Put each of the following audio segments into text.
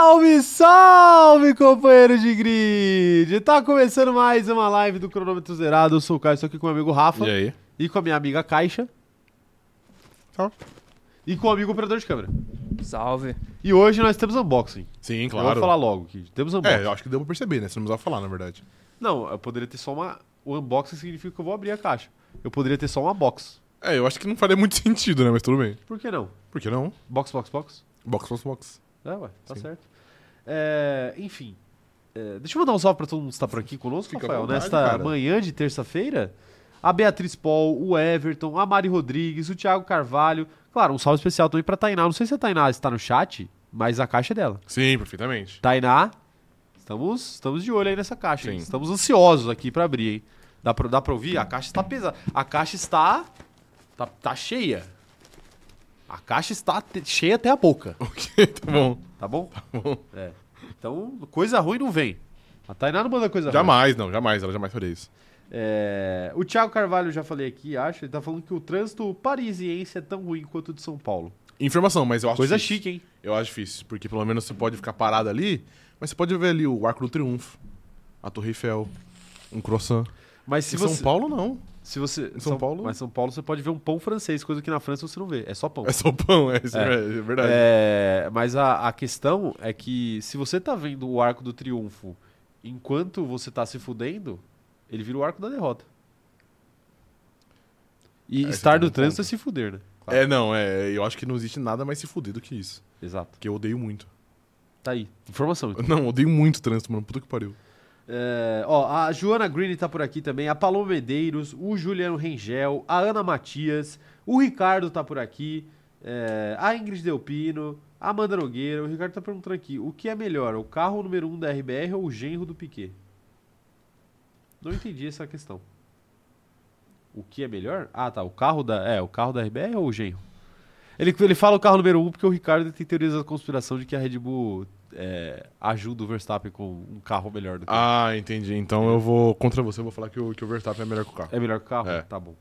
Salve, salve, companheiro de grid! Tá começando mais uma live do Cronômetro Zerado. Eu sou o Caio, estou aqui com o meu amigo Rafa E aí? e com a minha amiga Caixa Tá. e com o amigo operador de câmera. Salve. E hoje nós temos unboxing. Sim, Eu claro. vou falar logo aqui. Temos unboxing. É, eu acho que deu pra perceber, né? Você não precisava falar, na verdade. Não, eu poderia ter só uma. O unboxing significa que eu vou abrir a caixa. Eu poderia ter só uma box. É, eu acho que não faria muito sentido, né? Mas tudo bem. Por que não? Por que não? Box, box, box? Box, box, box. É, ué, tá Sim. certo. É, enfim. É, deixa eu mandar um salve pra todo mundo que está por aqui conosco, Fica Rafael. vontade, Nesta cara. manhã de terça-feira, a Beatriz Paul, o Everton, a Mari Rodrigues, o Thiago Carvalho. Claro, um salve especial também pra Tainá. Não sei se a Tainá está no chat, mas a caixa é dela. Sim, perfeitamente. Tainá, estamos, estamos de olho aí nessa caixa. hein? Estamos ansiosos aqui pra abrir, hein? Dá pra, dá pra ouvir? A caixa está pesada. A caixa está. Tá, tá cheia. A caixa está cheia até a boca. Ok, tá bom. Tá bom? Tá bom. É. Então, coisa ruim não vem. A Tainá não manda coisa ruim. Jamais, não, jamais. Ela jamais faria isso. É, O Thiago Carvalho, já falei aqui, acho, ele tá falando que o trânsito parisiense é tão ruim quanto o de São Paulo. Informação, mas eu acho Coisa difícil. chique, hein? Eu acho difícil, porque pelo menos você pode ficar parado ali, mas você pode ver ali o Arco do Triunfo, a Torre Eiffel, um croissant. Mas se em você. São Paulo, não. Se você Em São Paulo? Mas São Paulo você pode ver um pão francês, coisa que na França você não vê. É só pão. É só pão, é, É. é. é verdade. É, mas a, a questão é que se você tá vendo o arco do triunfo enquanto você tá se fudendo, ele vira o arco da derrota. E É, estar tem no trânsito é se fuder, né? É, não, é. Eu acho que não existe nada mais se fuder do que isso. Exato. Porque eu odeio muito. Tá aí. Informação. então. Não, odeio muito trânsito, mano. Puta que pariu. É, ó, a Joana Green tá por aqui também, a Paloma Medeiros, o Juliano Rengel, a Ana Matias, o Ricardo tá por aqui, é, a Ingrid Delpino, a Amanda Nogueira. O Ricardo tá perguntando aqui: o que é melhor, o carro número 1 um da RBR ou o genro do Piquet? Não entendi essa questão. O que é melhor? Ah, tá. O carro da. É, o carro da RBR ou o genro? Ele, ele fala o carro número 1 um porque o Ricardo tem teorias da conspiração de que a Red Bull é, ajuda o Verstappen com um carro melhor do que Ah, entendi. Então eu vou contra você, eu vou falar que o, que o Verstappen é melhor que o carro. É melhor que o carro? É. Tá bom.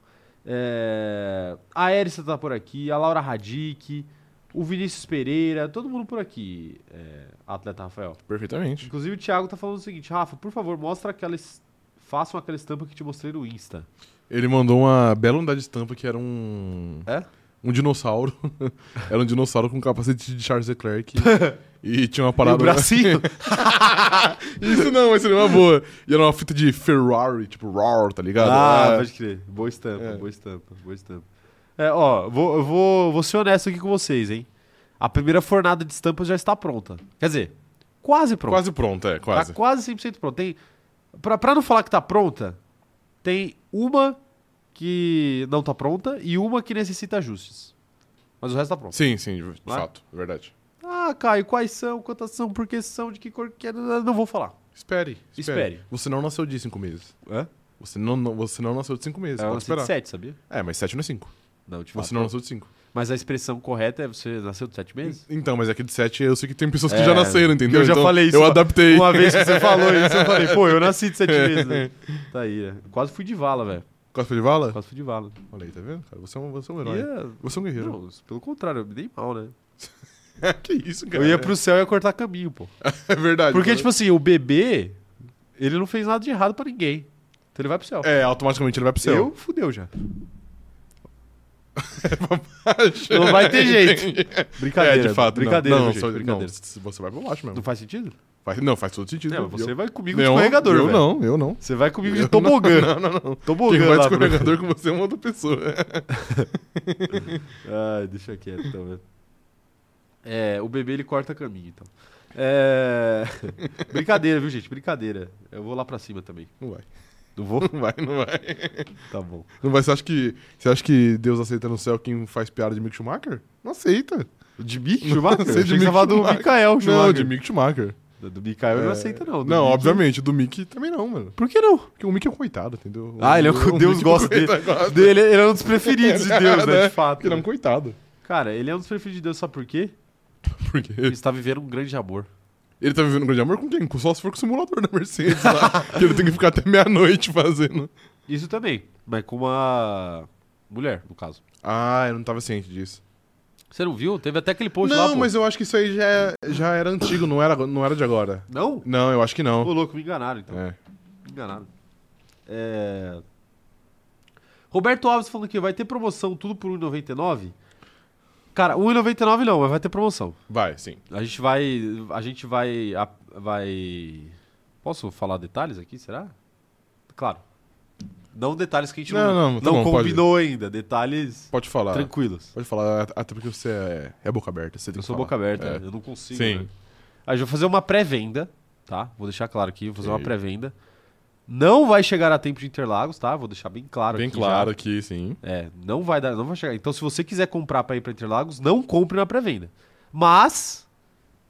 É, A Erissa tá por aqui, a Laura Radic, o Vinícius Pereira, todo mundo por aqui, é, atleta Rafael. Perfeitamente. Inclusive o Thiago tá falando o seguinte, Rafa, por favor, mostra aquela... es- Façam aquela estampa que te mostrei no Insta. Ele mandou uma bela unidade de estampa que era um. É? Um dinossauro. era um dinossauro com capacete de Charles Leclerc. e tinha uma E o parada. bracinho? Isso não, mas seria uma boa. E era uma fita de Ferrari, tipo, RAR, tá ligado? ah, É. pode crer. Boa estampa, É. boa estampa, boa estampa. É, ó, vou, eu vou, vou ser honesto aqui com vocês, hein. A primeira fornada de estampas já está pronta. Quer dizer, quase pronta. Quase pronto, é, quase. Tá quase 100% pronto. Tem, pra, pra não falar que tá pronta, tem uma que não tá pronta e uma que necessita ajustes. Mas o resto tá pronto. Sim, sim, de fato, é verdade. Ah, Caio, quais são, quantas são, por que são, de que cor que é, não vou falar. Espere, espere. Espere. Você não nasceu de cinco meses. É? Você não, não- você não nasceu de cinco meses, É pode uma esperar. 7, sabia? É, mas sete não é cinco. Não, de fato. Você não nasceu de cinco. Mas a expressão correta é você nasceu de 7 meses? Então, mas aqui de sete eu sei que tem pessoas que É, já nasceram, entendeu? Eu já Então, falei isso. Eu uma- adaptei. Uma vez que você falou isso, eu falei, pô, eu nasci de 7 meses. Né? Tá aí, né? Quase fui de vala, velho. Cospa de vala? Quase fui de vala. Olha aí, tá vendo? Cara, você é um, você é um herói. Ia- Você é um guerreiro. Não, pelo contrário, eu me dei mal, né? que isso, cara? Eu ia pro céu e ia cortar caminho, pô. É verdade. Porque, cara. tipo assim, o bebê, ele não fez nada de errado pra ninguém. Então ele vai pro céu. É, automaticamente ele vai pro céu. Eu, fudeu já. Não vai ter jeito. Brincadeira. É, de fato. Brincadeira, não, não, só- brincadeira. não, você vai pra baixo mesmo. Não faz sentido? Faz, não, faz todo sentido. É, mas você eu, vai comigo de não, escorregador, Eu velho. não, eu não. Você vai comigo de Eu tobogã. Não, não, não. Tobogã Quem vai de pro- escorregador com você é uma outra pessoa. Ai, deixa quieto, então, velho. É, o bebê ele corta caminho, então. É... Brincadeira, viu, gente? Brincadeira. Eu vou lá pra cima também. Não vai. Não vou? Não vai, não vai. Tá bom. Não vai. Você acha que, você acha que Deus aceita no céu quem faz piada de Mick Schumacher? Não aceita. De Mick Não Schumacher? sei Achei de Mick falava do Schumacher. Mikael Schumacher. Não, de Mick Schumacher. Do, do Mikael eu não É, aceita, não. Do Não, Mick- obviamente. Do Mick também não, mano. Por que não? Porque o Mick é um coitado, entendeu? Ah, ele é um, O Deus Mick gosta dele. gosta. dele. Ele é um dos preferidos de Deus, né? De fato. Ele é um coitado. Cara, ele é um dos preferidos de Deus, sabe por quê? Por quê? Ele está vivendo um grande amor. Ele tá vivendo um grande amor com quem? Só se for com o simulador da Mercedes lá. que ele tem que ficar até meia-noite fazendo. Isso também, mas com uma mulher, no caso. Ah, eu não tava ciente disso. Você não viu? Teve até aquele post lá, Não, mas eu acho que isso aí já, é- já era antigo, não era, não era de agora. Não? Não, eu acho que Ô, não. louco, me enganaram, então. É. Me enganaram. É... Roberto Alves falando aqui, vai ter promoção tudo por R$1,99? Cara, R$1,99 não, mas vai ter promoção. Vai, sim. A gente vai. A gente vai. a- vai. Posso falar detalhes aqui, será? Claro. Não detalhes que a gente não, Não, não, tá bom, pode. combinou ainda. Detalhes Pode falar. tranquilos. Pode falar, até porque você é, é boca aberta. Você Eu sou falar. boca aberta, É. eu não consigo. Sim. né? A gente vai fazer uma pré-venda, tá? Vou deixar claro aqui, vou fazer uma Sim. pré-venda. Não vai chegar a tempo de Interlagos, tá? Vou deixar bem claro Bem aqui claro já. aqui, sim. É, não vai dar, não vai chegar. Então, se você quiser comprar para ir para Interlagos, não compre na pré-venda. Mas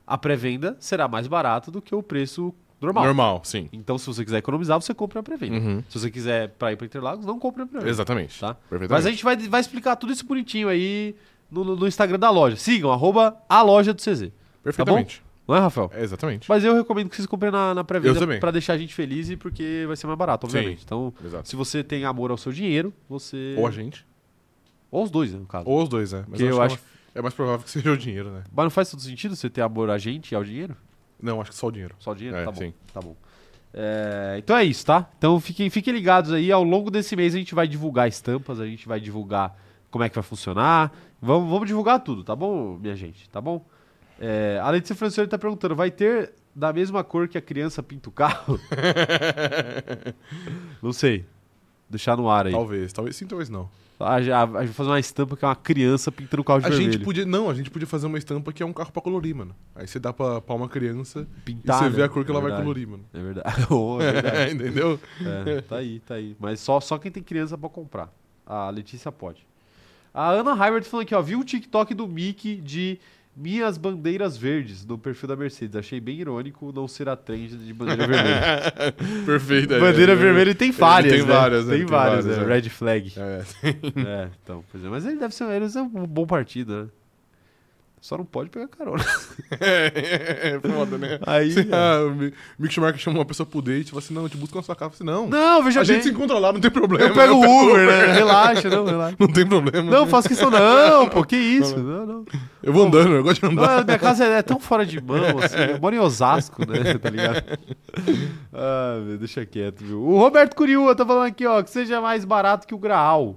a pré-venda será mais barato do que o preço normal. Normal, sim. Então, se você quiser economizar, você compra na pré-venda. Uhum. Se você quiser para ir para Interlagos, não compre na pré-venda. Exatamente. Tá? Mas a gente vai, vai explicar tudo isso bonitinho aí no, no- Instagram da loja. Sigam, arroba a loja do CZ. Perfeitamente. Não é, Rafael? É, exatamente. Mas eu recomendo que vocês comprem na, na Eu pré-venda pra deixar a gente feliz e porque vai ser mais barato, obviamente. Sim. Então, Exato. se você tem amor ao seu dinheiro, você. Ou a gente. Ou os dois, né, no caso. Ou os dois, é. Mas Porque eu acho. que é mais provável que seja o dinheiro, né? Mas não faz todo sentido você ter amor a gente e ao dinheiro? Não, acho que só o dinheiro. Só o dinheiro? É, tá bom. sim. Tá bom. É, então é isso, tá? Então fiquem, fiquem ligados aí. Ao longo desse mês a gente vai divulgar estampas, a gente vai divulgar como é que vai funcionar. Vamos, vamos divulgar tudo, tá bom, minha gente? Tá bom? É, a Letícia Francione tá perguntando: vai ter da mesma cor que a criança pinta o carro? não sei. Deixar no ar aí. Talvez, talvez sim, talvez não. A, gente- a, a gente vai fazer uma estampa que é uma criança pintando o carro de A vermelho. gente podia. Não, a gente podia fazer uma estampa que é um carro pra colorir, mano. Aí você dá pra, pra uma criança Pintar, e você né? vê a cor que É ela vai verdade. colorir, mano. É verdade. Oh, é verdade. Entendeu? É, tá aí, tá aí. Mas só, só quem tem criança pra comprar. A Letícia pode. A Ana Heibert falando aqui, ó. Vi um TikTok do Mickey de Minhas Bandeiras Verdes no perfil da Mercedes. Achei bem irônico não ser a trend de bandeira vermelha. Perfeito. é. bandeira vermelha tem várias, tem né? várias, né? Tem, Tem várias, várias, né? é. Red flag. É. é, então, pois é. Mas ele deve ser, eles é um bom partido, né? Só não pode pegar carona. É, é foda, né? Aí, é. ah, o Mi- Mick Schumacher chama uma pessoa pro date e fala assim: não, eu te busco na sua casa. Assim, não, Não, veja a bem. gente se encontra lá, não tem problema. Eu pego o pego Uber, né? Relaxa, não, relaxa. Não tem problema. Não, faço questão não, pô, que isso? Não, não. Eu vou andando, eu gosto de Não, andar. a minha casa é tão fora de mão, assim. Eu moro em Osasco, né? Tá ligado? Ah, meu, deixa quieto, viu? O Roberto Curiúa tá falando aqui, ó, que seja mais barato que o Graal.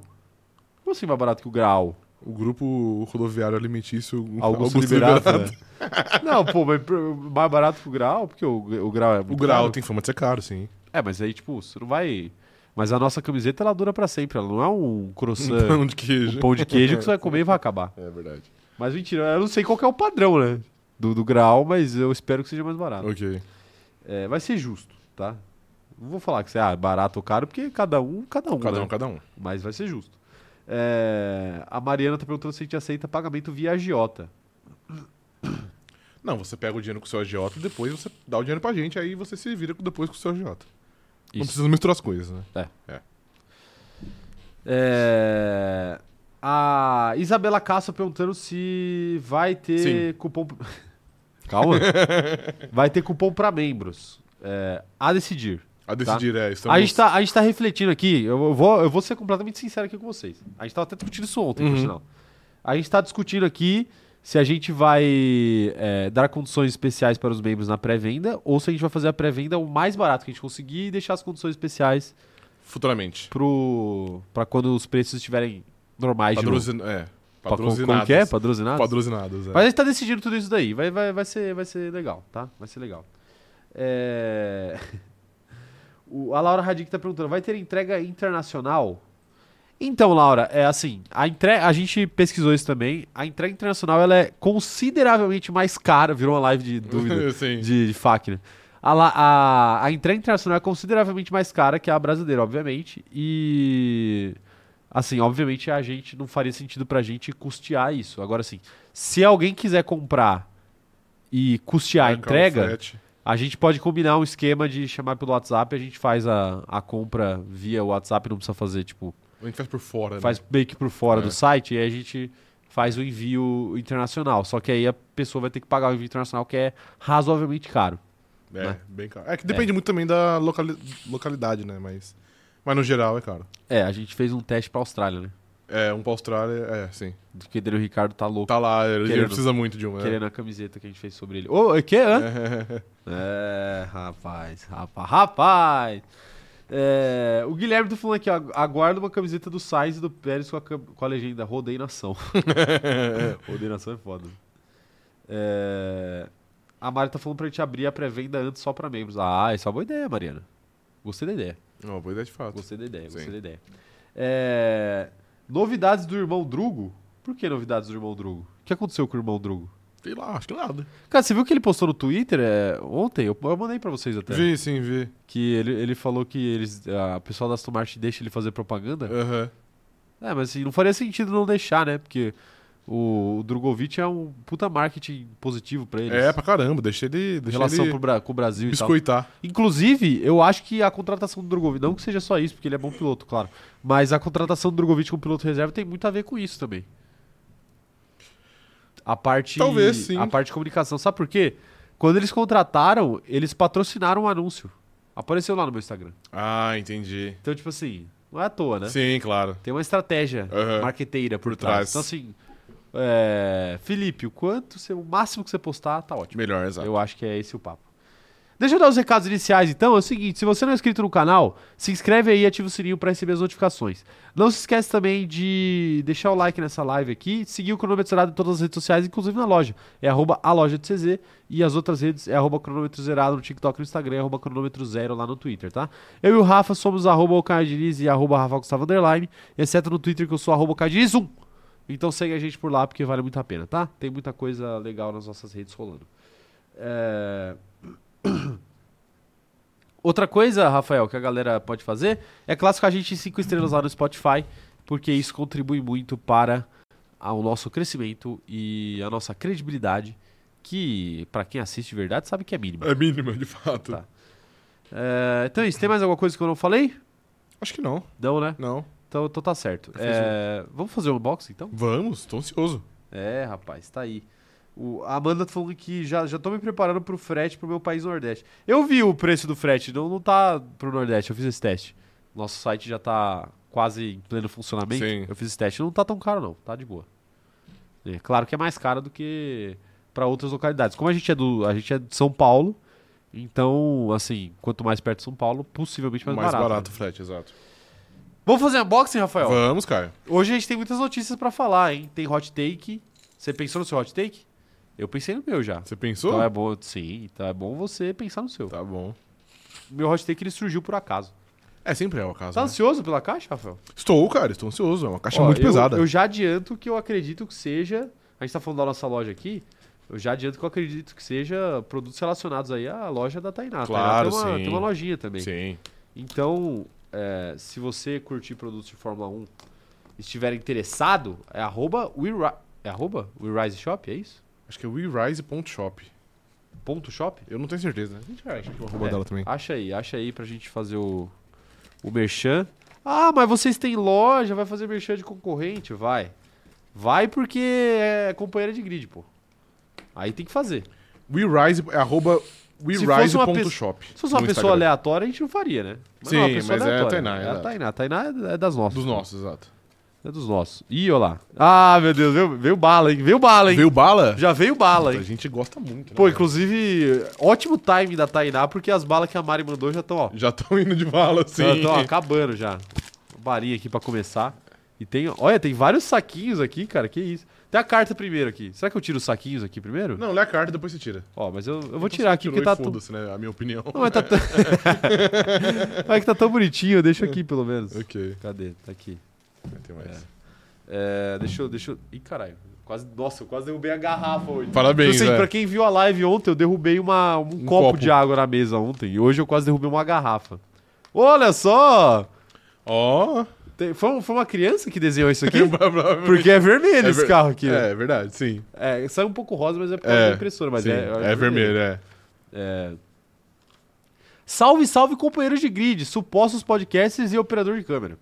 Como assim mais barato que o Graal? O grupo rodoviário alimentício Augusto, Liberato, né? Não, pô, mas mais barato que o Graal? Porque o, o Graal é O muito grau caro. tem fama de ser caro, sim. É, mas aí, tipo, você não vai... Mas a nossa camiseta, ela dura pra sempre. Ela não é um Um croissant, pão de queijo. um pão de queijo que você vai comer e vai acabar. É verdade. Mas mentira, eu não sei qual é o padrão, né? Do, do Graal, mas eu espero que seja mais barato. Ok. É, vai ser justo, tá? Não vou falar que você é ah, barato ou caro, porque cada um, cada um. Cada né? um, cada um. Mas vai ser justo. É, a Mariana tá perguntando se a gente aceita pagamento via agiota. Não, você pega o dinheiro com o seu agiota e depois você dá o dinheiro pra gente, aí você se vira depois com o seu agiota. Não Isso. precisa misturar as coisas, né? É, a Isabela Castro perguntando se vai ter Sim. cupom. Calma. vai ter cupom pra membros. É, a decidir. A decidir é, estamos... A gente, tá, a gente tá refletindo aqui, eu vou, eu vou ser completamente sincero aqui com vocês. A gente tava até discutindo isso ontem, por Uhum. sinal. A gente tá discutindo aqui se a gente vai é, dar condições especiais para os membros na pré-venda ou se a gente vai fazer a pré-venda o mais barato que a gente conseguir e deixar as condições especiais Futuramente. pro, pra quando os preços estiverem normais de novo. Padrozin... É. Pa- como- Patrocinados. Como que é? Patrocinados, é. Mas a gente tá decidindo tudo isso daí. Vai, vai, vai, ser, vai ser legal, tá? Vai ser legal. É... o- a Laura Radic tá perguntando: vai ter entrega internacional? Então, Laura, é assim, a, entre... a gente pesquisou isso também. A entrega internacional ela é consideravelmente mais cara. Virou uma live de dúvida de, de FAQ, né? A, a, a entrega internacional é consideravelmente mais cara que a brasileira, obviamente. E. Assim, obviamente a gente não faria sentido pra gente custear isso. Agora, assim, se alguém quiser comprar e custear a Marcar o entrega, frete. A gente pode combinar um esquema de chamar pelo WhatsApp, a gente faz a, a compra via WhatsApp, não precisa fazer, tipo, A gente faz por fora, né? faz meio que por fora É. do site, e aí a gente faz o envio internacional. Só que aí a pessoa vai ter que pagar o envio internacional, que é razoavelmente caro. É, né? bem caro. É que depende muito também da locali- localidade, né? Mas, mas no geral é caro. É, a gente fez um teste pra Austrália, né? É, um pra Austrália, é, sim. Porque Daniel Ricardo tá louco Tá lá, ele Querendo. precisa muito de um, né? querendo a camiseta que a gente fez sobre ele. Ô, o quê? Hã? É. É, rapaz, rapaz, rapaz. É, o Guilherme tá falando aqui, ó, aguarda uma camiseta do Sainz e do Pérez com a, com a legenda Rodei Nação. Rodei Nação é foda. É, a Mari tá falando pra gente abrir a pré-venda antes só pra membros. Ah, essa é uma boa ideia, Mariana. Gostei da ideia. Ó, boa ideia de fato. Gostei da ideia, gostei Sim. da ideia. É, novidades do irmão Drugo? Por que novidades do irmão Drugo? O que aconteceu com o irmão Drugo? Sei lá, acho que nada. Cara, você viu que ele postou no Twitter é, ontem? Eu, eu mandei pra vocês até. Vi, sim, vi. Que ele, ele falou que eles, a o pessoal da Aston Martin deixa ele fazer propaganda. Aham. É, mas assim, não faria sentido não deixar, né? Porque o, o Drogovic é um puta marketing positivo pra eles. É, pra caramba, deixa ele, deixa relação ele pro com o Brasil e tal. biscoitar. Inclusive, eu acho que a contratação do Drogovic, não que seja só isso, porque ele é bom piloto, claro, mas a contratação do Drogovic como piloto reserva tem muito a ver com isso também. A parte Talvez, sim. a parte de comunicação, sabe por quê? Quando eles contrataram, eles patrocinaram um anúncio. Apareceu lá no meu Instagram. Ah, entendi. Então, tipo assim, não é à toa, né? Sim, claro. Tem uma estratégia Aham. marqueteira por, Por trás. trás. Então, assim, é, Felipe, o quanto o máximo que você postar, tá ótimo. Melhor, exato. Eu acho que é esse o papo. Deixa eu dar os recados iniciais então. É o seguinte: se você não é inscrito no canal, se inscreve aí e ativa o sininho para receber as notificações. Não se esquece também de deixar o like nessa live aqui, seguir o cronômetro zerado em todas as redes sociais, inclusive na loja. É arroba a loja de CZ e as outras redes é arroba cronômetro zerado no TikTok e no Instagram, é arroba cronômetro zero lá no Twitter, tá? Eu e o Rafa somos arroba o e arroba Rafa Gustavo Underline, exceto no Twitter que eu sou arroba Caio Diniz 1. Então segue a gente por lá porque vale muito a pena, tá? Tem muita coisa legal nas nossas redes rolando. É... Outra coisa, Rafael, que a galera pode fazer é classificar a gente em 5 estrelas lá no Spotify, porque isso contribui muito para o nosso crescimento e a nossa credibilidade, que para quem assiste de verdade sabe que é mínima. É mínima, de fato. Tá. É, então é isso, tem mais alguma coisa que eu não falei? Acho que não. Não, né? Não. Então, então tá certo. É, vamos fazer um unboxing então? Vamos, tô ansioso. É, rapaz, tá aí. O, a Amanda tá falando que já, já tô me preparando pro frete pro meu país Nordeste. Eu vi o preço do frete, não, não tá pro Nordeste, eu fiz esse teste. Nosso site já tá quase em pleno funcionamento. Sim. Eu fiz esse teste. Não tá tão caro, não, tá de boa. É, claro que é mais caro do que pra outras localidades. Como a gente é do, a gente é de São Paulo, então, assim, quanto mais perto de São Paulo, possivelmente mais, Mais barato. barato, né? o frete, exato. Vamos fazer unboxing, Rafael? Vamos, Caio. Hoje a gente tem muitas notícias pra falar, hein? Tem hot take. Você pensou no seu hot take? Eu pensei no meu já. Você pensou? Então é bom, sim, então é bom você pensar no seu. Tá bom. Meu hot take ele surgiu por acaso. É, sempre é o caso. Tá né? ansioso pela caixa, Rafael? Estou, cara, estou ansioso. É uma caixa Ó, muito eu- pesada. Eu já adianto que eu acredito que seja. A gente tá falando da nossa loja aqui. Eu já adianto que eu acredito que seja produtos relacionados aí à loja da Tainá. A Tainá Claro, tem uma, sim. tem uma lojinha também. Sim. Então, é, se você curtir produtos de Fórmula 1 e estiver interessado, é arroba WeRi- é arroba WeRise Shop, é isso? Acho que é WeRise.shop. Ponto shop? Eu não tenho certeza. A gente acha que arroba É, dela também. Acha aí, acha aí pra gente fazer o, o merchan. Ah, mas vocês têm loja, vai fazer merchan de concorrente? Vai. Vai porque é companheira de grid, pô. Aí tem que fazer. WeRise é arroba WeRise.shop. Se fosse uma pessoa Instagram. aleatória, a gente não faria, né? Sim, não, uma pessoa mas é a aleatória. Tainá, É a exato. Tainá. A Tainá é das nossas. Dos pô. nossos, exato. É dos nossos. Ih, olha lá. Ah, meu Deus, veio, veio bala, hein? Veio bala, hein? Veio bala? Já veio bala, A hein? gente gosta muito, né? Pô, inclusive, ótimo timing da Tainá, porque as balas que a Mari mandou já estão, ó. Já estão indo de bala, sim. Já estão acabando já. Barinha aqui pra começar. E tem, olha, tem vários saquinhos aqui, cara. Que isso. Tem a carta primeiro aqui. Será que eu tiro os saquinhos aqui primeiro? Não, lê a carta e depois você tira. Ó, mas eu, eu vou Então tirar aqui porque tá. Foda-se, né? A minha opinião. Não, mas tá tão. mas que tá tão bonitinho, deixa aqui pelo menos. ok. Cadê? Tá aqui. Tem mais. É, deixa eu. Deixa eu... Ih, caralho. Quase, nossa, eu quase derrubei a garrafa hoje. Parabéns, Então, assim, é. pra quem viu a live ontem, eu derrubei uma, um, copo, copo. de água na mesa ontem. E hoje eu quase derrubei uma garrafa. Olha só! Ó. Tem- foi, foi uma criança que desenhou isso aqui? Porque é vermelho esse carro aqui. né? É, verdade, sim. É, sai um pouco rosa, mas é por causa É, da impressora. Mas sim, é, é, vermelho, é. É. Salve, salve, companheiros de grid, supostos podcasters e operador de câmera.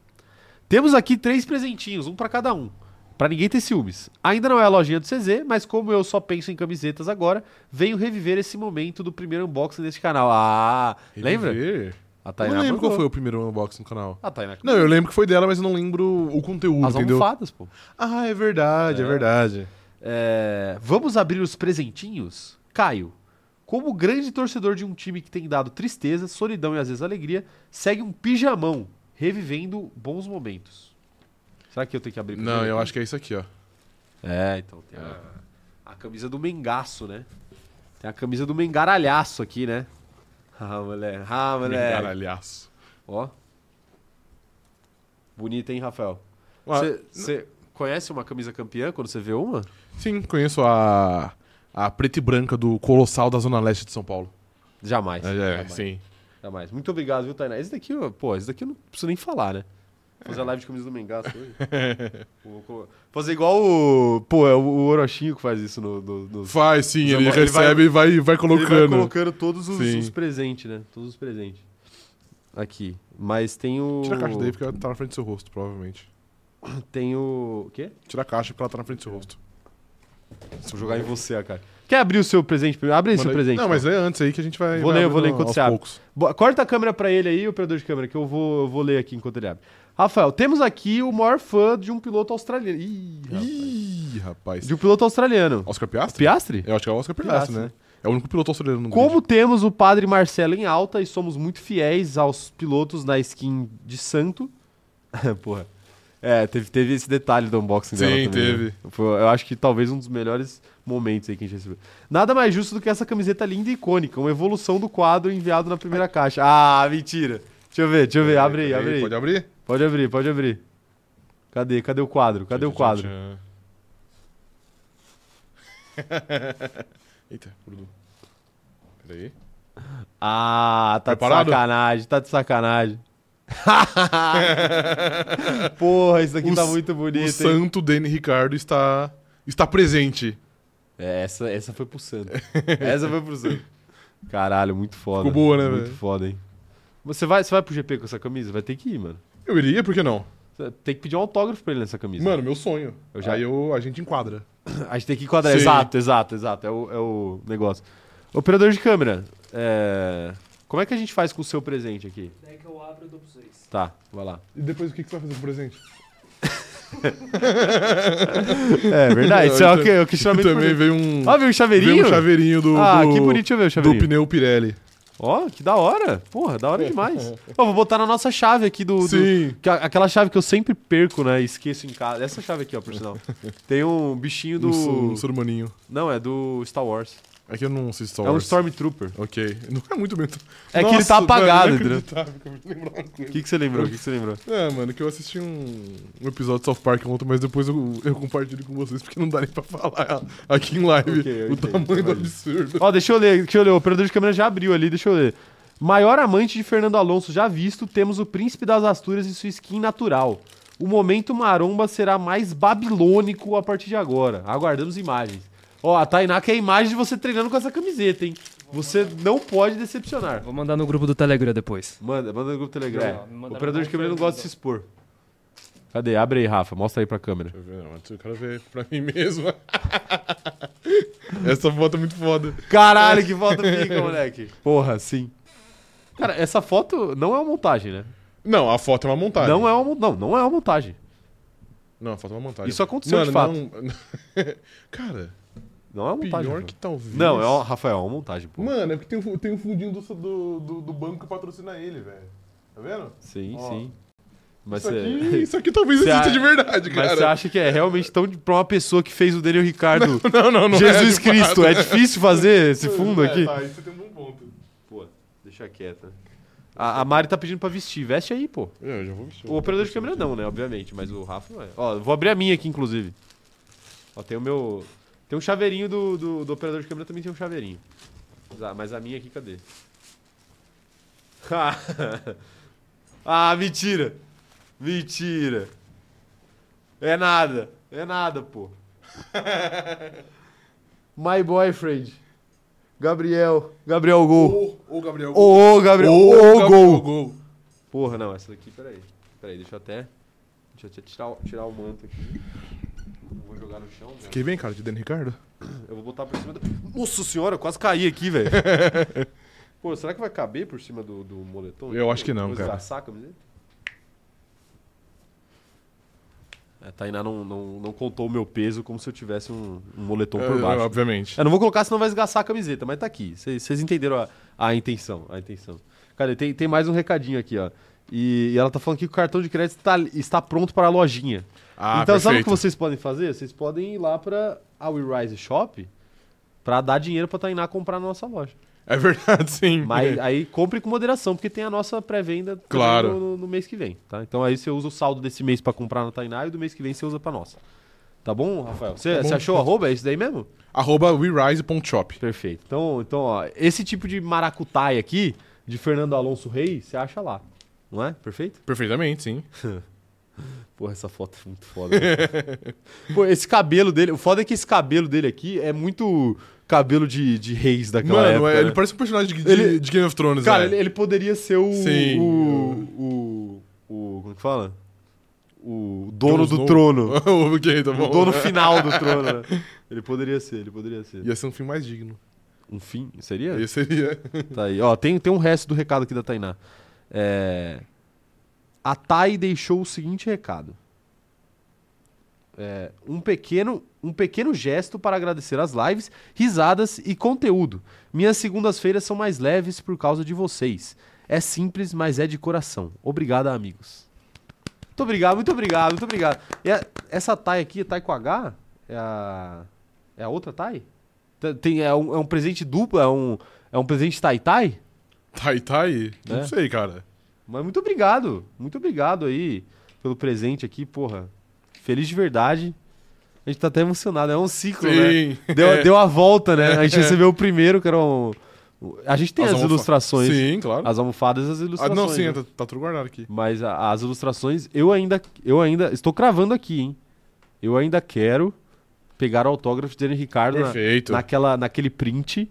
Temos aqui três presentinhos, um pra cada um. Pra ninguém ter ciúmes. Ainda não é a lojinha do CZ, mas como eu só penso em camisetas agora, venho reviver esse momento do primeiro unboxing deste canal. Ah, lembra? A Eu Tainá não lembro qual foi o primeiro unboxing no canal. A Tainá. Não, eu lembro que foi dela, mas eu não lembro o conteúdo, As entendeu? almofadas, pô. Ah, é verdade, é, É. verdade. É, vamos abrir os presentinhos? Caio, como grande torcedor de um time que tem dado tristeza, solidão e às vezes alegria, segue um pijamão, revivendo bons momentos. Será que eu tenho que abrir Não, eu acho que é isso aqui, ó. É, então tem a, a camisa do Mengaço, né? Tem a camisa do Mengaralhaço aqui, né? Ah, moleque. Ah, moleque. Caralhaço. Ó. Bonita, hein, Rafael? Você conhece uma camisa campeã quando você vê uma? Sim, conheço a, a preta e branca do Colossal da Zona Leste de São Paulo. Jamais. É, jamais. sim. Jamais. Muito obrigado, viu, Tainá? Esse daqui, pô, esse daqui eu não preciso nem falar, né? Fazer a live de camisa do Mengaço hoje. Fazer igual o. Pô, é o, Orochinho que faz isso no. no, nos- Faz sim, ele recebe e vai, vai colocando. Ele vai colocando todos os, os presentes, né? Todos os presentes. Aqui. Mas tem o. Tira a caixa daí porque ela tá na frente do seu rosto, provavelmente. Tem o. O quê? Tira a caixa porque ela tá na frente do seu rosto. Se eu jogar em você a cara. Quer abrir o seu presente primeiro? Abre aí seu aí. presente. Não, mas é antes aí que a gente vai. Vou vai ler, vou ler enquanto você abre. poucos. Corta a câmera pra ele aí, operador de câmera, que eu vou, eu vou ler aqui enquanto ele abre. Rafael, temos aqui o maior fã de um piloto australiano. Ih, rapaz. Ih, rapaz. De um piloto australiano. Oscar Piastri? Piastri? Eu acho que é o Oscar Piastri, Piastri, né? É o único piloto australiano no Como grid. temos o padre Marcelo em alta e somos muito fiéis aos pilotos na skin de santo. Porra. É, teve, teve esse detalhe do unboxing dela Sim, também, né? teve. Foi, eu acho que talvez um dos melhores momentos aí que a gente recebeu. Nada mais justo do que essa camiseta linda e icônica, uma evolução do quadro enviado na primeira caixa. Ah, mentira. Deixa eu ver, deixa eu ver, abre aí, abre aí. Pode abrir? Pode abrir, pode abrir. Cadê? Cadê o quadro? Cadê o quadro? Eita, grudou. Peraí. Ah, tá Preparado? de sacanagem, tá de sacanagem. Porra, isso aqui O tá muito O bonito, hein? santo Danny Ricardo está, está presente. É, essa, essa foi pro Santo. essa foi pro Santo. Caralho, muito foda. Ficou boa, né, Muito velho? foda, hein? Você vai, você vai pro GP com essa camisa? Vai ter que ir, mano. Eu iria, por que não? Tem que pedir um autógrafo pra ele nessa camisa. Mano, meu sonho. Eu já- Aí eu, a gente enquadra. A gente tem que enquadrar. Sim. Exato, exato, exato. É o, é o negócio. Operador de câmera, é... como é que a gente faz com o seu presente aqui? Daí que eu eu dou pra vocês. Tá, vai lá. E depois o que, que você vai fazer com o presente? É verdade, isso é o, Eu que, o E questionamento. também veio um, Ó, viu um chaveirinho? veio um chaveirinho do, ah, do, que bonito, deixa eu ver o do chaveirinho. pneu Pirelli. Ó, que da hora. Porra, da hora demais. Vou botar na nossa chave aqui do. do- Sim. que a- aquela chave que eu sempre perco, né? Esqueço em casa. Essa chave aqui, ó, por sinal. Tem um bichinho do. Um, um ser humaninho. Não, é do Star Wars. Aqui eu não assisto Star É um Wars. Stormtrooper. Ok. Não é muito bem. É que ele tá apagado, entendeu? entendeu? O que, que você lembrou? O que, que você lembrou? É, mano, que eu assisti um, um episódio de South Park ontem, mas depois eu, eu compartilho com vocês, porque não dá nem pra falar aqui em live Ok, o ok, tamanho do imagina. absurdo. Ó, deixa eu ler, deixa eu ler. O operador de câmera já abriu ali, deixa eu ler. Maior amante de Fernando Alonso já visto, temos o Príncipe das Astúrias e sua skin natural. O momento maromba será mais babilônico a partir de agora. Aguardamos imagens. Ó, a Tainá quer a imagem de você treinando com essa camiseta, hein? Você não pode decepcionar. Vou mandar no grupo do Telegram depois. Manda, manda no grupo Telegram. Não, É, me o operador de câmera não gosta de se expor. Cadê? Abre aí, Rafa. Mostra aí pra câmera. Deixa eu ver, não, eu quero ver pra mim mesmo. Essa foto é muito foda. Caralho, que foto pica, moleque. Porra, sim. Cara, essa foto não é uma montagem, né? Não, a foto é uma montagem. Não é uma, não, não é uma montagem. Não, a foto é uma montagem. Isso aconteceu de Mano, não- Cara, Não é uma montagem. pior que talvez. Não, é uma, Rafael, é uma montagem, pô. Mano, é porque tem, um- tem um fundinho do, do, do, do banco que patrocina ele, velho. Tá vendo? Sim, Ó. sim. Mas isso, você. aqui, isso aqui talvez exista a- de verdade, Mas você cara. acha que é realmente tão pra uma pessoa que fez o Daniel Ricardo Não, não, não é Jesus de Cristo? É difícil fazer esse fundo É, aqui? Tá, isso tem um bom ponto. Pô, deixa quieta. A, a Mari tá pedindo pra vestir. Veste aí, pô. Eu já vou vestir. O operador de câmera não, né? Obviamente, mas o Rafa não é. Ó, vou abrir a minha aqui, inclusive. Ó, tem o meu. Tem um chaveirinho do, do, do operador de câmera, também tem um chaveirinho. Mas a minha aqui, cadê? ah, mentira! Mentira! É nada! É nada, pô. My boyfriend. Gabriel. Gabriel Gol. Ô, ô, Gabriel. Ô, ô, Gabriel. Ô, Gabriel Gol. Gol. Porra, não, essa daqui, peraí. Peraí, deixa eu até. Deixa eu até tirar, tirar o manto aqui. Vou jogar no chão? Fiquei bem, cara, de Danny Ricardo. Eu vou botar por cima do. Nossa senhora, eu quase caí aqui, velho. Pô, será que vai caber por cima do, do moletom? Eu acho que não, Vou cara. esgaçar a camiseta? É, Tainá não, não, não contou o meu peso como se eu tivesse um, um moletom por É, baixo. obviamente. Eu não vou colocar, senão vai esgaçar a camiseta, mas tá aqui. Vocês vocês entenderam a, a intenção, a intenção. Cara, tem, tem mais um recadinho aqui, ó. E, e ela tá falando que o cartão de crédito tá- está pronto para a lojinha. Ah, então, sabe o que perfeito. vocês podem fazer? Vocês podem ir lá pra a WeRise Shop pra dar dinheiro pra Tainá comprar na nossa loja. É verdade, sim. Mas aí compre com moderação, porque tem a nossa pré-venda Claro. no, no- mês que vem, tá? Então aí você usa o saldo desse mês pra comprar na Tainá e do mês que vem você usa pra nossa. Tá bom, Rafael? Você, Tá bom. você achou o arroba? É esse daí mesmo? Arroba WeRise.shop. Perfeito. Então, então ó, esse tipo de maracutaia aqui, de Fernando Alonso Reis, você acha lá. Não é? Perfeito? Perfeitamente, sim. Porra, essa foto é muito foda. né? Pô, esse cabelo dele, o foda é que esse cabelo dele aqui é muito cabelo de, de reis daquela Mano, época. é- ele né? parece um personagem de, Ele- de Game of Thrones, Cara, né? ele, ele poderia ser o. Sim. O, o. o- Como que fala? O dono Jon do trono. ok, tá. O dono final do trono, né? Ele poderia ser, ele poderia ser. Ia ser um fim mais digno. Um fim? Seria? Aí seria. Tá aí. Ó, tem, tem um resto do recado aqui da Tainá. É... A Thay deixou o seguinte recado. É, um, pequeno, um pequeno gesto para agradecer as lives, risadas e conteúdo. Minhas segundas-feiras são mais leves por causa de vocês. É simples, mas é de coração. Obrigado, amigos. Muito obrigado, muito obrigado, muito obrigado. E a- essa Thay aqui, Thay com H, é a, é a outra Thay? Tem- Tem, é, um, é um presente duplo? É um, é um presente Tai Tai? Tai Tai? Não É. sei, cara. Mas muito obrigado. Muito obrigado aí pelo presente aqui, porra. Feliz de verdade. A gente tá até emocionado. É um ciclo, né? Sim. Deu, É. deu a volta, né? A gente recebeu o primeiro, que era um. A gente tem as, almofa- ilustrações. Sim, claro. As almofadas e as Ah, ilustrações. não, sim, né? tá, tá tudo guardado aqui. Mas a- as ilustrações, eu ainda. Eu ainda. Estou cravando aqui, hein? Eu ainda quero pegar o autógrafo de Dani Ricardo na, naquela, naquele print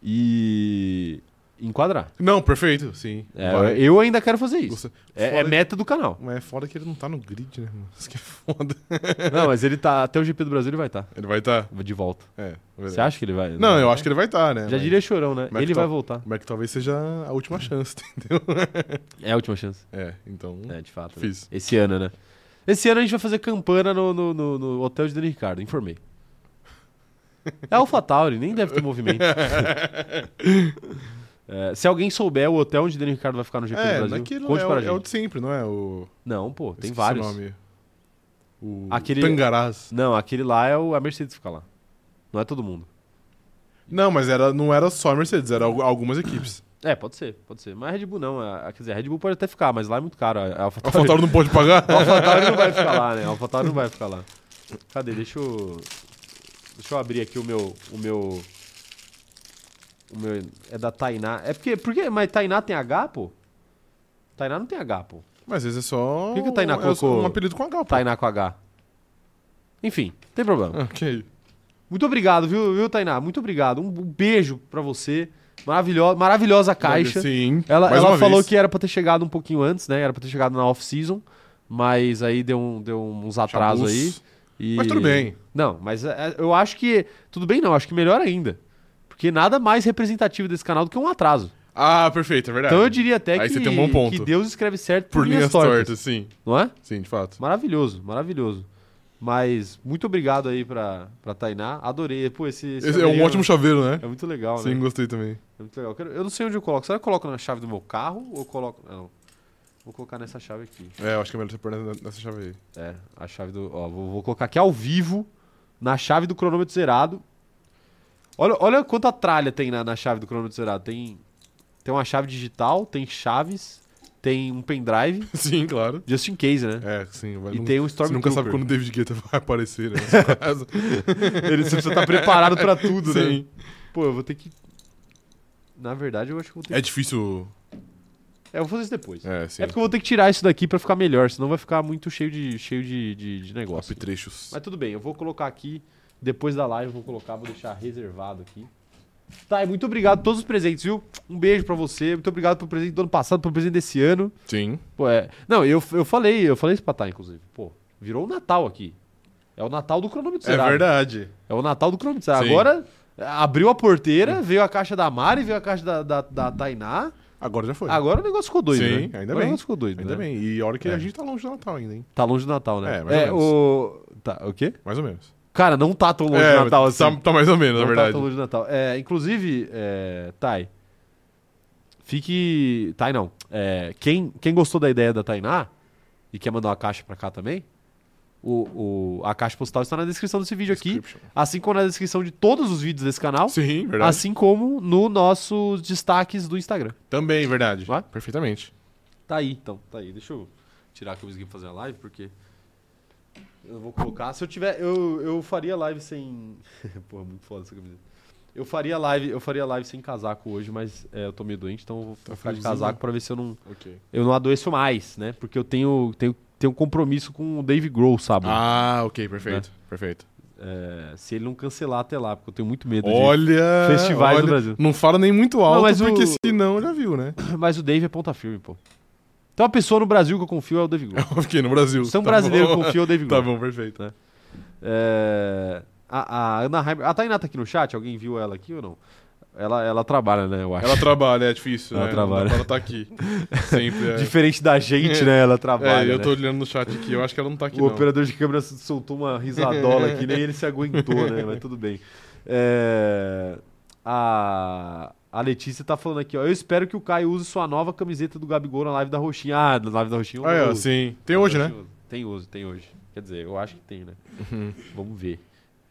e enquadrar. Não, perfeito, sim. É, Vai. eu ainda quero fazer isso. Você- É, é foda- meta do canal. Mas é foda que ele não tá no grid, né, mano? Isso que é foda. Não, mas ele tá. Até o GP do Brasil ele vai estar. Ele vai estar. de volta. É, Você acha que ele vai? Não, eu acho que ele vai estar, né? Já mas- diria chorão, né? mas Ele que vai tal- voltar. Mas que talvez seja a última chance, entendeu? É a última chance. É, então. É, de fato. né? Fiz. Esse ano, né? Esse ano a gente vai fazer campana no, no, no- no hotel de Dani Ricardo, informei. É AlphaTauri, nem deve ter movimento. É, se alguém souber o hotel onde Dani Ricardo vai ficar no GP do É, Brasil, naquilo conte é, para o, a é o gente. de sempre, não é? O. Não, pô, tem esqueci vários. O nome. O Aquele- Tangarás. Não, aquele lá é o, a Mercedes fica lá. Não é todo mundo. Não, mas era, não era só a Mercedes, era al- algumas equipes. É, pode ser, pode ser. Mas a Red Bull não. A, quer dizer, a Red Bull pode até ficar, mas lá é muito caro. A A AlphaTauri, AlphaTauri não pode pagar? a AlphaTauri não vai ficar lá, né? A AlphaTauri não vai ficar lá. Cadê? Deixa eu. Deixa eu abrir aqui o meu. O meu. O meu. É da Tainá. É porque. porque mas Tainá tem H, pô? Tainá não tem H, pô. Mas às vezes é só. Por que que o Tainá é só colocou- um apelido com H, pô. Tainá com H. Enfim, não tem problema. Ok. Muito obrigado, viu, viu Tainá? Muito obrigado. Um, um beijo pra você. Maravilhosa, maravilhosa caixa. Sim. Ela, ela falou vez. que era pra ter chegado um pouquinho antes, né? Era pra ter chegado na off-season. Mas aí deu, um- deu uns atrasos aí. E- Mas tudo bem. Não, mas é, eu acho que. Tudo bem, não. Acho que melhor ainda. Porque nada mais representativo desse canal do que um atraso. Ah, perfeito, é verdade. Então eu diria até Aí que, você tem um bom ponto. que Deus escreve certo por, Por linhas tortas. sim. Não é? Sim, de fato. Maravilhoso, maravilhoso. Mas muito obrigado aí pra, pra Tainá. Adorei. Pô, esse, esse Esse é um ótimo chaveiro, né? É muito legal, Sim, né? gostei também. É muito legal. Eu, não sei onde eu coloco. Será que eu coloco na chave do meu carro ou eu coloco. Não. Vou colocar nessa chave aqui. É, eu acho que é melhor você pôr nessa nessa chave aí. É, a chave do. Ó, vou, vou colocar aqui ao vivo, na chave do cronômetro zerado. Olha, olha quanta tralha tem na, na chave do cronômetro zerado. Tem, tem uma chave digital, tem chaves, tem um pendrive, Sim, claro. just in case, né? É, sim. Vai, E não- tem um Você nunca sabe Stormtrooper. quando o David Guetta vai aparecer, né? nesse caso. Ele precisa estar preparado pra tudo, né? Sim. Pô, eu vou ter que. Na verdade, eu acho que eu vou ter É que. difícil. É, eu vou fazer isso depois. É, sim. É porque eu vou ter que tirar isso daqui pra ficar melhor, senão vai ficar muito cheio de, cheio de, de, de negócio. Apetrechos. Mas tudo bem, eu vou colocar aqui, depois da live eu vou colocar, vou deixar reservado aqui. Tá, e muito obrigado por todos os presentes, viu? Um beijo pra você, muito obrigado pelo presente do ano passado, pelo presente desse ano. Sim. Pô, é... Não, eu, eu falei, eu falei isso pra Tá, inclusive. Pô, virou o Natal aqui. É o Natal do cronômetro É zerado. verdade. É o Natal do cronômetro zerado. Sim. Agora, Abriu a porteira, veio a caixa da Mari, veio a caixa da, da, da Tainá. Agora já foi. Agora o negócio ficou doido, Sim, né? ainda Agora bem. O negócio ficou doido, Ainda né? bem. E olha que É. a gente tá longe do Natal ainda, hein? Tá longe do Natal, né? É, mais ou menos. o... Tá, o quê? Mais ou menos. Cara, não tá tão longe é, do Natal assim. tá, tá mais ou menos, não na verdade. tá tão longe do Natal. É, inclusive, é, Thay, fique... Thay não. É, quem, quem gostou da ideia da Tainá e quer mandar uma caixa pra cá também, o, o- a caixa postal está na descrição desse vídeo aqui, assim como na descrição de todos os vídeos desse canal, Sim, verdade. assim como no nossos destaques do Instagram. Também, verdade. Vai? Perfeitamente. Tá aí, então, tá aí. Deixa eu tirar que eu consegui fazer a live, porque eu vou colocar. Se eu tiver, eu, eu faria live sem. Porra, muito foda essa camiseta. Eu faria live, eu faria live sem casaco hoje, mas é, eu tô meio doente, então eu vou Tá ficar de casaco pra ver se eu não, Ok. eu não adoeço mais, né? Porque eu tenho, tenho, tenho um compromisso com o Dave Grohl, sabe? Ah, ok, perfeito. Né? Perfeito. É, se ele não cancelar até lá, porque eu tenho muito medo de. Olha. festivais olha, no Brasil. Não fala nem muito alto, mas o- porque senão já viu, né? Mas o Dave é ponta firme, pô. Então a pessoa no Brasil que eu confio é o Dave Grohl. Fiquei no Brasil. Se é um Tá brasileiro bom. que confia, é o Dave Grohl. Tá bom, perfeito. É, a, a Ana Heimer. A Tainá tá aqui no chat? Alguém viu ela aqui ou não? Ela, ela trabalha, né? Eu acho. Ela trabalha, é difícil, Ela né? trabalha. Ela tá aqui. Sempre. É. Diferente da gente, né? Ela trabalha. É, eu né? tô olhando no chat aqui, eu acho que ela não tá aqui, O não. operador de câmera soltou uma risadola aqui, nem ele se aguentou, né? Mas tudo bem. É, a, a Letícia tá falando aqui, ó. Eu espero que o Caio use sua nova camiseta do Gabigol na live da Roxinha. Ah, na live da Roxinha. eu Ah, é, sim. Tem hoje, né? Tem uso, tem hoje. Quer dizer, eu acho que tem, né? Uhum. Vamos ver.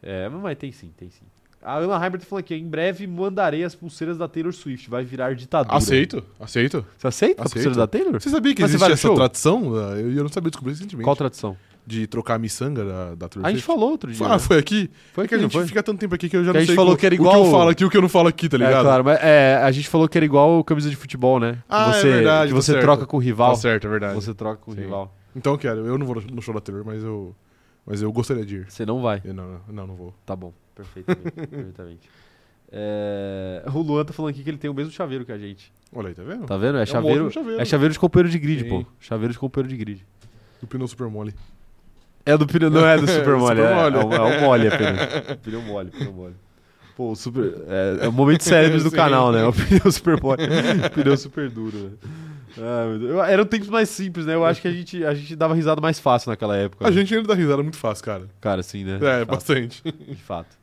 É, mas tem sim, tem sim. A Ana Heimer tá falando aqui, ó, em breve mandarei as pulseiras da Taylor Swift, vai virar ditadura. Aceito, aceito. Você aceita a Aceito. pulseira da Taylor? Você sabia que Mas existe essa show? tradição? Eu, eu não sabia descobrir recentemente. Qual tradição? De trocar a miçanga da, da Taylor A gente falou outro dia. Ah, né? foi aqui? Foi é que a aqui, gente foi? fica tanto tempo aqui que eu já Que a não gente sei falou o, que era o que igual- eu falo aqui e o que eu não falo aqui, tá ligado? É, claro, mas é, a gente falou que era igual camisa de futebol, né? Ah, é você, verdade, que tá você certo. troca com o rival. Tá certo, é verdade. Você troca com o Sim. rival. Então eu quero. Eu não vou no show da Taylor, mas eu, mas eu gostaria de ir. Você não vai. Eu não, não, não vou. Tá bom. Perfeitamente. perfeitamente. É, o Luan tá falando aqui que ele tem o mesmo chaveiro que a gente. Olha aí, tá vendo? Tá vendo? É, um chaveiro, ótimo chaveiro. é chaveiro de companheiro de grid, Sim. pô. Chaveiro de companheiro de grid. O pneu super mole. É do pneu, não é do super mole, Super é, mole. é, o, é o mole apenas. pneu mole, pneu mole. Pô, o super. É, é o momento cérebros do canal, né? O pneu super mole. pneu super duro, né? Ah, Eram tempos mais simples, né? Eu acho que a gente, a gente dava risada mais fácil naquela época. A né? gente ainda dá risada muito fácil, cara. Cara, sim, né? É, bastante. de fato.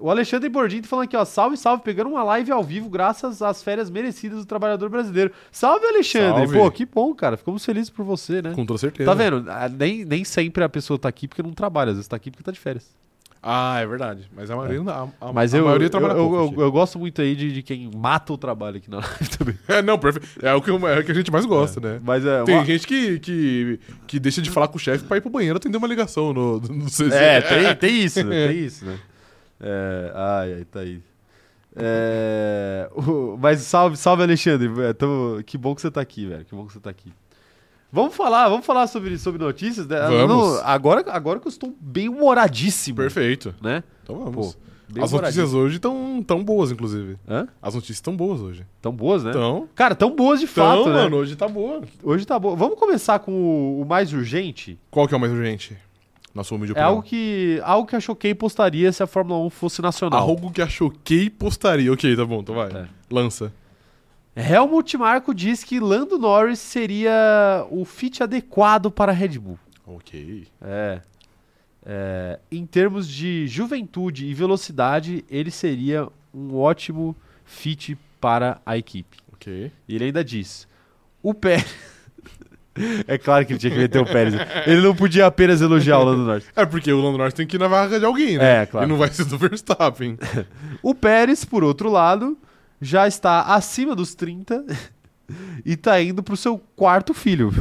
O Alexandre Bordinho tá falando aqui, ó. Salve, salve, pegando uma live ao vivo graças às férias merecidas do trabalhador brasileiro. Salve, Alexandre! Salve. Pô, que bom, cara. Ficamos felizes por você, né? Com toda certeza. Tá vendo? Ah, Nem, nem sempre a pessoa tá aqui porque não trabalha, às vezes tá aqui porque tá de férias. Ah, é verdade. Mas a maioria, não- a, a, Mas a eu, maioria eu, trabalha eu, pouco eu, aqui. eu gosto muito aí de, de quem mata o trabalho aqui na live também. É, não, perfeito. É o que, eu- é o que a gente mais gosta, né? Mas é. Tem uma- gente que, que, que deixa de falar com o chefe pra ir pro banheiro atender uma ligação no, no. É, tem, tem isso, né? Tem isso, né? É, ai, ai, tá aí. É, o- mas salve, salve, Alexandre. É, tamo- que bom que você tá aqui, velho. Que bom que você tá aqui. Vamos falar, vamos falar sobre, sobre notícias. né? Vamos. Não, agora, agora que eu estou bem humoradíssimo. Perfeito. Né? Então vamos. Pô, As notícias hoje estão tão boas, inclusive. Hã? As notícias estão boas hoje. Tão boas, né? Então, Cara, tão boas de fato, então né? mano, hoje tá boa. Hoje tá bom. Vamos começar com o, o mais urgente. Qual que é o mais urgente? Nosso humilde É opinião. algo que, algo que a Choquei postaria se a Fórmula 1 fosse nacional. Algo que a Choquei postaria. Ok, tá bom, então vai. É. Lança. Helmut Marko diz que Lando Norris seria o fit adequado para a Red Bull. Ok. É. É, em termos de juventude e velocidade, ele seria um ótimo fit para a equipe. Ok. E ele ainda diz: o Pérez. É claro que ele tinha que meter o Pérez. Ele não podia apenas elogiar o Lando Norris. É porque o Lando Norris tem que ir na vaga de alguém, né? É, claro. Ele não vai ser do Verstappen. O Pérez, por outro lado, já está acima dos 30 e está indo para o seu quarto filho.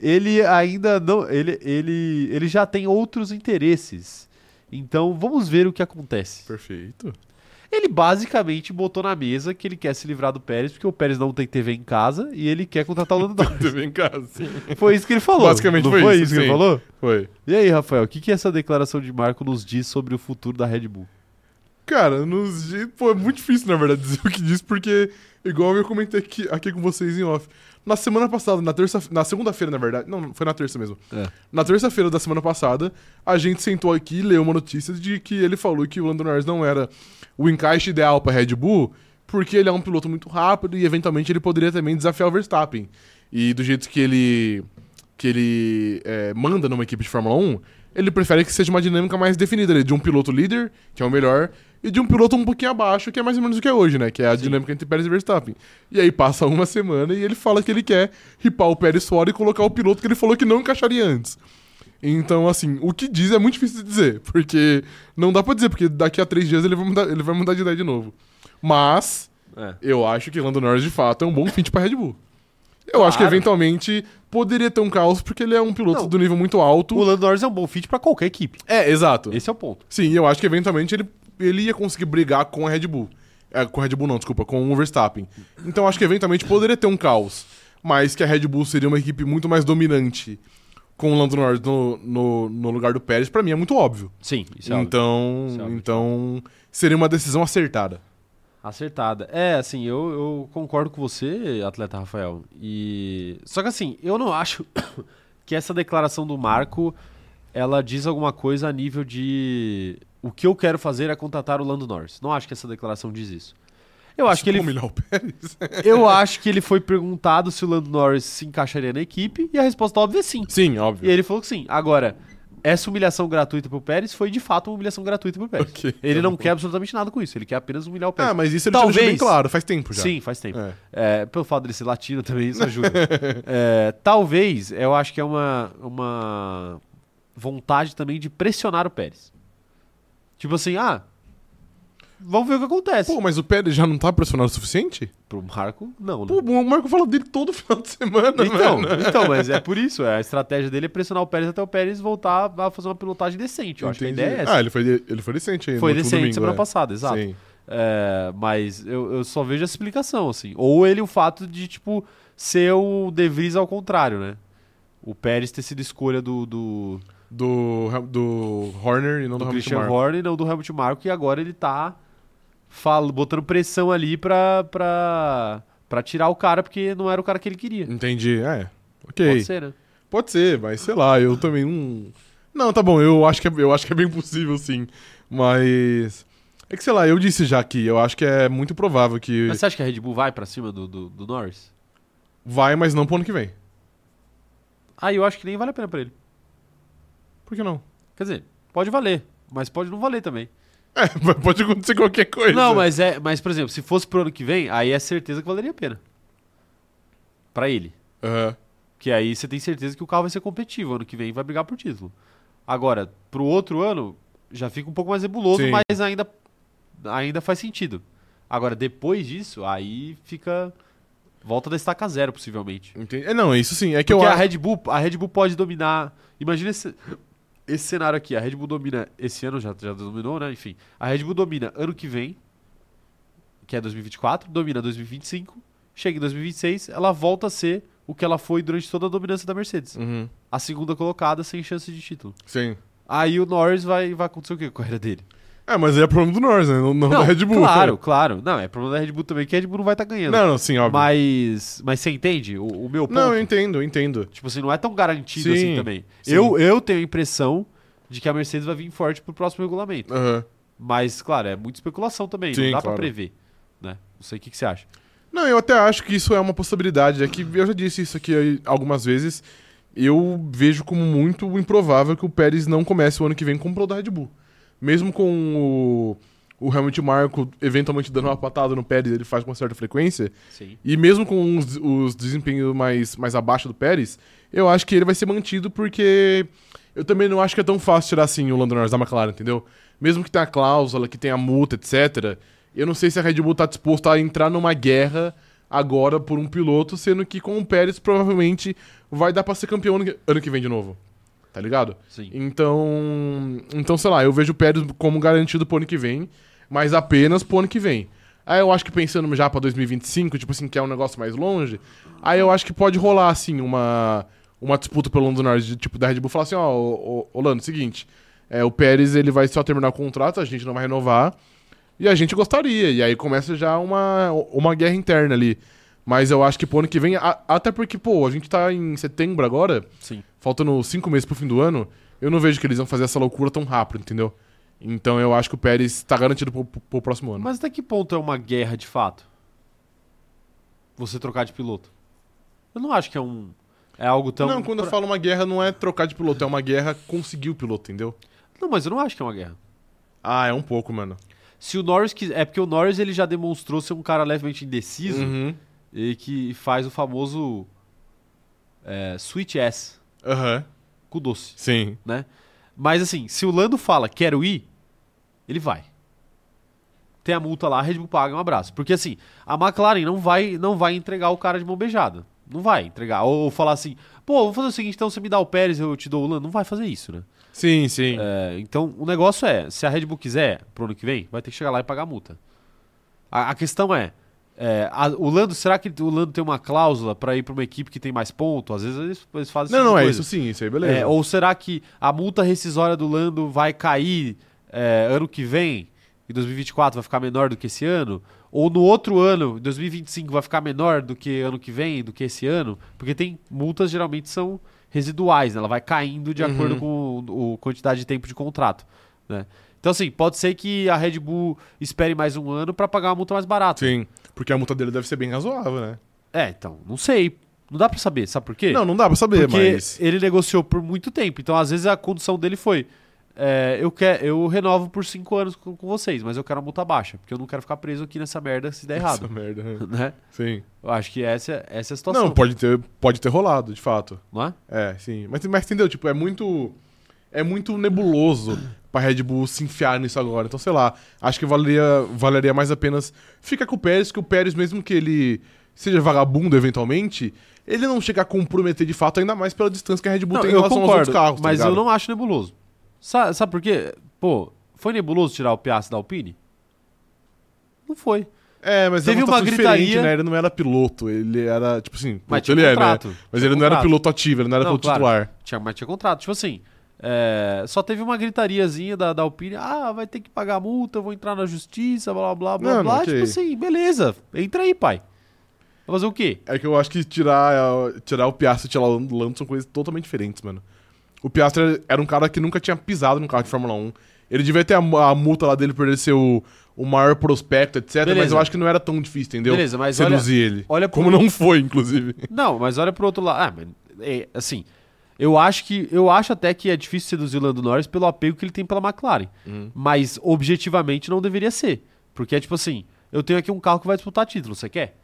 ele ainda não. Ele, ele, ele já tem outros interesses. Então vamos ver o que acontece. Perfeito. Ele basicamente botou na mesa que ele quer se livrar do Pérez, porque o Pérez não tem TV em casa e ele quer contratar o Lando Norris. TV em casa. Sim. Foi isso que ele falou. Basicamente foi foi isso, isso que ele sim. falou? Foi. E aí, Rafael, o que, que essa declaração de Marco nos diz sobre o futuro da Red Bull? Cara, nos dias. Pô, é muito difícil, na verdade, dizer o que diz, porque, igual eu comentei aqui, aqui com vocês em off. Na semana passada, na terça na segunda-feira, na verdade. Não, foi na terça mesmo. É. Na terça-feira da semana passada, a gente sentou aqui e leu uma notícia de que ele falou que o Lando Norris não era o encaixe ideal pra Red Bull, porque ele é um piloto muito rápido e eventualmente ele poderia também desafiar o Verstappen. E do jeito que ele que ele é, manda numa equipe de Fórmula 1, ele prefere que seja uma dinâmica mais definida de um piloto líder, que é o melhor, e de um piloto um pouquinho abaixo, que é mais ou menos o que é hoje, né? Que é a dinâmica entre Pérez e Verstappen. E aí passa uma semana e ele fala que ele quer ripar o Pérez fora e colocar o piloto que ele falou que não encaixaria antes. Então, assim, o que diz é muito difícil de dizer, porque não dá pra dizer, porque daqui a três dias ele vai mudar, ele vai mudar de ideia de novo. Mas, É. eu acho que Lando Norris, de fato, é um bom fit pra Red Bull. Eu Claro. acho que, eventualmente, poderia ter um caos, porque ele é um piloto Não. do nível muito alto. O Lando Norris é um bom fit pra qualquer equipe. É, exato. Esse é o ponto. Sim, eu acho que, eventualmente, ele, ele ia conseguir brigar com a Red Bull. É, com a Red Bull não, desculpa, com o Verstappen. Então, acho que, eventualmente, poderia ter um caos. Mas que a Red Bull seria uma equipe muito mais dominante com o Lando Norris no, no, no lugar do Pérez, pra mim é muito óbvio. Sim, isso é óbvio. então, Isso é óbvio. então seria uma decisão acertada. Acertada. É, assim, eu, eu concordo com você, atleta Rafael. E só que assim, eu não acho que essa declaração do Marco ela diz alguma coisa a nível de o que eu quero fazer é contratar o Lando Norris. Não acho que essa declaração diz isso. Eu acho que ele o Pérez? eu acho que ele foi perguntado se o Lando Norris se encaixaria na equipe e a resposta óbvia é sim. Sim, E óbvio. ele falou que sim. Agora, essa humilhação gratuita pro Pérez foi de fato uma humilhação gratuita pro Pérez. Ok, ele não quer absolutamente nada com isso, ele quer apenas humilhar o Pérez. Ah, mas isso ele deixou bem Talvez- claro, faz tempo já. Sim, faz tempo. É. É, pelo fato dele ser latino também, isso ajuda. É, talvez, eu acho que é uma, uma vontade também de pressionar o Pérez. Tipo assim, ah, vamos ver o que acontece. Pô, mas o Pérez já não tá pressionado o suficiente? Pro Marco, não, né? Pô, o Marco fala dele todo final de semana, Então, mano. então, mas é por isso, é, a estratégia dele é pressionar o Pérez até o Pérez voltar a fazer uma pilotagem decente. Eu acho que a Entendi. ideia é essa. Ah, ele foi, ele foi decente aí Foi decente domingo, semana é. passada, exato. Sim. É, mas eu, eu só vejo essa explicação, assim. Ou ele o fato de, tipo, ser o De Vries ao contrário, né? O Pérez ter sido escolha do, do, Do, do Horner e não do, do Christian Marko. Horner, não do Helmut Marko, e agora ele tá fal- botando pressão ali pra, pra, pra tirar o cara, porque não era o cara que ele queria. Entendi, é. Ok. Pode ser, né? Pode ser, mas sei lá, eu também não. Não, tá bom, eu acho que é, eu acho que é bem possível, sim. Mas. É que, sei lá, eu disse já que eu acho que é muito provável que Mas você acha que a Red Bull vai pra cima do, do, do Norris? vai, mas não pro ano que vem. Aí eu acho que nem vale a pena pra ele. Por que não? Quer dizer, pode valer, mas pode não valer também. É, pode acontecer qualquer coisa. Não, mas é, mas por exemplo, se fosse pro ano que vem, aí é certeza que valeria a pena. Pra ele. Aham. Que aí você tem certeza que o carro vai ser competitivo ano que vem e vai brigar por título. Agora, pro outro ano, já fica um pouco mais nebuloso, Sim. mas ainda, ainda faz sentido. Agora, depois disso, aí fica. Volta da estaca zero, possivelmente. Entendi. É, não, isso sim. É que Porque eu a. Red Bull, a Red Bull pode dominar. Imagina esse, esse cenário aqui. A Red Bull domina esse ano, já, já dominou, né? Enfim. A Red Bull domina ano que vem, que é 2024, domina 2025, chega em 2026, ela volta a ser o que ela foi durante toda a dominância da Mercedes. Uhum. A segunda colocada sem chance de título. Sim. Aí o Norris vai, vai acontecer o quê com a carreira dele? É, mas aí é problema do Norris, né? Não, não da Red Bull. Claro, claro. Não, é problema da Red Bull também, que a Red Bull não vai estar ganhando. Não, não, sim, óbvio. mas, mas você entende o, o meu ponto? Não, eu entendo, eu entendo. Tipo assim, não é tão garantido Sim, assim também. sim. Eu, eu tenho a impressão de que a Mercedes vai vir forte pro próximo regulamento. Aham. Mas, claro, é muita especulação também. Sim, não dá claro. pra prever. Né? Não sei o que, que você acha. Não, eu até acho que isso é uma possibilidade. É que eu já disse isso aqui algumas vezes. Eu vejo como muito improvável que o Pérez não comece o ano que vem como pro da Red Bull. Mesmo com o, o Helmut Marko eventualmente dando uma patada no Pérez, ele faz com uma certa frequência. Sim. E mesmo com os, os desempenhos mais, mais abaixo do Pérez, eu acho que ele vai ser mantido porque eu também não acho que é tão fácil tirar assim o Lando Norris da McLaren, entendeu? Mesmo que tenha a cláusula, que tenha a multa, etc. Eu não sei se a Red Bull tá disposto a entrar numa guerra agora por um piloto, sendo que com o Pérez provavelmente vai dar pra ser campeão ano que vem de novo. Tá ligado? Sim. Então, então, sei lá, eu vejo o Pérez como garantido pro ano que vem, mas apenas pro ano que vem. Aí eu acho que pensando já pra 2025, tipo assim, que é um negócio mais longe, aí eu acho que pode rolar, assim, uma, uma disputa pelo Lando Norris, de, tipo, da Red Bull falar assim, ó, ô, ô, ô, Lando, seguinte, é, o Pérez, ele vai só terminar o contrato, a gente não vai renovar, E a gente gostaria. E aí começa já uma, uma guerra interna ali. Mas eu acho que pro ano que vem, a- até porque, pô, a gente tá em setembro agora, Sim. faltando cinco meses pro fim do ano, eu não vejo que eles vão fazer essa loucura tão rápido, entendeu? Então eu acho que o Pérez tá garantido pro, pro- pro próximo ano. Mas até que ponto é uma guerra de fato? Você trocar de piloto? Eu não acho que é um. É algo tão. não, quando eu falo uma guerra, não é trocar de piloto, é uma guerra conseguir o piloto, entendeu? Não, mas eu não acho que é uma guerra. Ah, é um pouco, mano. Se o Norris quiser. É porque o Norris ele já demonstrou ser um cara levemente indeciso Uhum. E que faz o famoso. É, switch S Aham. com o doce. Sim. Mas assim, se o Lando fala quero ir, ele vai. Tem a multa lá, a Red Bull paga um abraço. Porque assim, a McLaren não vai, não vai entregar o cara de mão beijada. Não vai entregar. Ou, falar assim, pô, vou fazer o seguinte, então você me dá o Pérez, eu te dou o Lando. Não vai fazer isso, né? Sim, sim. É, então, o negócio é, se a Red Bull quiser, pro ano que vem, vai ter que chegar lá e pagar a multa. A, a questão é, é, a- o Lando, será que o Lando tem uma cláusula pra ir pra uma equipe que tem mais ponto? Às vezes eles, eles fazem não, tipo não, é coisa. isso sim, isso aí, beleza. É, ou será que a multa rescisória do Lando vai cair é, ano que vem, em 2024 vai ficar menor do que esse ano? Ou no outro ano, em 2025, vai ficar menor do que ano que vem, do que esse ano? Porque tem multas geralmente são residuais, né? ela vai caindo de Uhum. acordo com o quantidade de tempo de contrato. Né? Então, assim, pode ser que a Red Bull espere mais um ano para pagar uma multa mais barata. Sim, porque a multa dele deve ser bem razoável, né? É, então, não sei. Não dá pra saber, sabe por quê? Não, não dá pra saber, Porque mas. ele negociou por muito tempo. Então, às vezes, a condição dele foi: é, eu, quero, eu renovo por cinco anos com, com vocês, mas eu quero a multa baixa. Porque eu não quero ficar preso aqui nessa merda se der Essa errado. merda. né? né? Sim. Eu acho que essa, essa é a situação. Não, pode ter, pode ter rolado, de fato. não é? É, sim. Mas, mas entendeu? Tipo, é muito. É muito nebuloso pra Red Bull se enfiar nisso agora. Então, sei lá, acho que valeria, valeria mais apenas ficar com o Pérez, que o Pérez, mesmo que ele seja vagabundo eventualmente, ele não chega a comprometer de fato, ainda mais pela distância que a Red Bull Não, tem em eu relação concordo, aos outros carros. tá mas eu ligado? não acho nebuloso. Sa- sabe por quê? Pô, foi nebuloso tirar o Piastri da Alpine? Não foi. É, mas Teve é uma uma gritaria- né? Ele não era piloto, ele era, tipo assim, Mas ele é, né? contrato. Mas ele não era contrato. piloto ativo, ele não era Não, piloto claro. titular. Tinha, mas tinha contrato. Tipo assim, é, só teve uma gritariazinha da, da Alpine. Ah, vai ter que pagar multa, vou entrar na justiça, blá blá blá Não, blá. Tipo assim, beleza. Entra aí, pai. Vai fazer o quê? É que eu acho que tirar, eh, tirar o Piastri e tirar o Lando são coisas totalmente diferentes, mano. O Piastri era um cara que nunca tinha pisado num carro de Fórmula 1. Ele devia ter a, a multa lá dele por ele ser o, o maior prospecto, etc. Mas Beleza. eu acho que não era tão difícil, entendeu? Beleza, mas olha- Seduzir ele. olha pro- Como não foi, inclusive. Não, mas olha pro outro lado. Ah, mas, é, assim, eu acho que. Eu acho até que é difícil seduzir o Lando Norris pelo apego que ele tem pela McLaren. Mas objetivamente não deveria ser. Porque é tipo assim, eu tenho aqui um carro que vai disputar título, você quer?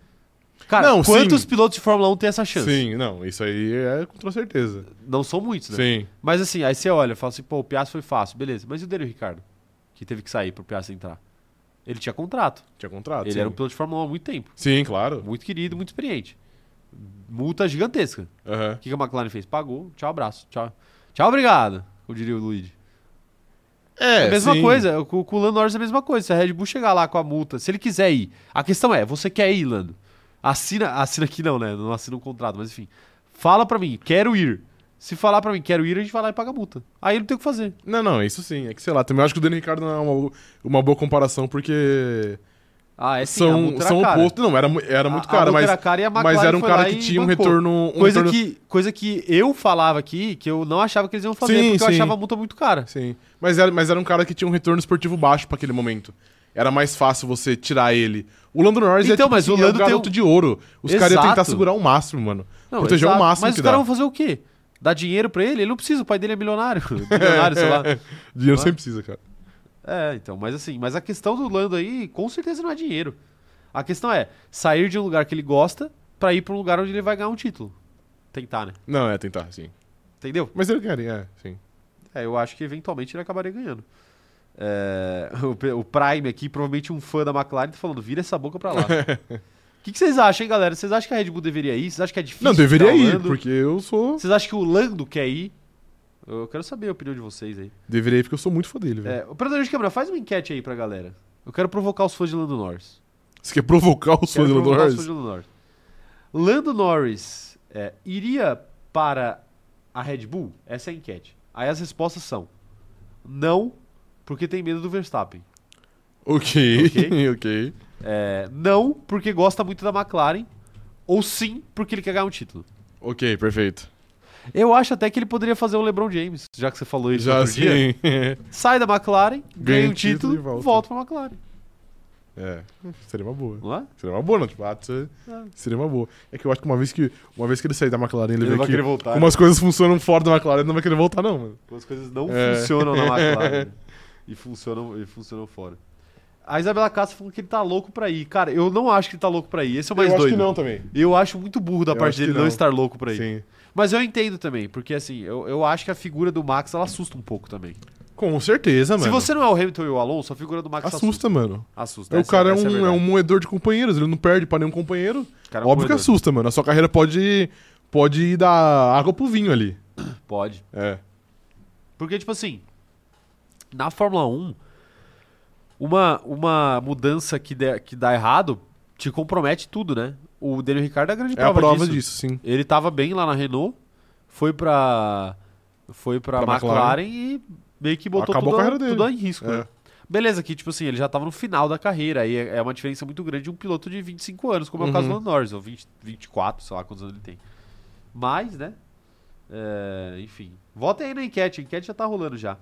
Cara, Não, quantos sim. pilotos de Fórmula 1 têm essa chance? Sim, não, isso aí é com toda certeza. Não são muitos, né? Sim. Mas assim, aí você olha, fala assim, pô, o Piastri foi fácil, beleza. Mas e o Daniel Ricardo? Que teve que sair pro Piastri entrar. Ele tinha contrato. Tinha contrato. ele sim. era um piloto de Fórmula 1 há muito tempo. Sim, claro. Muito querido, muito experiente. Multa gigantesca. Aham. O que que a McLaren fez? Pagou, tchau, abraço. Tchau, tchau obrigado, como diria o Luigi. É, É a mesma sim. coisa, com, com o Lando Norris é a mesma coisa. Se a Red Bull chegar lá com a multa, se ele quiser ir. A questão é, você quer ir, Lando? Assina, assina aqui não, né? Não assina um contrato, mas enfim. Fala pra mim, quero ir. Se falar pra mim, quero ir, a gente vai lá e paga a multa. Aí não tem o que fazer. Não, não, isso sim. É que, sei lá, também eu acho que o Daniel Ricardo não é uma, uma boa comparação, porque Ah, é sim, a são, são opostos. Não, era, era muito A- a cara, multa mas, era cara e a mas era um cara que tinha um retorno. Um Coisa retorno- que, coisa que eu falava aqui, que eu não achava que eles iam fazer, Sim, porque eu sim. achava a multa muito cara. Sim. Mas era, mas era um cara que tinha um retorno esportivo baixo pra aquele momento. Era mais fácil você tirar ele. O Lando Norris é, Então, tipo, mas o assim, é Lando tem garoto um- de ouro. Os caras iam tentar segurar o máximo, mano. Não, Proteger exato. o máximo Mas os caras vão fazer o quê? Dar dinheiro pra ele? Ele não precisa, o pai dele é milionário. milionário, sei lá. Dinheiro Não é? sempre precisa, cara. É, então, mas assim, mas a questão do Lando aí, com certeza não é dinheiro. A questão é sair de um lugar que ele gosta pra ir pra um lugar onde ele vai ganhar um título. Tentar, né? Não, é tentar, sim. Entendeu? Mas ele quer, é, sim. É, eu acho que eventualmente ele acabaria ganhando. É, o, o Prime aqui, provavelmente um fã da McLaren, tá falando, vira essa boca pra lá. O que, que vocês acham, hein, galera? Vocês acham que a Red Bull deveria ir? Vocês acham que é difícil? Não, deveria ir, porque eu sou. Vocês acham que o Lando quer ir? Eu quero saber a opinião de vocês aí. Deveria porque eu sou muito fã dele, velho. É, operador de câmera, faz uma enquete aí pra galera. Eu quero provocar os fãs de Lando Norris. Você quer provocar os fãs do provocar os fãs Norris? de Lando Norris. Lando Norris é, iria para a Red Bull? Essa é a enquete. Aí as respostas são: não, porque tem medo do Verstappen. Ok, Ok. ok. É, não porque gosta muito da McLaren, ou sim porque ele quer ganhar um título. Ok, perfeito. Eu acho até que ele poderia fazer o LeBron James, já que você falou isso Já outro dia. sim. Sai da McLaren, ganha Ganha um o título título, e volta. volta pra McLaren. é, seria uma boa. Não é? Seria uma boa, não? Tipo, ah, você- É. seria uma boa. É que eu acho que uma vez que, uma vez que ele sair da McLaren, ele, Ele vê vai que querer voltar. como as coisas funcionam fora da McLaren, ele não vai querer voltar, não, mano. As coisas não É. funcionam na McLaren. né? e, funcionam, e funcionam fora. A Isabela Castro falou que ele tá louco pra ir. Cara, eu não acho que ele tá louco pra ir. Esse é o mais eu acho doido. que não também. Eu acho muito burro da Eu parte acho dele não. não. estar louco pra ir. Sim. Mas eu entendo também, porque assim, eu, eu acho que a figura do Max ela assusta um pouco também. Com certeza, mano. Se você não é o Hamilton e o Alonso, a figura do Max assusta. assusta, mano. Assusta. o cara é essa um, é verdade. um moedor de companheiros, ele não perde pra nenhum companheiro. Cara é um Óbvio que assusta, mano. A sua carreira pode, pode ir dar água pro vinho ali. Pode. É. Porque, tipo assim, na Fórmula 1, uma, uma mudança que, der- que dá errado te compromete tudo, né? O Daniel Ricciardo é a grande É a prova, prova disso. disso, sim. Ele tava bem lá na Renault, foi pra, foi pra, Pra McLaren, McLaren. e meio que botou Acabou tudo, a dele. tudo em risco, É. né? Beleza, que tipo assim, ele já tava no final da carreira, aí é uma diferença muito grande de um piloto de 25 anos, como é o caso do Uhum. Lando Norris, ou 20, 24, sei lá quantos anos ele tem. Mas, né? é, enfim. Votem aí na enquete, a enquete já tá rolando já.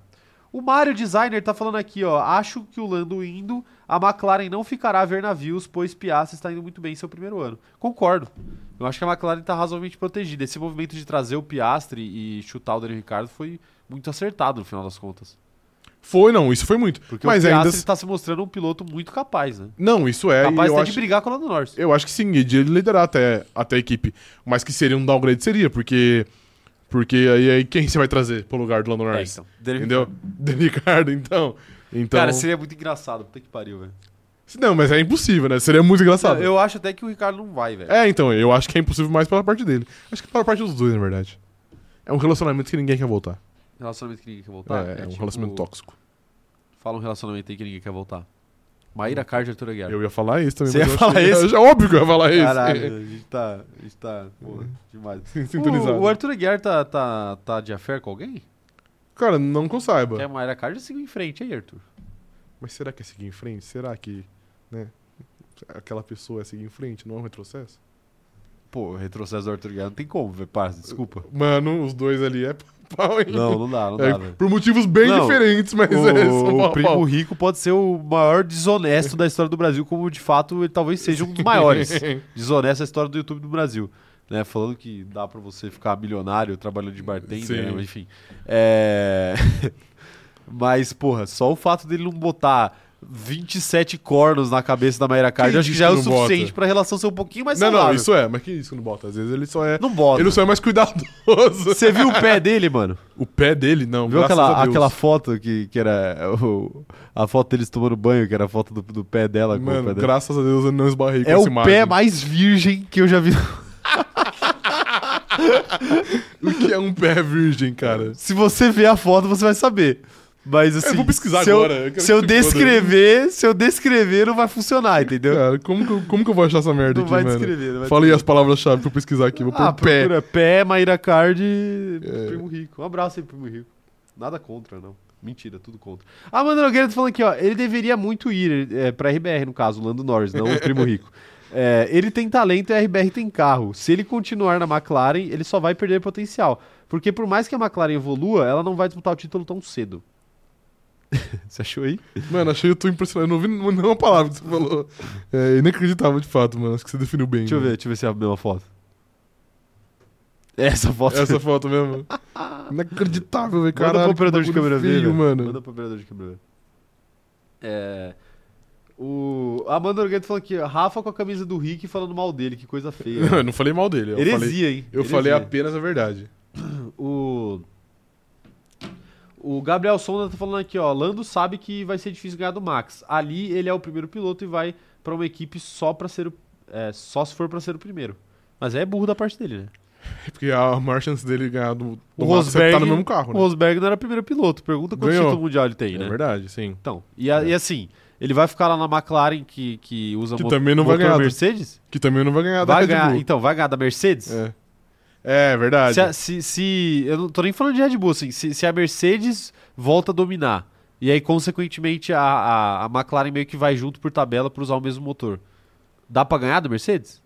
O Mario Designer tá falando aqui, ó. Acho que o Lando indo, a McLaren não ficará a ver navios, pois Piastri está indo muito bem em seu primeiro ano. Concordo. Eu acho que a McLaren tá razoavelmente protegida. Esse movimento de trazer o Piastri e chutar o Daniel Ricciardo foi muito acertado no final das contas. Foi, não, isso foi muito. Porque Mas o ainda. Piastri está se mostrando um piloto muito capaz, né? Não, isso é. e capaz até acho, de brigar com o Lando Norris. eu acho que sim, de ele liderar até, até a equipe. Mas que seria um downgrade, seria, porque. Porque aí, aí quem você vai trazer pro lugar do Lando É, Norris? então. Daniel Entendeu? Ricciardo. De Ricardo, então. Então... Cara, seria muito engraçado. Puta que pariu, velho. Não, mas é impossível, né? Seria muito engraçado. Eu acho até que o Ricardo não vai, velho. É, então, eu acho que é impossível mais pela parte dele. Acho que pela parte dos dois, na verdade. É um relacionamento que ninguém quer voltar. Relacionamento que ninguém quer voltar. é, é um tipo- relacionamento tóxico. Fala um relacionamento aí que ninguém quer voltar. Maíra Card e Arthur Aguiar. Eu ia falar isso também. Você mas ia eu falar achei- esse? É óbvio que eu ia falar isso. Caralho, a gente tá. A gente tá. Porra, demais. Sintonizado. O, o Arthur Aguiar tá, tá, tá de affair com alguém? Cara, não que eu saiba. Que a Maíra Card seguiu em frente aí, Arthur. Mas será que é seguir em frente? Será que, né? Aquela pessoa é seguir em frente, não é um retrocesso? Pô, o retrocesso do Arthur Aguiar não tem como, velho. Parça, desculpa. Mano, os dois ali é pau, hein? Não, não dá, não É, dá, velho. por motivos bem Não, diferentes, mas O, é, são o pau, primo pau. rico pode ser o maior desonesto da história do Brasil, como de fato ele talvez seja um dos maiores. desonesto da história do YouTube do Brasil. Né, falando que dá pra você ficar milionário trabalhando de bartender, né, enfim. É... Mas, porra, só o fato dele não botar 27 cornos na cabeça da Mayra Card, acho que já é o não suficiente bota? pra relação ser um pouquinho mais Não, saudável. não, isso é, mas que isso não bota? Às vezes ele só é. Não bota. Ele só é mais cuidadoso. Você viu o pé dele, mano? O pé dele, não. Viu aquela, aquela foto que, que era o- a foto deles tomando banho, que era a foto do, do pé dela com o Mano, pé dela? graças a Deus eu não esbarrei com É essa o pé mais virgem que eu já vi. O que é um pé virgem, cara? Se você ver a foto, você vai saber. Mas assim. vou pesquisar se agora, Eu, eu se eu foda. descrever, se eu descrever, não vai funcionar, entendeu? Cara, como que, eu, como que eu vou achar essa merda não aqui, vai mano? descrever. Não vai Fala aí as descrever. palavras-chave pra eu pesquisar aqui. Vou pôr Ah, pé. procura pé, Maíra Card, É. Primo Rico. Um abraço aí, Primo Rico. Nada contra, não. Mentira, tudo contra. A Amanda Nogueira tá falando aqui, ó. Ele deveria muito ir é, pra RBR, no caso, o Lando Norris, não o Primo Rico. É, ele tem talento e a RBR tem carro. Se ele continuar na McLaren, ele só vai perder potencial. Porque por mais que a McLaren evolua, ela não vai disputar o título tão cedo. Você achou aí? Mano, achei eu tô impressionado. Eu não ouvi nenhuma palavra que você falou. É inacreditável, de fato, mano. Acho que você definiu bem. Deixa eu ver, deixa eu ver se é a mesma foto. Essa foto. Essa foto mesmo. Inacreditável, velho. Manda pro operador de câmera ver, mano. Manda pro operador de câmera ver. É. O Amanda tá falando aqui, Rafa com a camisa do Rick falando mal dele, que coisa feia. Não, eu não falei mal dele. Eu falei, Heresia, hein? eu Heresia. falei apenas a verdade. O. O Gabriel Sonda tá falando aqui, ó. Lando sabe que vai ser difícil ganhar do Max. Ali ele é o primeiro piloto e vai pra uma equipe só para ser o. é, só se for pra ser o primeiro. Mas é burro da parte dele, né? É Porque a maior chance dele ganhar do, O do Max é Rosberg, tá no mesmo carro, o né? Rosberg não era primeiro piloto. Pergunta quantos Ganhou. títulos mundial ele tem, É né? verdade, sim. Então, e, a- É. e assim, ele vai ficar lá na McLaren que, que usa Que também não vai ganhar Mercedes? Que também não vai ganhar da Vai Red ganhar, Bull. então, vai ganhar da Mercedes? É. É verdade. Se, a- se, se- Eu não tô nem falando de Red Bull, assim. Se, se a Mercedes volta a dominar E aí, consequentemente, a, a, a McLaren meio que vai junto por tabela para usar o mesmo motor. Dá pra ganhar do Mercedes?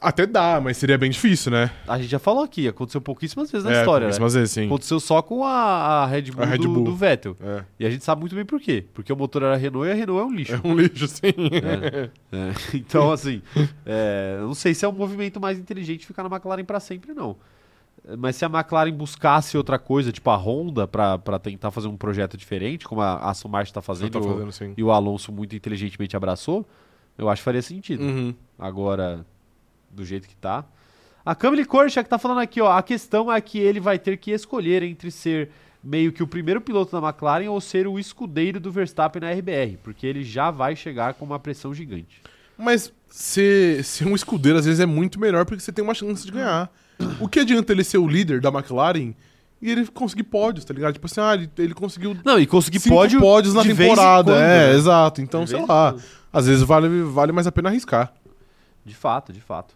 Até dá, mas seria bem difícil, né? A gente já falou aqui, aconteceu pouquíssimas vezes na é, história, né? Mas vezes, sim. Aconteceu só com a, a Red Bull, A Red do, Bull. do Vettel. É. E a gente sabe muito bem por quê. Porque o motor era Renault e a Renault é um lixo. É um lixo, sim. É, Então, assim, é, não sei se é um movimento mais inteligente ficar na McLaren pra sempre, não. Mas se a McLaren buscasse outra coisa, tipo a Honda, pra pra tentar fazer um projeto diferente, como a Aston Martin tá fazendo, tá e o- fazendo, sim. e o Alonso muito inteligentemente abraçou, eu acho que faria sentido. Uhum. Agora, do jeito que tá. A Camille Korchak tá falando aqui, ó. A questão é que ele vai ter que escolher entre ser meio que o primeiro piloto da McLaren ou ser o escudeiro do Verstappen na RBR, porque ele já vai chegar com uma pressão gigante. Mas ser, ser um escudeiro às vezes é muito melhor porque você tem uma chance de ganhar. O que adianta ele ser o líder da McLaren e ele conseguir pódios, tá ligado? Tipo assim, ah, ele, ele conseguiu Não, e conseguir pódio pódios na temporada. quando, é, né? exato. Então, De sei lá. Às vezes vale, vale mais a pena arriscar. De fato, de fato.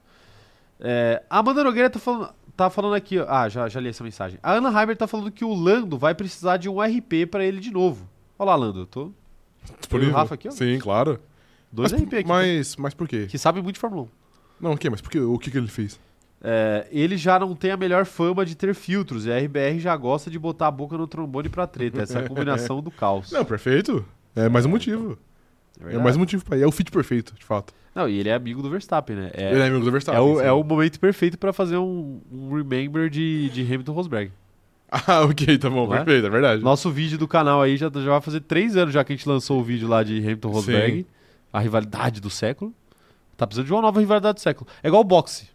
É, a Amanda Nogueira tá falando, tá falando aqui, ó. Ah, já, já li essa mensagem. A Ana Heimer tá falando que o Lando vai precisar de um RP pra ele de novo. Olha lá, Lando, eu tô. Disponível. Rafa aqui, ó. Sim, claro. Dois mas, RP aqui. mas, mas por quê? Que sabe muito de Fórmula 1. Não, o quê? Mas por quê? O que, que ele fez? É, ele já não tem a melhor fama de ter filtros, e a RBR já gosta de botar a boca no trombone pra treta. Essa é a combinação do caos. Não, perfeito. É mais um motivo. É, verdade. mais um motivo pra ir. É o fit perfeito, de fato. Não, e ele é amigo do Verstappen, né? É, ele é amigo do é Verstappen. o, sim. é o momento perfeito pra fazer um, um remember de, de Hamilton Rosberg. Ah, ok, tá bom, Não é? perfeito, é verdade. Nosso vídeo do canal aí já, já vai fazer três anos já que a gente lançou o vídeo lá de Hamilton Rosberg, a rivalidade do século. Tá precisando de uma nova rivalidade do século. É igual o boxe.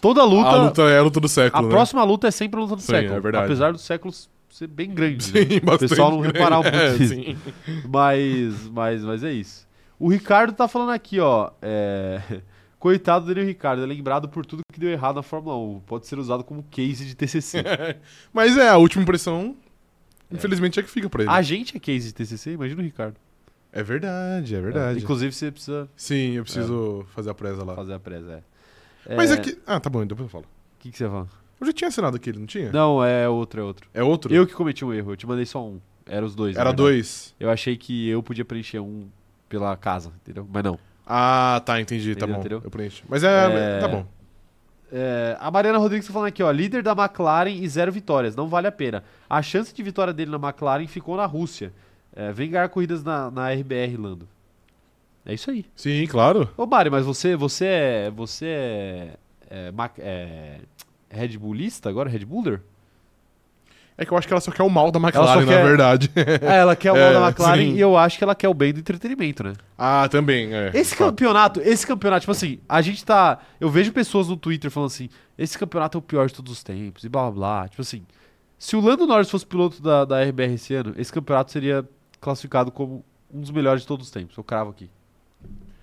Toda luta, a luta é a luta do a século. né? próxima luta é sempre a luta do Sim, século. é verdade. Apesar do século ser bem grande. né? Sim, bastante. pessoal não grande. reparar muito é, nisso. sim. Mas, mas, mas é isso. O Ricardo tá falando aqui, ó. é, Coitado dele, o Ricardo. É lembrado por tudo que deu errado na Fórmula 1. Pode ser usado como case de TCC. Mas é, a última impressão, infelizmente, é que fica pra ele. a gente é case de TCC? Imagina o Ricardo. É verdade, é verdade. Inclusive, você precisa Sim, eu preciso fazer a presa lá. fazer a presa. É. Mas É, é que. Ah, tá bom, depois eu falo. O que, que você fala? Eu já tinha assinado aquele, não tinha? Não, é outro, é outro. É outro? Eu que cometi um erro. Eu te mandei só um. Era os dois. Era dois. Eu achei que eu podia preencher um pela casa, entendeu? Mas não. Ah, tá, entendi, tá Entendeu, bom. entendeu? Eu preencho. Mas é, É. Tá bom. É, a Mariana Rodrigues tá falando aqui, ó. Líder da McLaren e zero vitórias. Não vale a pena. A chance de vitória dele na McLaren ficou na Rússia. É, vem ganhar corridas na, na RBR, Lando. É isso aí. Sim, claro. Ô, Mari, mas você, você é. Você é. é, é Red Bullista agora? Red Buller? É que eu acho que ela só quer o mal da McLaren, só na quer- verdade. É, ela quer o mal É, da McLaren sim. e eu acho que ela quer o bem do entretenimento, né? ah, também, é. Esse campeonato, esse campeonato, tipo assim, a gente tá. Eu vejo pessoas no Twitter falando assim: esse campeonato é o pior de todos os tempos, e blá blá blá. Tipo assim, se o Lando Norris fosse piloto da, da RBR esse ano, esse campeonato seria classificado como um dos melhores de todos os tempos. Eu cravo aqui.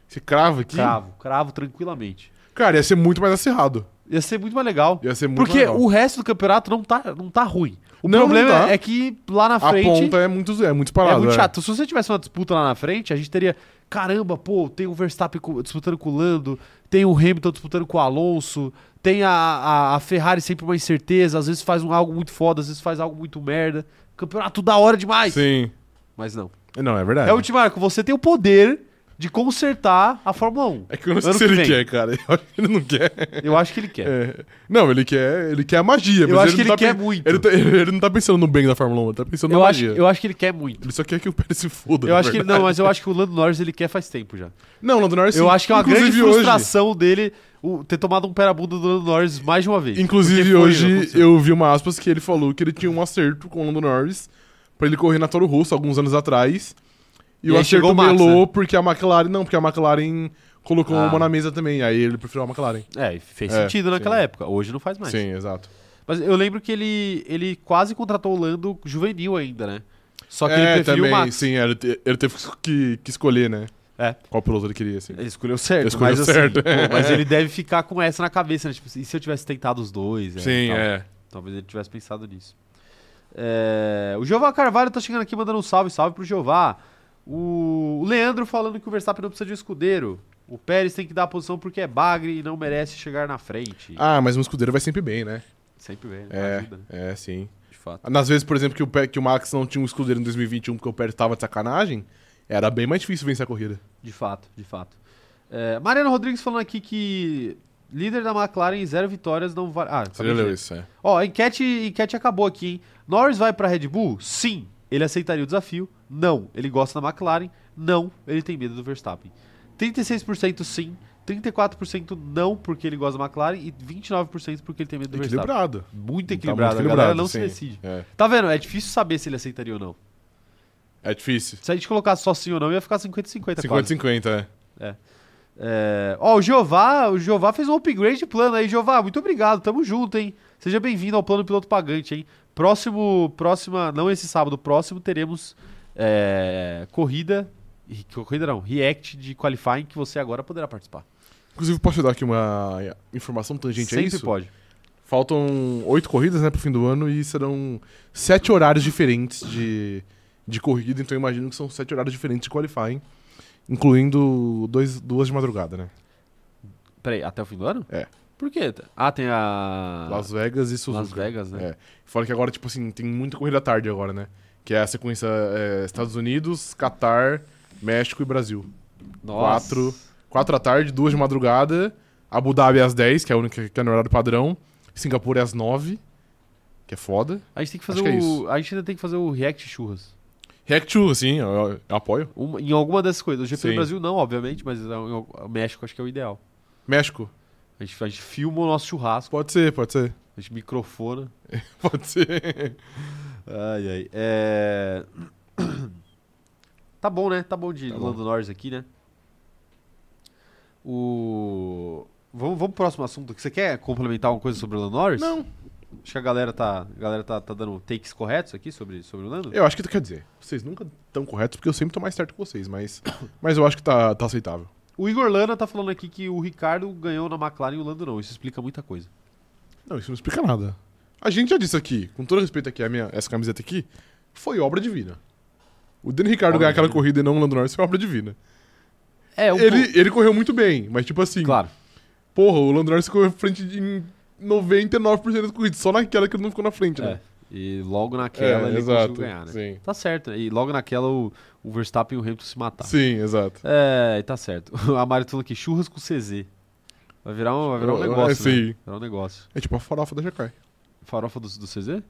Você crava aqui? Cravo, cravo tranquilamente. Cara, ia ser muito mais acirrado. Ia ser muito mais legal. Ia ser muito Porque legal. o resto do campeonato não tá, não tá ruim. O Não, problema não tá. é que lá na A frente. ponta é muito, é muito É parado. muito chato. Se você tivesse uma disputa lá na frente, a gente teria. Caramba, pô, tem o Verstappen disputando com o Lando, tem o Hamilton disputando com o Alonso, tem a, a, a Ferrari sempre uma incerteza, às vezes faz um, algo muito foda, às vezes faz algo muito merda. Campeonato da hora demais. Sim. Mas não. Não, é verdade. É o Marco, você tem o poder de consertar a Fórmula 1. É que eu não sei se que ele vem. quer, cara. Eu acho que ele não quer. Eu acho que ele quer. É. Não, ele quer, ele quer a magia. Eu acho que não ele tá quer pen- muito. Ele, tá- ele não tá pensando no bem da Fórmula 1, ele tá pensando Eu na acho, magia. eu acho que ele quer muito. Ele só quer que o Pérez se foda. Eu acho que não, mas eu acho que o Lando Norris ele quer faz tempo já. Não, Lando Norris Eu sim. acho que é uma grande Inclusive hoje- frustração dele o- ter tomado um pé na bunda do Lando Norris mais de uma vez. Inclusive, hoje eu vi uma aspas que ele falou que ele tinha um acerto com o Lando Norris pra ele correr na Toro Rosso alguns anos atrás. E, E o acerto o Max, melou né? porque a McLaren. Não, porque a McLaren colocou Ah. uma na mesa também. Aí ele preferiu a McLaren. É, fez É, sentido naquela sim. época. Hoje não faz mais. Sim, exato. Mas eu lembro que ele, ele quase contratou o Lando juvenil ainda, né? Só que é, ele preferiu também, o Max. sim, ele, ele teve que, que escolher, né? É. Qual piloto ele queria, assim. Ele escolheu certo, Ele escolheu mas assim, certo. pô, mas ele deve ficar com essa na cabeça, né? Tipo, e se eu tivesse tentado os dois? Sim, e tal? é. Talvez ele tivesse pensado nisso. É, o Jeová Carvalho tá chegando aqui mandando um salve, salve pro Jeová. O, Leandro falando que o Verstappen não precisa de um escudeiro. O Pérez tem que dar a posição porque é bagre e não merece chegar na frente. Ah, mas um escudeiro vai sempre bem, né? Sempre vem, né? É, ajuda. né? é, sim. de fato. Nas vezes, por exemplo, que o, Pe- que o Max não tinha um escudeiro em 2021 porque o Pérez tava de sacanagem, era bem mais difícil vencer a corrida. De fato, de fato. É, Mariano Rodrigues falando aqui que líder da McLaren em zero vitórias não vai. Ah, Você leu isso, é. Ó, a enquete, enquete acabou aqui, hein? Norris vai pra Red Bull? Sim. Ele aceitaria o desafio? Não. Ele gosta da McLaren? Não. Ele tem medo do Verstappen. 36% sim. 34% não, porque ele gosta da McLaren. E 29% porque ele tem medo do Verstappen. Equilibrado. Muito Tá equilibrado. muito a galera equilibrado, não sim. se decide. É. Tá vendo? É difícil saber se ele aceitaria ou não. É difícil. Se a gente colocasse só sim ou não, ia ficar 50-50 quase. 50-50, é. É, Ó, o Jeová, o Jeová fez um upgrade de plano aí, Jeová. Muito obrigado, tamo junto, hein? Seja bem-vindo ao plano piloto pagante, hein? Próximo, próxima, não esse sábado, próximo teremos é, corrida, ri- corrida não, react de qualifying que você agora poderá participar. Inclusive, posso dar aqui uma informação tangente a Sempre isso? pode. Faltam oito corridas, né, pro fim do ano e serão sete horários diferentes de, de corrida, então eu imagino que são sete horários diferentes de qualifying, incluindo dois, duas de madrugada, né? Peraí, até o fim do ano? É. Por quê? Ah, tem a Las Vegas e Suzuka. Las Vegas, né? É. Fora que agora, tipo assim, tem muita corrida à tarde agora, né? Que é a sequência é, Estados Unidos, Catar, México e Brasil. Nossa. Quatro. Quatro à tarde, duas de madrugada. Abu Dhabi às 10, que é a única que é no horário padrão. Singapura é às 9, que é foda. A gente tem que fazer Acho é o. isso. a gente ainda tem que fazer o React Churras. React 2, sim, eu, eu apoio. Uma- em alguma dessas coisas. O GP do Sim. Brasil não, obviamente, mas é, o o México acho que é o ideal. México. A gente, a gente filma o nosso churrasco, Pode ser, pode ser. a gente microfona. Pode ser. Ai, ai. É... tá bom, né? Tá bom de Tá. Lando Norris aqui, né? O... Vamos, vamos pro próximo assunto. Você quer complementar alguma coisa sobre o Lando Norris? Não. Acho que a galera tá, a galera tá, tá dando takes corretos aqui sobre, sobre o Lando. Eu acho que quer dizer, vocês nunca estão corretos, porque eu sempre tô mais certo que vocês, mas, mas eu acho que tá, tá aceitável. O Igor Lana tá falando aqui que o Ricardo ganhou na McLaren e o Lando não. Isso explica muita coisa. Não, isso não explica nada. A gente já disse aqui, com todo respeito aqui, a minha, essa camiseta aqui, foi obra divina. O Dani Ricardo ganhar aquela corrida e não o Lando Norris foi obra divina. É, um ele, ele correu muito bem, mas tipo assim, Claro. porra, o Lando Norris ficou na frente de em 99% das corridas, só naquela que ele não ficou na frente, É. né? E logo naquela É, ele exato, conseguiu ganhar, né? sim. Tá certo. né? E logo naquela o, o Verstappen e o Hamilton se mataram. Sim, exato. É, tá certo. A Mari tá falando aqui, churras com CZ. Vai virar um, vai virar um É, negócio, né? sim. Vai virar um negócio. É tipo a farofa da Jacai. Farofa do, do CZ?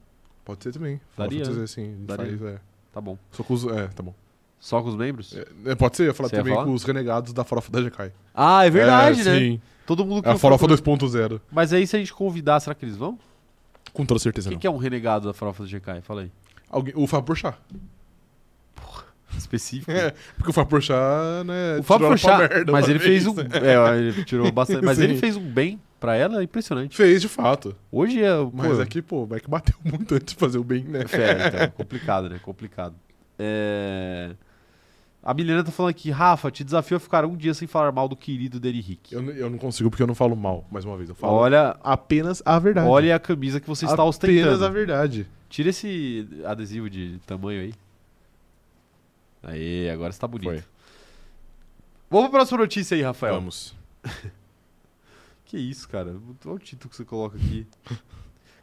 Pode ser também. Daria, Farofa né? do sim. Daria. Faz, é. Tá bom. Só com os. É, tá bom. Só com os membros? É, é, pode ser, eu ia falar Você também falar? com os renegados da farofa da Jacai. Ah, é verdade, É, né? Sim. Todo mundo que É a farofa procuro- 2.0. Mas aí se a gente convidar, será que eles vão? Com toda certeza Quem não. que é um renegado da farofa do GK? Fala aí. Alguém, o Fábio Porchat. Específico. É, porque o Fábio Porchat, né, O Fábio Porchat, merda mas ele fez um... É, ele tirou bastante... Mas Sim. ele fez um bem pra ela impressionante. Fez, de fato. Hoje é... Mas aqui, pô, o Beck bateu muito antes de fazer o bem, né? É, então, complicado, né? Complicado. É... A Milena tá falando aqui, Rafa, te desafio a ficar um dia sem falar mal do querido Danny Rick. Eu, eu não consigo porque eu não falo mal, mais uma vez. Eu falo Olha, apenas a verdade. olha a camisa que você está apenas ostentando. a verdade. Tira esse adesivo de tamanho aí. Aí, agora está bonito. Foi. Vamos pra próxima notícia aí, Rafael. Vamos. Que isso, cara? Olha o título que você coloca aqui.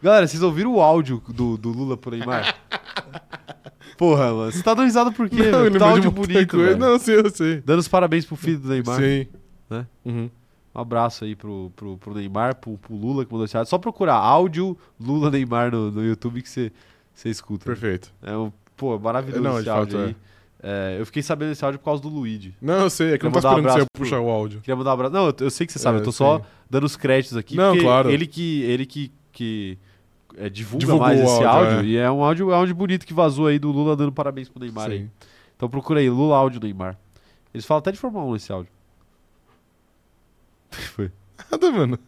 Galera, vocês ouviram o áudio do, do Lula pro Neymar? Porra, mano. Você tá dando risada por quê? Não, velho? Tá áudio bonito, velho. Não, eu sei, eu sei. Dando os parabéns pro filho do Neymar. Sim. Né? Uhum. Um abraço aí pro, pro, pro Neymar, pro, pro Lula que mandou esse áudio. Só procurar áudio Lula Neymar no, no YouTube que você escuta. Perfeito. É um, pô, maravilhoso Não, esse áudio fato, aí. É, eu fiquei sabendo desse áudio por causa do Luigi. Não, eu sei, é que eu não tá mandar um esperando você pro- puxar o áudio. Queria mandar um abraço. Não, eu, eu sei que você sabe, É, eu tô só sim. dando os créditos aqui. Não, claro. Ele que, ele que, que é, divulga Divulgou mais esse áudio, áudio. é. E é um áudio, um áudio bonito que vazou aí do Lula dando parabéns pro Neymar aí. Sim. Então procura aí, Lula áudio Neymar. Eles falam até de Fórmula 1 nesse áudio. Foi. Nada, mano.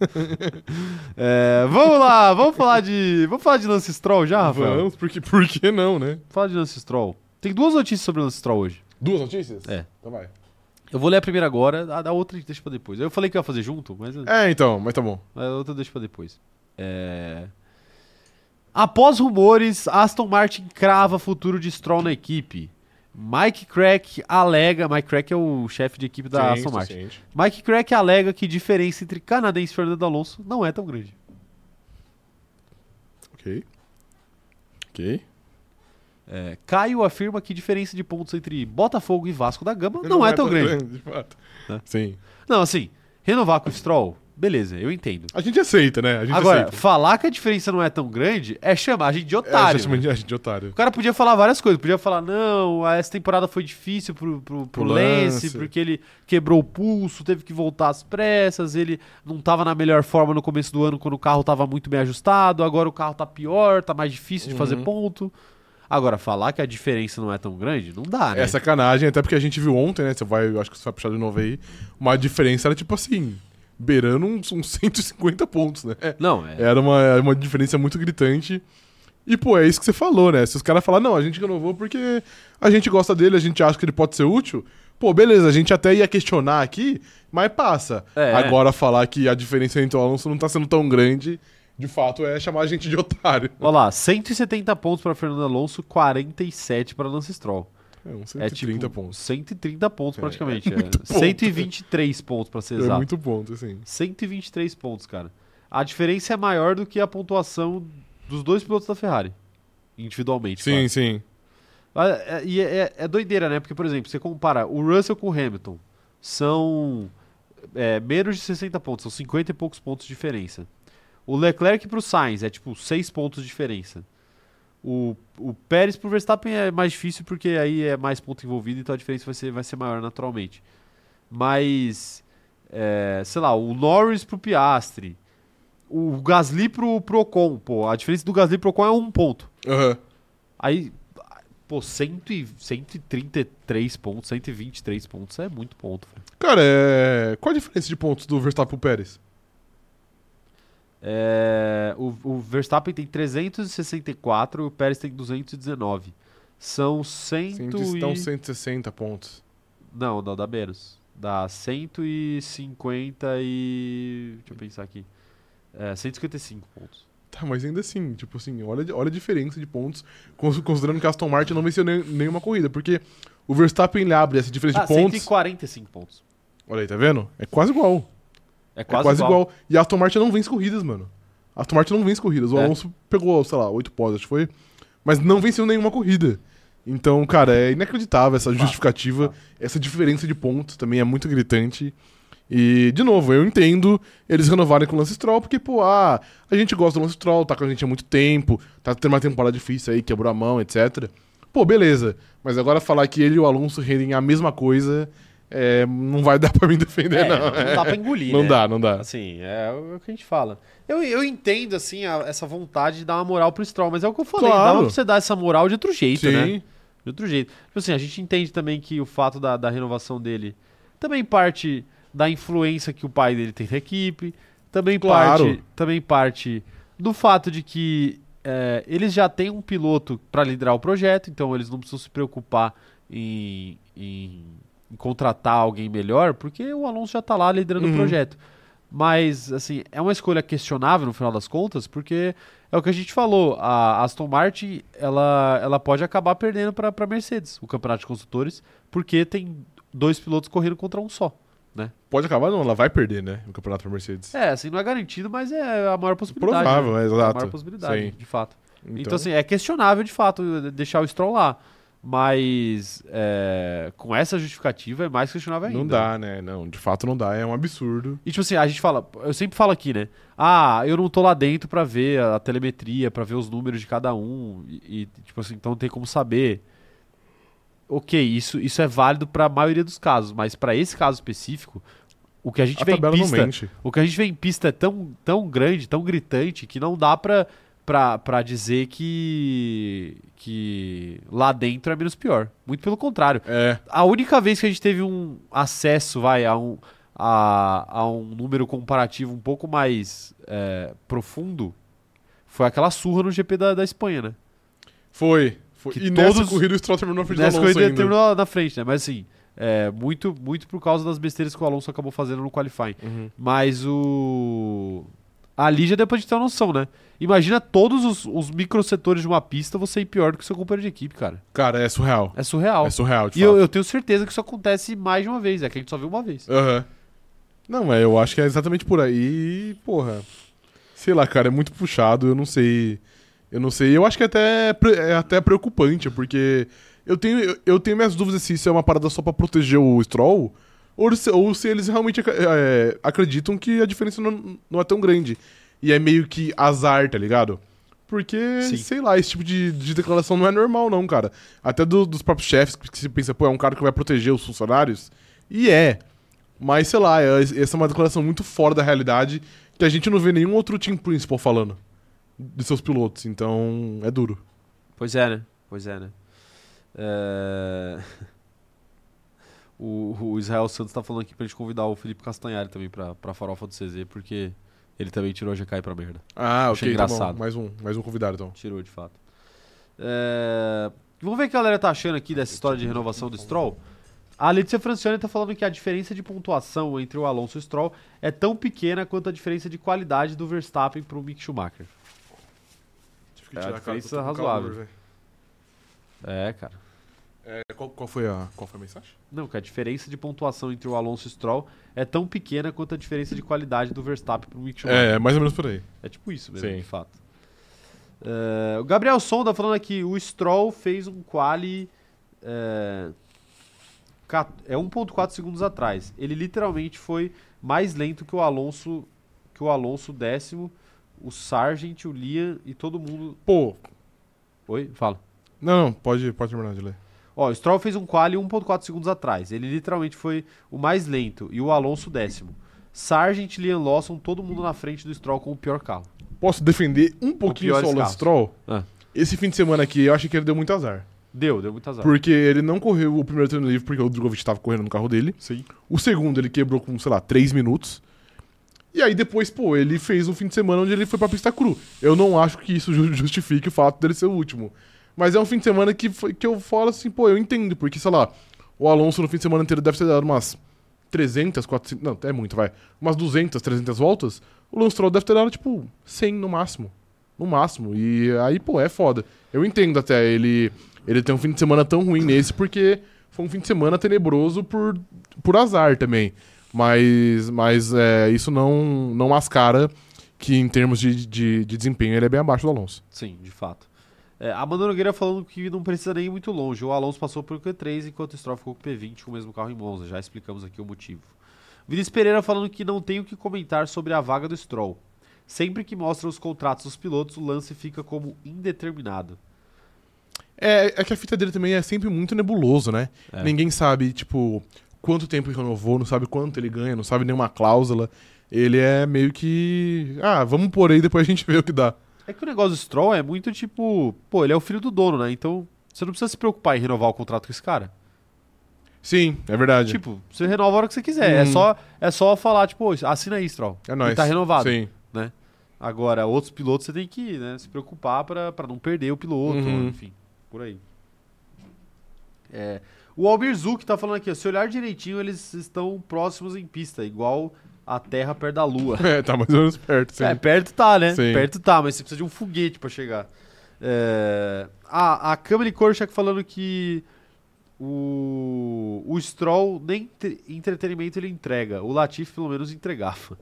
É, vamos lá, vamos falar de. Vamos falar de Lance Stroll já, Rafael? Vamos, porque, por que não, né? Falar de Lance Stroll. Tem duas notícias sobre Lance Stroll hoje. Duas notícias? É. Então vai. Eu vou ler a primeira agora, a da outra deixa pra depois. Eu falei que eu ia fazer junto, mas É, então, mas tá bom. a outra eu deixo pra depois. É... Após rumores, Aston Martin crava futuro de Stroll na equipe. Mike Crack alega. Mike Crack é o chefe de equipe da Sim, Aston Martin. ciente. Mike Crack alega que a diferença entre canadense e Fernando Alonso não é tão grande. Ok. Ok. É, Caio afirma que diferença de pontos entre Botafogo e Vasco da Gama não, é tão grande. de fato. Né? Sim. Não, assim, renovar com o Stroll, beleza, eu entendo. A gente aceita, né? A gente Agora, aceita. falar que a diferença não é tão grande é chamar a gente de otário. É, justamente a gente é otário. O cara podia falar várias coisas. Podia falar, não, essa temporada foi difícil pro, pro, pro Pro Lance, Lance. porque ele quebrou o pulso, teve que voltar às pressas, ele não tava na melhor forma no começo do ano quando o carro tava muito bem ajustado, agora o carro tá pior, tá mais difícil de fazer Uhum. ponto. Agora, falar que a diferença não é tão grande, não dá, né? É sacanagem, até porque a gente viu ontem, né? Você vai, eu acho que você vai puxar de novo aí. Uma diferença era tipo assim, beirando uns, uns 150 pontos, né? Não, é. Era uma, uma diferença muito gritante. E, pô, é isso que você falou, né? Se os caras falarem, não, a gente renovou porque a gente gosta dele, a gente acha que ele pode ser útil. Pô, beleza, a gente até ia questionar aqui, mas passa. É. Agora falar que a diferença entre o Alonso não tá sendo tão grande, de fato, é chamar a gente de otário. Olha lá, 170 pontos pra Fernando Alonso, 47 pra Lance Stroll. É uns É 130 tipo pontos. 130 pontos É, praticamente. É, muito ponto. 123 pontos pra ser É exato. muito ponto, assim. 123 pontos, cara. A diferença é maior do que a pontuação dos dois pilotos da Ferrari. Individualmente. Sim, claro. sim. Ah, é- E é, é- é doideira, né? Porque, por exemplo, você compara o Russell com o Hamilton. São é, menos de 60 pontos, são 50 e poucos pontos de diferença. O Leclerc pro Sainz é tipo 6 pontos de diferença. O, o Pérez pro Verstappen é mais difícil porque aí é mais ponto envolvido, então a diferença vai ser, vai ser maior naturalmente. Mas, é, sei lá, o Norris pro Piastri, o Gasly pro, pro Ocon, pô, a diferença do Gasly pro Ocon é um ponto. Aham. Aí, pô, 100 e- 133 pontos, 123 pontos é muito ponto. Cara, é... qual a diferença de pontos do Verstappen pro Pérez? É, o, o Verstappen tem 364 e o Pérez tem 219. São 100 Cento- e... Estão 160 pontos. Não, não, dá menos. Dá 150 e... Deixa eu pensar aqui. É, 155 pontos. Tá, mas ainda assim, tipo assim, olha, olha a diferença de pontos, cons- considerando que a Aston Martin não venceu nem- nenhuma corrida, porque o Verstappen ele abre essa diferença Ah, de pontos. 145 pontos. Olha aí, tá vendo? É quase igual. É É quase, quase, igual. igual. E a Aston Martin não vence corridas, mano. A Aston Martin não vence corridas. O É. Alonso pegou, sei lá, oito pódios, acho que foi. Mas não venceu nenhuma corrida. Então, cara, é inacreditável essa justificativa. Essa diferença de pontos também é muito gritante. E, de novo, eu entendo eles renovarem com o Lance Stroll, porque, pô, ah, a gente gosta do Lance Stroll, tá com a gente há muito tempo, tá tendo uma temporada difícil aí, quebrou a mão, etc. Pô, beleza. Mas agora falar que ele e o Alonso rendem a mesma coisa, é, não vai dar pra mim defender, É, não. não dá pra engolir, Não né? dá, não dá. Assim, é o que a gente fala. Eu, eu entendo, assim, a- essa vontade de dar uma moral pro Stroll, mas é o que eu falei, Claro. dava pra você dar essa moral de outro jeito, né? Sim. De outro jeito. Tipo assim, a gente entende também que o fato da, da renovação dele também parte da influência que o pai dele tem na equipe, também Claro. parte também parte do fato de que é, eles já têm um piloto para liderar o projeto, então eles não precisam se preocupar em, em- em contratar alguém melhor, porque o Alonso já tá lá liderando Uhum. o projeto. Mas, assim, é uma escolha questionável no final das contas, porque é o que a gente falou, a Aston Martin, ela, ela pode acabar perdendo para a Mercedes, o campeonato de construtores, porque tem dois pilotos correndo contra um só. Pode acabar, não, ela vai perder, né? O campeonato pra Mercedes. É, assim, não é garantido, mas é a maior possibilidade. Provável, né? é, É a exato. maior possibilidade, Sim. de fato. Então, assim, é questionável de fato deixar o Stroll lá. Mas é, com essa justificativa é mais questionável ainda. não dá, né? Não, de fato não dá, é um absurdo. E tipo assim, a gente fala, eu sempre falo aqui, né? Ah, eu não tô lá dentro pra ver a telemetria, pra ver os números de cada um e, e, tipo assim, então não tem como saber. OK, isso isso é válido pra maioria dos casos, mas pra esse caso específico, o que a gente A vê em pista, o que a gente vê em pista é tão, tão grande, tão gritante, que não dá pra, pra, pra dizer que, que lá dentro é menos pior. Muito pelo contrário. É, A única vez que a gente teve um acesso, vai, a um, a, a um número comparativo um pouco mais é, profundo foi aquela surra no GP da, da Espanha, né? foi. foi. Que E nessa todos- corrida o Stroll terminou na frente Nessa do Alonso corrida ainda. terminou na frente, né? Mas assim, é, muito, muito por causa das besteiras que o Alonso acabou fazendo no qualifying. Uhum. Mas o. Ali já depois de ter uma noção, né? Imagina todos os, os microsetores de uma pista você ir pior do que seu companheiro de equipe, cara. Cara, é surreal. É surreal. É surreal, de e eu, eu tenho certeza que isso acontece mais de uma vez, é que a gente só viu uma vez. Aham. Não, é, eu acho que é exatamente por aí. Porra. Sei lá, cara, é muito puxado. Eu não sei. Eu não sei. Eu acho que é até, pre- é até preocupante, porque eu tenho, eu, eu tenho minhas dúvidas se isso é uma parada só pra proteger o Stroll, ou se, ou se eles realmente ac- é, acreditam que a diferença não, não é tão grande. E é meio que azar, tá ligado? Porque, Sim. sei lá, esse tipo de, de declaração não é normal, não, cara. Até do- dos próprios chefes, que se pensa, pô, é um cara que vai proteger os funcionários. E é. Mas, sei lá, é- essa é uma declaração muito fora da realidade que a gente não vê nenhum outro team principal falando de seus pilotos. Então, é duro. Pois é, né? Pois é, né? É... O, o Israel Santos tá falando aqui pra gente convidar o Felipe Castanhari também pra, pra farofa do CZ, porque ele também tirou a GK pra merda. Ah, Achei ok, tá engraçado. Mais um, mais um convidado, então. Tirou, de fato. É, Vamos ver o que a galera tá achando aqui dessa história de renovação do Stroll. A Letícia Francione tá falando que a diferença de pontuação entre o Alonso e o Stroll é tão pequena quanto a diferença de qualidade do Verstappen pro Mick Schumacher. Tive que É, a tirar a cara, diferença razoável. calor. É, cara. É, qual, qual foi a, qual foi a mensagem? Não, que a diferença de pontuação entre o Alonso e o Stroll é tão pequena quanto a diferença de qualidade do Verstappen pro Mick Schumacher. É, mais ou menos por aí. É tipo isso mesmo, Sim. de fato. É, o Gabriel Sonda falando aqui, o Stroll fez um quali é, ca- é 1.4 segundos atrás. Ele literalmente foi mais lento que o Alonso, que o Alonso décimo, o Sargent, o Liam e todo mundo. Pô, Oi, fala. não, não, pode, pode terminar de ler. Ó, o Stroll fez um quali 1.4 segundos atrás. Ele literalmente foi o mais lento e o Alonso décimo. Sargent, Liam Lawson, todo mundo na frente do Stroll com o pior carro. Posso defender um pouquinho só o. Lance Stroll? Ah. Esse fim de semana aqui, eu achei que ele deu muito azar. Deu, deu muito azar. Porque ele não correu o primeiro treino livre porque o Drogovic tava correndo no carro dele. Sim. O segundo ele quebrou com, sei lá, 3 minutos. E aí depois, pô, ele fez um fim de semana onde ele foi pra pista cru. Eu não acho que isso ju- justifique o fato dele ser o último. Mas é um fim de semana que, foi- que eu falo assim, pô, eu entendo, porque, sei lá, o Alonso no fim de semana inteiro deve ter dado umas 300, 400, não, é muito, vai, umas 200, 300 voltas. O Lance Stroll deve ter dado, tipo, 100 no máximo. No máximo. E aí, pô, é foda. Eu entendo até ele, ele ter um fim de semana tão ruim nesse, porque foi um fim de semana tenebroso por, por azar também. Mas, mas é, isso não, não mascara que, em termos de, de, de desempenho, ele é bem abaixo do Alonso. Sim, de fato. É, a Amanda Nogueira falando que não precisa nem ir muito longe. O Alonso passou por Q3 enquanto o Stroll ficou com o P20 com o mesmo carro em Monza. Já explicamos aqui o motivo. Vinícius Pereira falando que não tem o que comentar sobre a vaga do Stroll. Sempre que mostra os contratos dos pilotos, o lance fica como indeterminado. É, é que a fita dele também é sempre muito nebuloso, né? É. Ninguém sabe, tipo, quanto tempo ele renovou, não sabe quanto ele ganha, não sabe nenhuma cláusula. Ele é meio que. Ah, vamos por aí, depois a gente vê o que dá. É que o negócio do Stroll é muito tipo, pô, ele é o filho do dono, né? Então você não precisa se preocupar em renovar o contrato com esse cara. Sim, é verdade. Tipo, você renova a hora que você quiser. É, Hum. só, é só falar, tipo, "Ô, assina aí, Stroll. é nóis. E tá renovado. Sim. Agora, outros pilotos você tem que né, se preocupar pra pra não perder o piloto, Uhum. enfim, por aí. É, o Albir Zuc tá falando aqui, ó, se olhar direitinho, eles estão próximos em pista, igual a Terra perto da Lua. É, tá mais ou menos perto, sim. É, perto tá, né? Sim. Perto tá, mas você precisa de um foguete pra chegar. É... Ah, a Câmara Korchak falando que o, o Stroll nem tre- entretenimento ele entrega. O Latifi pelo menos entregava.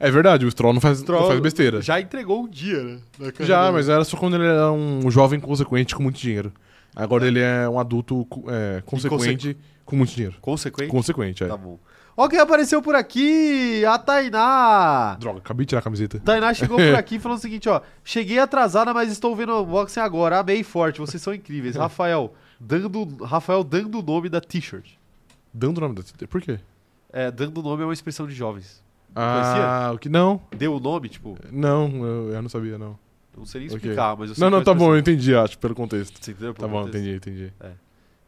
É verdade, o Stroll não faz, Stroll não faz besteira. Já entregou um dia, né? Já, dele. mas era só quando ele era um jovem consequente com muito dinheiro. Agora ele é um adulto é, consequente com muito dinheiro. Consequente? Consequente, é. Tá bom. Ó quem apareceu por aqui! A Tainá! Droga, acabei de tirar a camiseta. Tainá chegou por aqui falando o seguinte, ó. Cheguei atrasada, mas estou vendo o unboxing agora. Amei forte, vocês são incríveis. Rafael, dando, Rafael dando o nome da t-shirt. Dando o nome da. Por quê? É, dando o nome é uma expressão de jovens. Ah, o que? Não, Deu o nome, tipo, não, eu, eu não sabia, não. não sei nem explicar, mas eu sei Não, é não, uma tá bom, eu entendi, acho, pelo contexto. Você entendeu? Tá Pelo bom, contexto? entendi, entendi.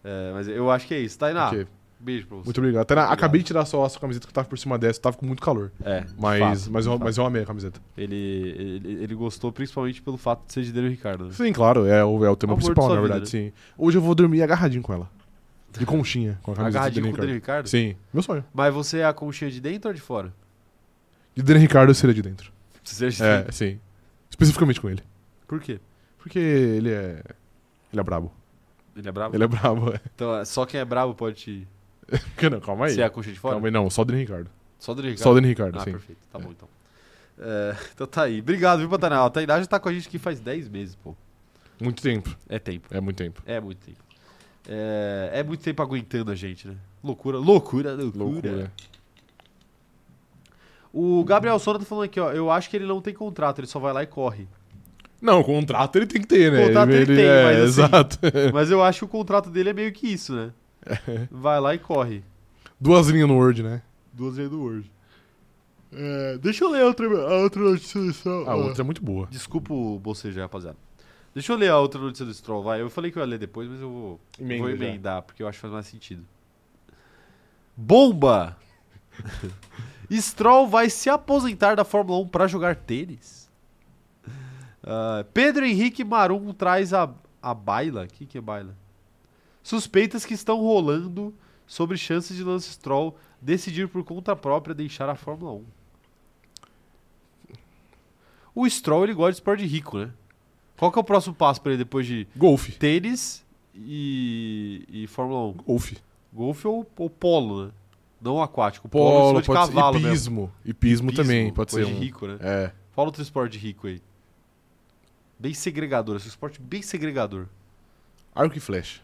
É, mas eu acho que é isso. Tainá, Ok, beijo pra você. Muito obrigado. Até na- Obrigado. acabei de tirar só a sua camiseta que tava por cima dessa, tava com muito calor. É, Mas, fato, mas, eu, fato. mas eu amei a camiseta. Ele, ele, ele gostou principalmente pelo fato de ser de Daniel Ricardo. né? Sim, claro, é o, é o tema de principal, na vida, verdade, sim. Hoje eu vou dormir agarradinho com ela. De conchinha, com a camiseta Agarradinho de com o Daniel Ricardo. Sim, meu sonho. Mas você é a conchinha de dentro ou de fora? De Daniel Ricardo eu seria de dentro. Você é de É, dentro. sim. Especificamente com ele. Por quê? Porque ele é. Ele é brabo. Ele é brabo? Ele é brabo, é. Então, é, só quem é brabo pode te... Não, calma aí. ser a conchinha de fora? Calma aí, não, só o Daniel Ricardo. Só o Daniel Ricardo? Só o Daniel Ricardo, Ah, sim. perfeito. Tá É. bom, então. É, então tá aí. Obrigado, viu, Pantanal? A Tainá já tá com a gente aqui faz 10 meses, pô. Muito tempo. É tempo. É muito tempo. É muito tempo. É, é muito tempo aguentando a gente, né? Loucura, loucura, loucura. Loucura. O Gabriel Sona tá falando aqui, ó. Eu acho que ele não tem contrato, ele só vai lá e corre. Não, o contrato ele tem que ter, né? Contrato ele tem, é, mas assim- Exato. Mas eu acho que o contrato dele é meio que isso, né? Vai lá e corre. Duas linhas no Word, né? Duas vezes do Word. É, deixa eu ler a outra, a outra notícia do Stroll. A outra é muito boa. Desculpa o bocejar, rapaziada. Deixa eu ler a outra notícia do Stroll, vai. Eu falei que eu ia ler depois, mas eu vou, Emenda vou já. emendar, porque eu acho que faz mais sentido. Bomba! Stroll vai se aposentar da Fórmula 1 para jogar tênis? Ah, Pedro Henrique Marum traz a, a baila. O que, que é baila? Suspeitas que estão rolando sobre chances de Lance Stroll decidir por conta própria deixar a Fórmula 1. O Stroll ele gosta de esporte rico, né? Qual que é o próximo passo para ele depois de Golfe. tênis e, e Fórmula 1? Golfe. Golfe ou, ou polo, né? Não aquático. Polo, Polo, de pode cavalo ser. mesmo. Hipismo. Hipismo também pode ser um. de rico, né? É. Fala outro esporte rico aí. Bem segregador, esse esporte bem segregador. Arco e flecha.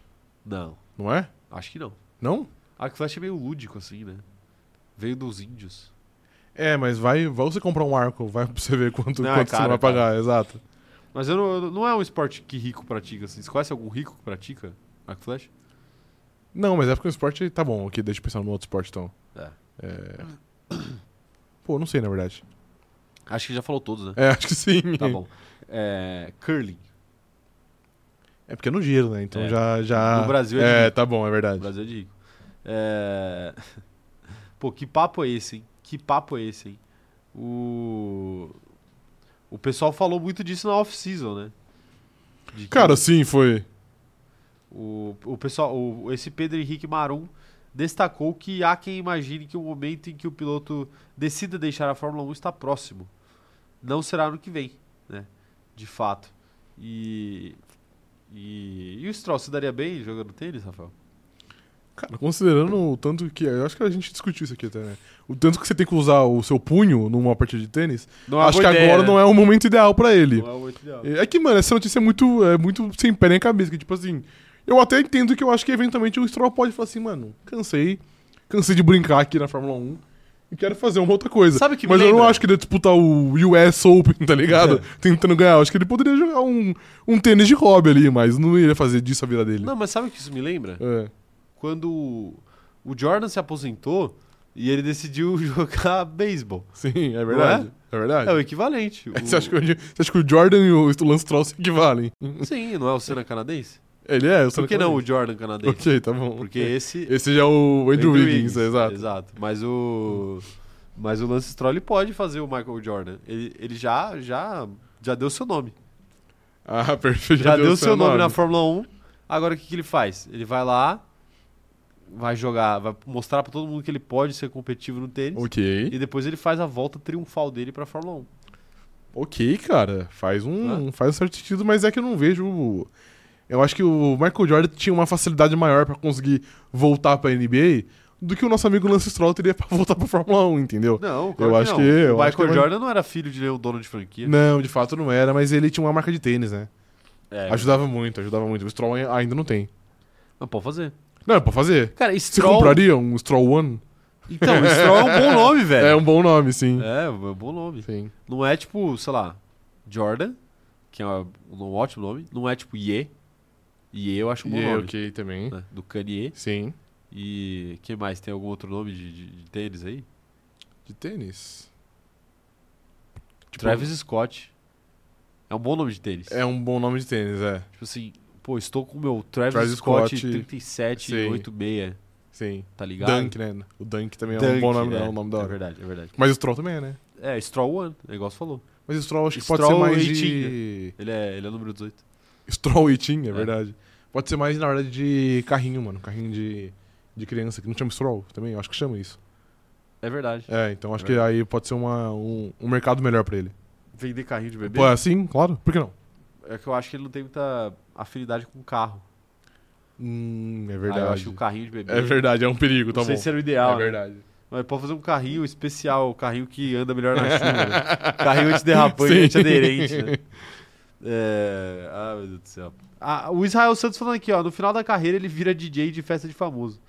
Não, Não é? acho que não. Não? Arco e flecha é meio lúdico, assim, né? Veio dos índios. É, mas vai, vai você comprar um arco, vai pra você ver quanto, Não, é quanto você caro, vai é pagar, exato. Mas eu não, não é um esporte que rico pratica, assim. Você conhece algum rico que pratica arco e flecha? Não, mas é porque o esporte tá bom. Ok, deixa eu pensar no outro esporte então. É. É. Pô, não sei na verdade. Acho que já falou todos, né? É, acho que sim. Tá bom. É, curling. É porque é no gelo, né? Então É. já, já. No Brasil é de É, rico. tá bom, é verdade. Brasil é de rico. É... Pô, que papo é esse, hein? Que papo é esse, hein? O... O pessoal falou muito disso na off-season, né? Que Cara, sim, foi. o, o pessoal, o, esse Pedro Henrique Marum destacou que há quem imagine que o momento em que o piloto decida deixar a Fórmula 1 está próximo. Não será no que vem, né? De fato. E... E, e o Stroll se daria bem jogando tênis, Rafael? Cara, considerando o tanto que. Eu acho que a gente discutiu isso aqui até, né? O tanto que você tem que usar o seu punho numa partida de tênis, Não acho que agora não é o momento ideal pra ele. Não é o ideal. É que, mano, essa notícia é muito, é muito sem pé nem cabeça. Que, tipo assim, eu até entendo que eu acho que eventualmente o Stroll pode falar assim, mano, cansei. Cansei de brincar aqui na Fórmula 1 e quero fazer uma outra coisa. Sabe que Mas eu não acho que ele ia disputar o US Open, tá ligado? Tentando ganhar. Eu acho que ele poderia jogar um, um tênis de hobby ali, mas não iria fazer disso a vida dele. Não, mas sabe o que isso me lembra? É. Quando o Jordan se aposentou e ele decidiu jogar beisebol. Sim, é verdade. É, verdade. É o equivalente. O- Você, acha que, o- você acha que o Jordan e o Lance Stroll se equivalem? Sim, não é o Senna canadense? Ele é, eu Por que não o Jordan canadense? Ok, tá bom. Porque esse... Esse já é o Andrew Wiggins, exato. Exato. Mas o... Mas o Lance Stroll pode fazer o Michael Jordan. Ele, ele já, já, já deu seu nome. Ah, perfeito. Já, deu seu nome, na Fórmula 1. Agora o que, que ele faz? Ele vai lá, vai jogar, vai mostrar pra todo mundo que ele pode ser competitivo no tênis. Ok. E depois ele faz a volta triunfal dele pra Fórmula 1. Ok, cara. Faz um, faz um certo sentido, mas é que eu não vejo. Eu acho que o Michael Jordan tinha uma facilidade maior pra conseguir voltar pra NBA do que o nosso amigo Lance Stroll teria pra voltar pra Fórmula 1, entendeu? Não, Eu acho não. que- eu o acho Michael que- Jordan não era filho de nenhum dono de franquia. Não, de fato não era, mas ele tinha uma marca de tênis, né? É, Ajudava muito, ajudava muito. O Stroll ainda não tem. Não, pode fazer. Não, é pra fazer. Cara, Você Stroll... compraria um Stroll One? Então, Stroll é um bom nome, velho. É um bom nome, sim. É, um bom nome. Sim. Não é tipo, sei lá, Jordan, que é um, um ótimo nome. Não é tipo Ye. Ye eu acho um bom E nome. ok também. né? Do Kanye. Sim. E que mais? Tem algum outro nome de, de- de tênis aí? De tênis? Tipo, Travis Scott. É um bom nome de tênis. É um bom nome de tênis, é. Tipo assim, pô, estou com o meu Travis, Travis Scott, Scott, 3786, Sim. tá ligado? Dunk, né? O Dunk também é um Dunk, bom nome, é, é um nome da É hora. verdade, é verdade. Mas o Stroll também é, né? É, Stroll One, o negócio falou. Mas o Stroll acho que Stroll pode ser mais e de... Ele é, ele é número 18. Stroll e Team, é, É. verdade. Pode ser mais, na verdade, de carrinho, mano. Carrinho de, de criança, que não chama Stroll também, eu acho que chama isso. É verdade. É, então acho É que aí pode ser uma, um, um mercado melhor pra ele. Vender carrinho de bebê. Pô, assim, claro. Por que não? É que eu acho que ele não tem muita afinidade com carro. Hum, é verdade. eu acho que o carrinho de bebê. É verdade, é um perigo, tá não sei bom. se era o ideal. é né? verdade. Mas pode fazer um carrinho especial, o carrinho que anda melhor na chuva. né? Carrinho antiderrapante, Sim. antiaderente, né? É... Ah, meu Deus do céu. Ah, o Israel Santos falando aqui, ó. No final da carreira ele vira DJ de festa de famoso.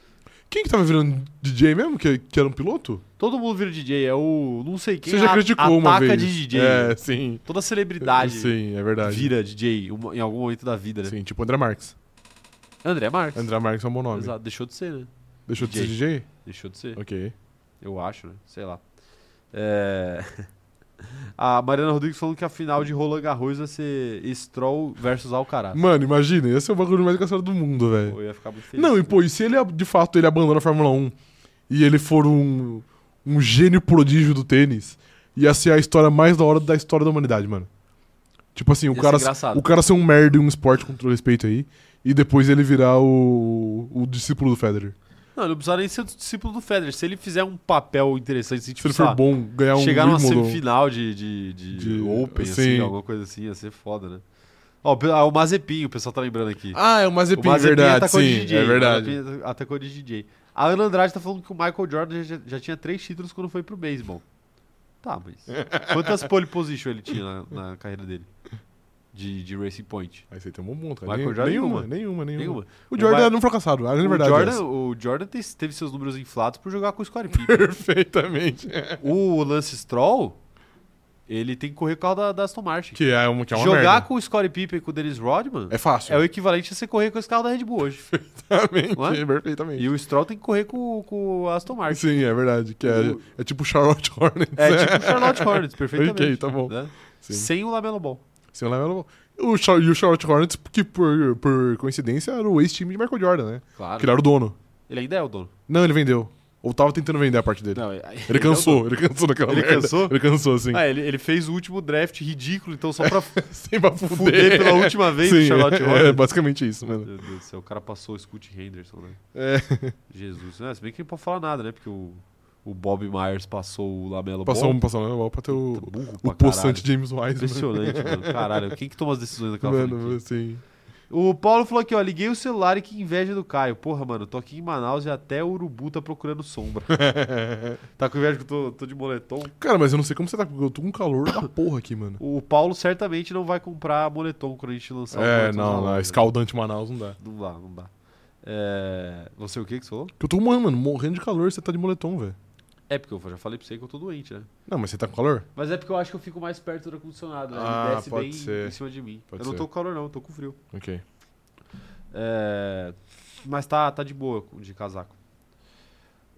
Quem que tava virando DJ mesmo? Que, que era um piloto? Todo mundo vira DJ, é o. Não sei quem Você já a- criticou uma ataca vez. de DJ. É, sim. Toda celebridade Sim, é verdade. vira DJ uma- em algum momento da vida, né? Sim, tipo André Marques. André Marques. André Marques é um bom nome. Exato, deixou de ser, né? Deixou de ser DJ. DJ? Deixou de ser. Ok. Eu acho, né? Sei lá. É... A Mariana Rodrigues falando que a final de Roland Garros vai ser Stroll versus Alcaraz. Mano, imagina, esse é o bagulho mais engraçado do mundo, velho. Eu ia ficar muito feliz. Não, e pô, e se ele de fato ele abandona a Fórmula 1 e ele for um, um gênio prodígio do tênis, ia ser a história mais da hora da história da humanidade, mano. Tipo assim, o Ia cara, o cara ser um merda em um esporte com todo respeito aí, e depois ele virar o, o discípulo do Federer. Não, ele não precisa nem ser discípulo do Federer. Se ele fizer um papel interessante, Se tipo, ele sei for bom, ganhar um chegar numa semifinal de, de, de, De- Open, sim. assim, alguma coisa assim, ia ser foda, né? Ó, o ah, o Mazepin, o pessoal tá lembrando aqui. Ah, é o Mazepin, o Mazepin verdade, sim, DJ. é verdade. Atacou de DJ. A Ana Andrade tá falando que o Michael Jordan já, já tinha três títulos quando foi pro beisebol. Tá, mas quantas pole position ele tinha na, na carreira dele? De, de Racing Point? Aí você tem um bom ponto, cara. Michael Jordan, nenhuma, nenhuma. nenhuma, nenhuma, Nenhuma. O Jordan era um fracassado, a grande O verdade é Jordan, essa. o Jordan te- teve seus números inflados por jogar com o Scottie Pippen. Perfeitamente. o Lance Stroll, ele tem que correr com o carro da, da Aston Martin. Que é uma, que é uma Jogar merda. com o Scottie Pippen e com o Dennis Rodman É fácil. é o equivalente a você correr com esse carro da Red Bull hoje. Perfeitamente, é? perfeitamente. e o Stroll tem que correr com, com o Aston Martin. Sim, é verdade. Que é, O- é tipo Charlotte Hornets. É tipo o Charlotte Hornets, perfeitamente. Ok, tá bom. né? Sem o Lamelo Ball. Sim, o Lamelo- o Char- e o Charlotte Hornets, que por, por coincidência era o ex-time de Michael Jordan, né? Claro. Que ele era o dono. Ele ainda é o dono. Não, ele vendeu. Ou tava tentando vender a parte dele. Não, Ele cansou, ele cansou daquela Ele merda. cansou? Ele cansou, sim. Ah, ele, ele fez o último draft ridículo, então só pra Sem pra fuder. fuder pela última vez Sim, o Charlotte é, Hornets. é basicamente isso, mano. Meu Deus do céu, o cara passou o Scoot Henderson, né? É, Jesus. É, se bem que não pode falar nada, né? Porque o, o Bob Myers passou o Lamelo passou Ball. um, passou um igual pra ter o, o caralho. James Wise. Impressionante, mano. Caralho, quem que toma as decisões naquela Mano, franquia? assim. O Paulo falou aqui, ó, liguei o celular e que inveja do Caio. Porra, mano, tô aqui em Manaus e até o Urubu tá procurando sombra. tá com inveja que eu tô, tô de moletom? Cara, mas eu não sei como você tá, porque eu tô com calor da porra aqui, mano. O Paulo certamente não vai comprar moletom quando a gente lançar o É, não, loja. não, escaldante Manaus não dá. Não dá, não dá. É... Você o que que você falou? Eu tô, mano, morrendo de calor, você tá de moletom, velho. É porque eu já falei pra você que eu tô doente, né? Não, mas você tá com calor? Mas é porque eu acho que eu fico mais perto do ar-condicionado, né? Ah, Ele desce pode bem ser. em cima de mim. Pode eu não ser. tô com calor não, eu tô com frio. Ok. É, Mas tá, tá de boa de casaco.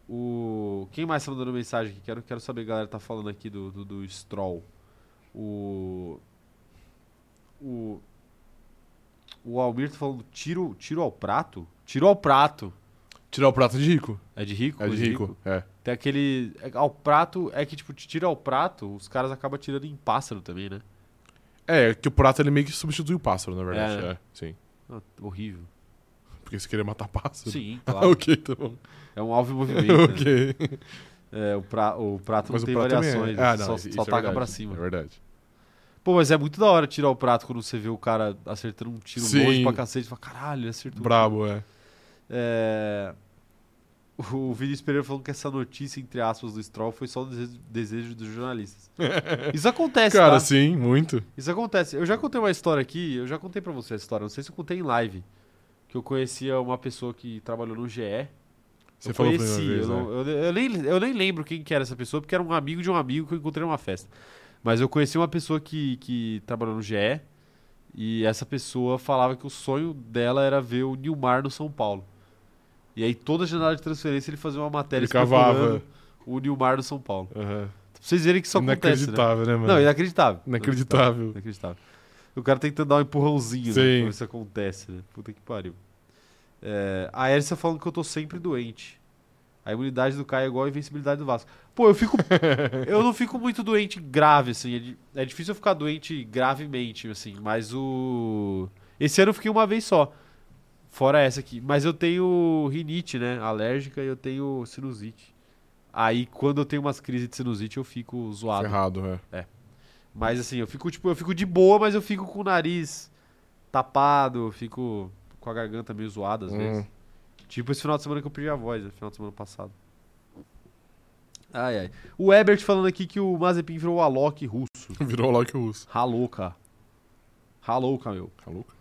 O... Quem mais tá mandando mensagem aqui? Quero, quero saber, a galera tá falando aqui do, do, do Stroll. O. O. O Almir tá falando tiro, tiro ao prato? Tiro ao prato. Tirar o prato de rico. É de rico? É de rico, é. Tem aquele. é- Ao prato, é que tipo, te tira ao prato, os caras acabam tirando em pássaro também, né? É, que o prato ele meio que substitui o pássaro, na verdade. É. É, sim. Ah, horrível. Porque você queria matar pássaro. Sim, Ah, claro. ok, tá bom. É um alvo em movimento. né? ok. É, o, pra, o prato Mas não o tem prato também variações, é. Ah, né? não, só, isso só é taca verdade, pra cima. É verdade. Pô, mas é muito da hora tirar o prato quando você vê o cara acertando um tiro Sim. longe pra cacete. Você fala, caralho, ele acertou. Brabo, é. É... O Vinícius Pereira falando que essa notícia, entre aspas, do Stroll foi só o desejo, dos jornalistas. Isso acontece, Cara, tá? sim, muito. Isso acontece. Eu já contei uma história aqui, eu já contei pra você essa história, não sei se eu contei em live. Que eu conhecia uma pessoa que trabalhou no GE. Você eu falou conheci, vez, eu, né? não- eu- eu nem, eu nem lembro quem que era essa pessoa, porque era um amigo de um amigo que eu encontrei numa festa. Mas eu conheci uma pessoa que, que trabalhou no GE e essa pessoa falava que o sonho dela era ver o Nilmar no São Paulo. E aí toda janela de transferência ele fazia uma matéria Ele cavava. o Nilmar no São Paulo. Aham. Pra vocês verem que isso acontece, né? Inacreditável, né, mano? Não, inacreditável. Inacreditável. Inacreditável. O cara tentando dar um empurrãozinho, né? Pra ver se acontece, né? Puta que pariu. É, a Erissa falando que eu tô sempre doente. A imunidade do Caio é igual a invencibilidade do Vasco. Pô, eu fico. eu não fico muito doente grave, assim. É, é difícil eu ficar doente gravemente, assim. Mas o. Esse ano eu fiquei uma vez só. Fora essa aqui. Mas eu tenho rinite, né? Alérgica e eu tenho sinusite. Aí, quando eu tenho umas crises de sinusite, eu fico zoado. Ferrado, é. Mas assim, eu fico, tipo, eu fico de boa, mas eu fico com o nariz tapado, eu fico com a garganta meio zoada às Hum. vezes. Tipo esse final de semana que eu perdi a voz, no final de semana passado. Ai, ai. O Ebert falando aqui que o Mazepin virou o Alok russo. Virou Loki russo. Ralouca. Ralouca, meu. Louco?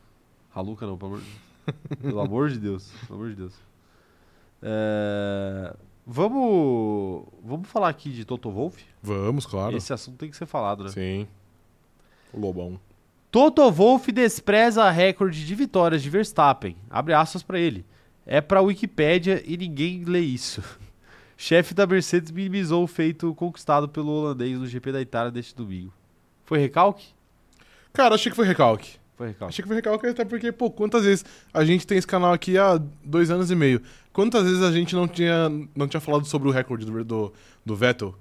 Raluca não, pelo amor, pelo amor de Deus. Pelo amor de Deus. É, Vamos. Vamos falar aqui de Toto Wolff? Vamos, claro. Esse assunto tem que ser falado, né? Sim. O Lobão. Toto Wolff despreza recorde de vitórias de Verstappen. Abre aspas pra ele. É pra Wikipédia e ninguém lê isso. Chefe da Mercedes minimizou o feito conquistado pelo holandês no GP da Itália deste domingo. Foi recalque? Cara, achei que foi recalque. Foi recalque. Achei que foi recalque até porque, pô, quantas vezes a gente tem esse canal aqui há dois anos e meio. Quantas vezes a gente não tinha, não tinha falado sobre o recorde do, do, do Vettel?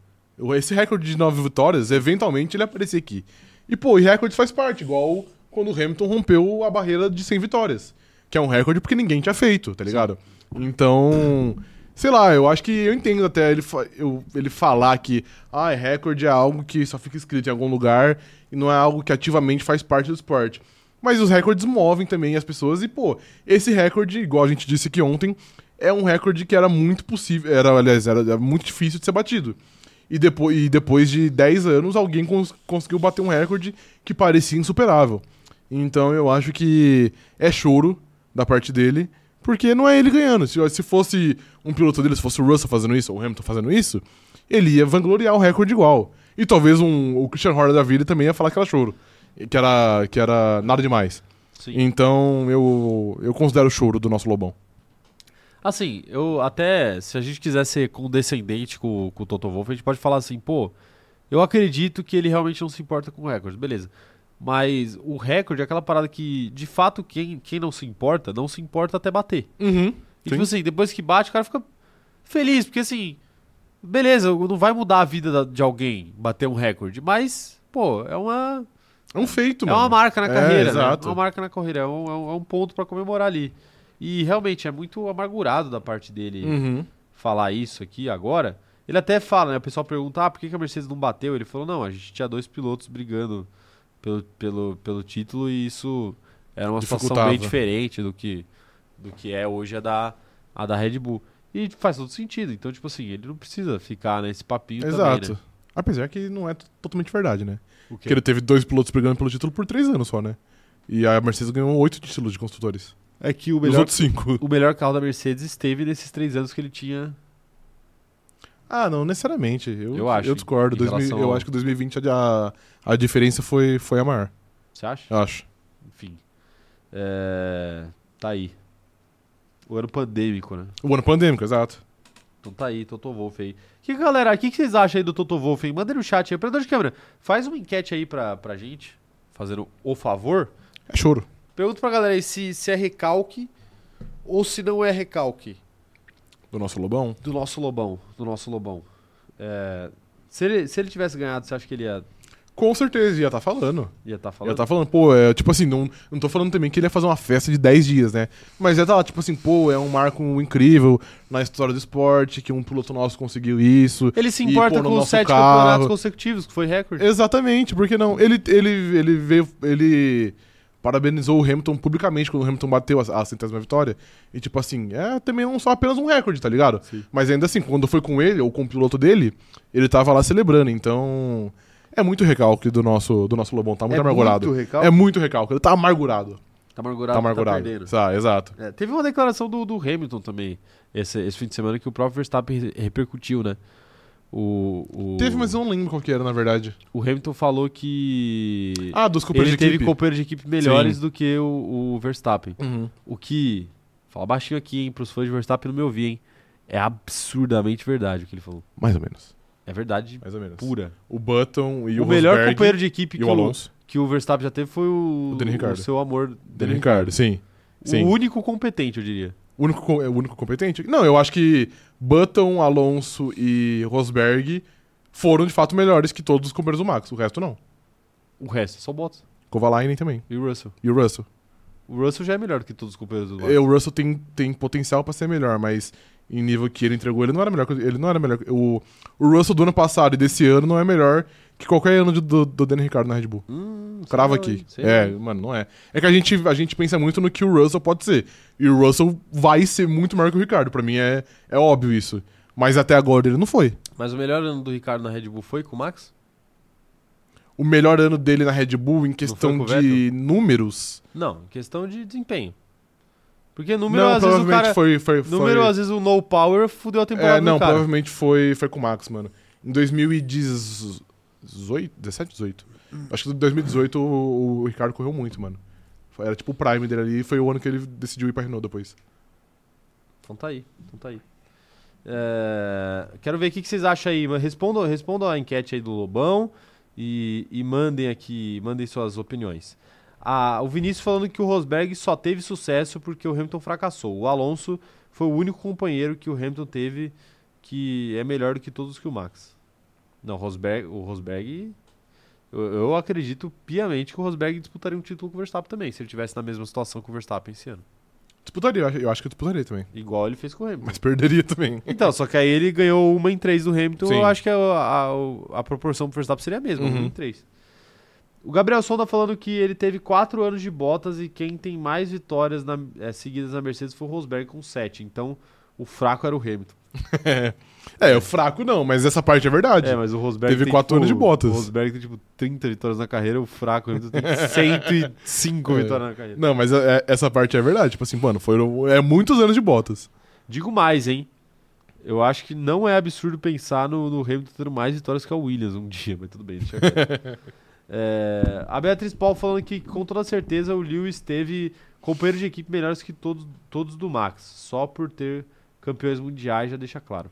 Esse recorde de nove vitórias, eventualmente ele aparecia aqui. E, pô, e recorde faz parte, igual quando o Hamilton rompeu a barreira de 100 vitórias. Que é um recorde porque ninguém tinha feito, tá ligado? Então, sei lá, eu acho que eu entendo até ele, fa- eu- ele falar que ah, recorde é algo que só fica escrito em algum lugar e não é algo que ativamente faz parte do esporte. Mas os recordes movem também as pessoas e, pô, esse recorde, igual a gente disse aqui ontem, é um recorde que era muito possível, era, aliás, era, era muito difícil de ser batido. E depois, e depois de 10 anos, alguém cons- conseguiu bater um recorde que parecia insuperável. Então eu acho que é choro da parte dele, porque não é ele ganhando. Se, se fosse um piloto dele, se fosse o Russell fazendo isso, ou o Hamilton fazendo isso, ele ia vangloriar o recorde igual. E talvez um, o Christian Horner da vida também ia falar que era choro. Que era, que era nada demais. Sim. Então eu, eu considero o choro do nosso Lobão. Assim, eu até, se a gente quiser ser condescendente com, com o Toto Wolff, a gente pode falar assim, pô, eu acredito que ele realmente não se importa com recordes, beleza. Mas o recorde é aquela parada que, de fato, quem, quem não se importa, não se importa até bater. Uhum. E, tipo assim, depois que bate, o cara fica feliz, porque assim, beleza, não vai mudar a vida da- de alguém bater um recorde, mas, pô, é uma, É um feito, é mano. uma marca na É, carreira, né? exato. É uma marca na carreira, é um, é um- é ponto pra comemorar ali. E realmente é muito amargurado da parte dele Uhum. falar isso aqui agora. Ele até fala, né? O pessoal pergunta, ah, por que a Mercedes não bateu? Ele falou, não, a gente tinha dois pilotos brigando pelo, pelo, pelo título e isso era uma situação bem diferente do que, do que é hoje a da, a da Red Bull. E faz todo sentido. Então, tipo assim, ele não precisa ficar nesse papinho Exato. também, né? Apesar que não é totalmente verdade, né? Porque ele teve dois pilotos brigando pelo título por três anos só, né? E a Mercedes ganhou oito títulos de construtores. É que o melhor, o melhor carro da Mercedes esteve nesses três anos que ele tinha Ah, não, necessariamente. Eu, Eu acho, Eu discordo. 2000 relação eu ao- acho que 2020 a, a diferença foi, foi a maior. Você acha? Eu acho. Enfim. É, Tá aí. O ano pandêmico, né? O ano pandêmico, exato. Então tá aí, Toto Wolff aí. Que galera, o que, que vocês acham aí do Toto Wolff, hein? Manda no chat aí. Operador de câmera, faz uma enquete aí pra, pra gente, fazendo o favor. É choro. Pergunta pra galera aí se, se é recalque ou se não é recalque Do nosso Lobão. do nosso Lobão. Do nosso Lobão. É, se, ele, se ele tivesse ganhado, você acha que ele ia Com certeza, ia estar falando. ia Ia falando? estar falando, pô, é tipo assim, não, não tô falando também que ele ia fazer uma festa de 10 dias, né? Mas ia estar lá, tipo assim, pô, é um marco incrível na história do esporte, que um piloto nosso conseguiu isso. Ele se E, importa pô, no com sete carro. campeonatos consecutivos, que foi recorde. Exatamente, porque não? Ele, ele, ele veio. Ele parabenizou o Hamilton publicamente quando o Hamilton bateu a, a centésima vitória. E, tipo assim, é também não só apenas um recorde, tá ligado? Sim. Mas ainda assim, quando foi com ele, ou com o piloto dele, ele tava lá celebrando. Então. É muito recalque do nosso, do nosso Lobão, tá muito é amargurado. muito recalque. É muito recalque, ele tá amargurado. Tá amargurado, tá amargurado. perdendo. Tá, exato. É, teve uma declaração do, do Hamilton também, esse, esse fim de semana, que o próprio Verstappen re- repercutiu, né? O, o, Teve, mas eu não lembro qual que era, na verdade. o Hamilton falou que Ah, dos companheiros ele de teve equipe. companheiros de equipe melhores Sim. do que o, o Verstappen. Uhum. O que, fala baixinho aqui, hein, pros fãs de Verstappen não me ouvir, hein? É absurdamente verdade o que ele falou. Mais ou menos. É verdade Mais ou menos. pura. O Button e o, o melhor Rosberg companheiro de equipe e que o o, Alonso. que o Verstappen já teve foi o, O Danny Ricciardo. seu amor, Daniel Danny Ricardo, sim. Sim. O único competente, eu diria. O único, co- é o único competente? Não, eu acho que Button, Alonso e Rosberg foram de fato melhores que todos os companheiros do Max. O resto não. O resto, só Bottas. Kovalainen também. E o Russell. E o Russell. O Russell já é melhor que todos os companheiros do Max. O Russell tem, tem potencial pra ser melhor, mas em nível que ele entregou, ele não era melhor. Ele não era melhor. O, o Russell do ano passado e desse ano não é melhor que qualquer ano de- do, do Danny Ricardo na Red Bull. Hum, Crava aqui. Sei É, mano, não é. É que a gente, a gente pensa muito no que o Russell pode ser. E o Russell vai ser muito maior que o Ricardo. Pra mim é, é óbvio isso. Mas até agora ele não foi. Mas o melhor ano do Ricardo na Red Bull foi com o Max? O melhor ano dele na Red Bull em questão de números. Não, em questão de desempenho. Porque número, não, às vezes o cara. foi, foi, foi. Número, às vezes o no power fudeu a temporada É, não, do cara. provavelmente foi, foi com o Max, mano. Em 2018, 17, 18. Acho que em 2018 o, o Ricardo correu muito, mano. Foi- Era tipo o prime dele ali e foi o ano que ele decidiu ir pra Renault depois. Então tá aí, então tá aí. É, quero ver o que, que vocês acham aí. Respondam, respondam a enquete aí do Lobão e, e mandem aqui, mandem suas opiniões. Ah, o Vinícius falando que o Rosberg só teve sucesso porque o Hamilton fracassou. O Alonso foi o único companheiro que o Hamilton teve que é melhor do que todos que o Max. Não, o Rosberg, o Rosberg eu, eu acredito piamente que o Rosberg disputaria um título com o Verstappen também, se ele tivesse na mesma situação que o Verstappen esse ano. Disputaria, eu acho- eu acho que eu disputaria também. Igual ele fez com o Hamilton. Mas perderia também. Então, só que aí ele ganhou uma em três do Hamilton. Sim. Eu acho que a, a, a proporção pro Verstappen seria a mesma, Uhum. uma em três. O Gabriel Sonda falando que ele teve quatro anos de botas e quem tem mais vitórias na- eh, seguidas na Mercedes foi o Rosberg com sete. Então, o fraco era o Hamilton. é, o fraco não, mas essa parte é verdade. É, mas o Rosberg Teve tem, quatro tipo, anos de Bottas. O Rosberg tem, tipo, 30 vitórias na carreira, o fraco o Hamilton tem 105 É. vitórias na carreira. Não, mas é- é- essa parte é verdade. Tipo assim, mano, foram é muitos anos de botas. Digo mais, hein? Eu acho que não é absurdo pensar no, no Hamilton tendo mais vitórias que o Williams um dia, mas tudo bem, deixa quieto. É, a Beatriz Paul falando que com toda certeza o Lewis teve companheiros de equipe melhores que todos, todos do Max, só por ter campeões mundiais já deixa claro.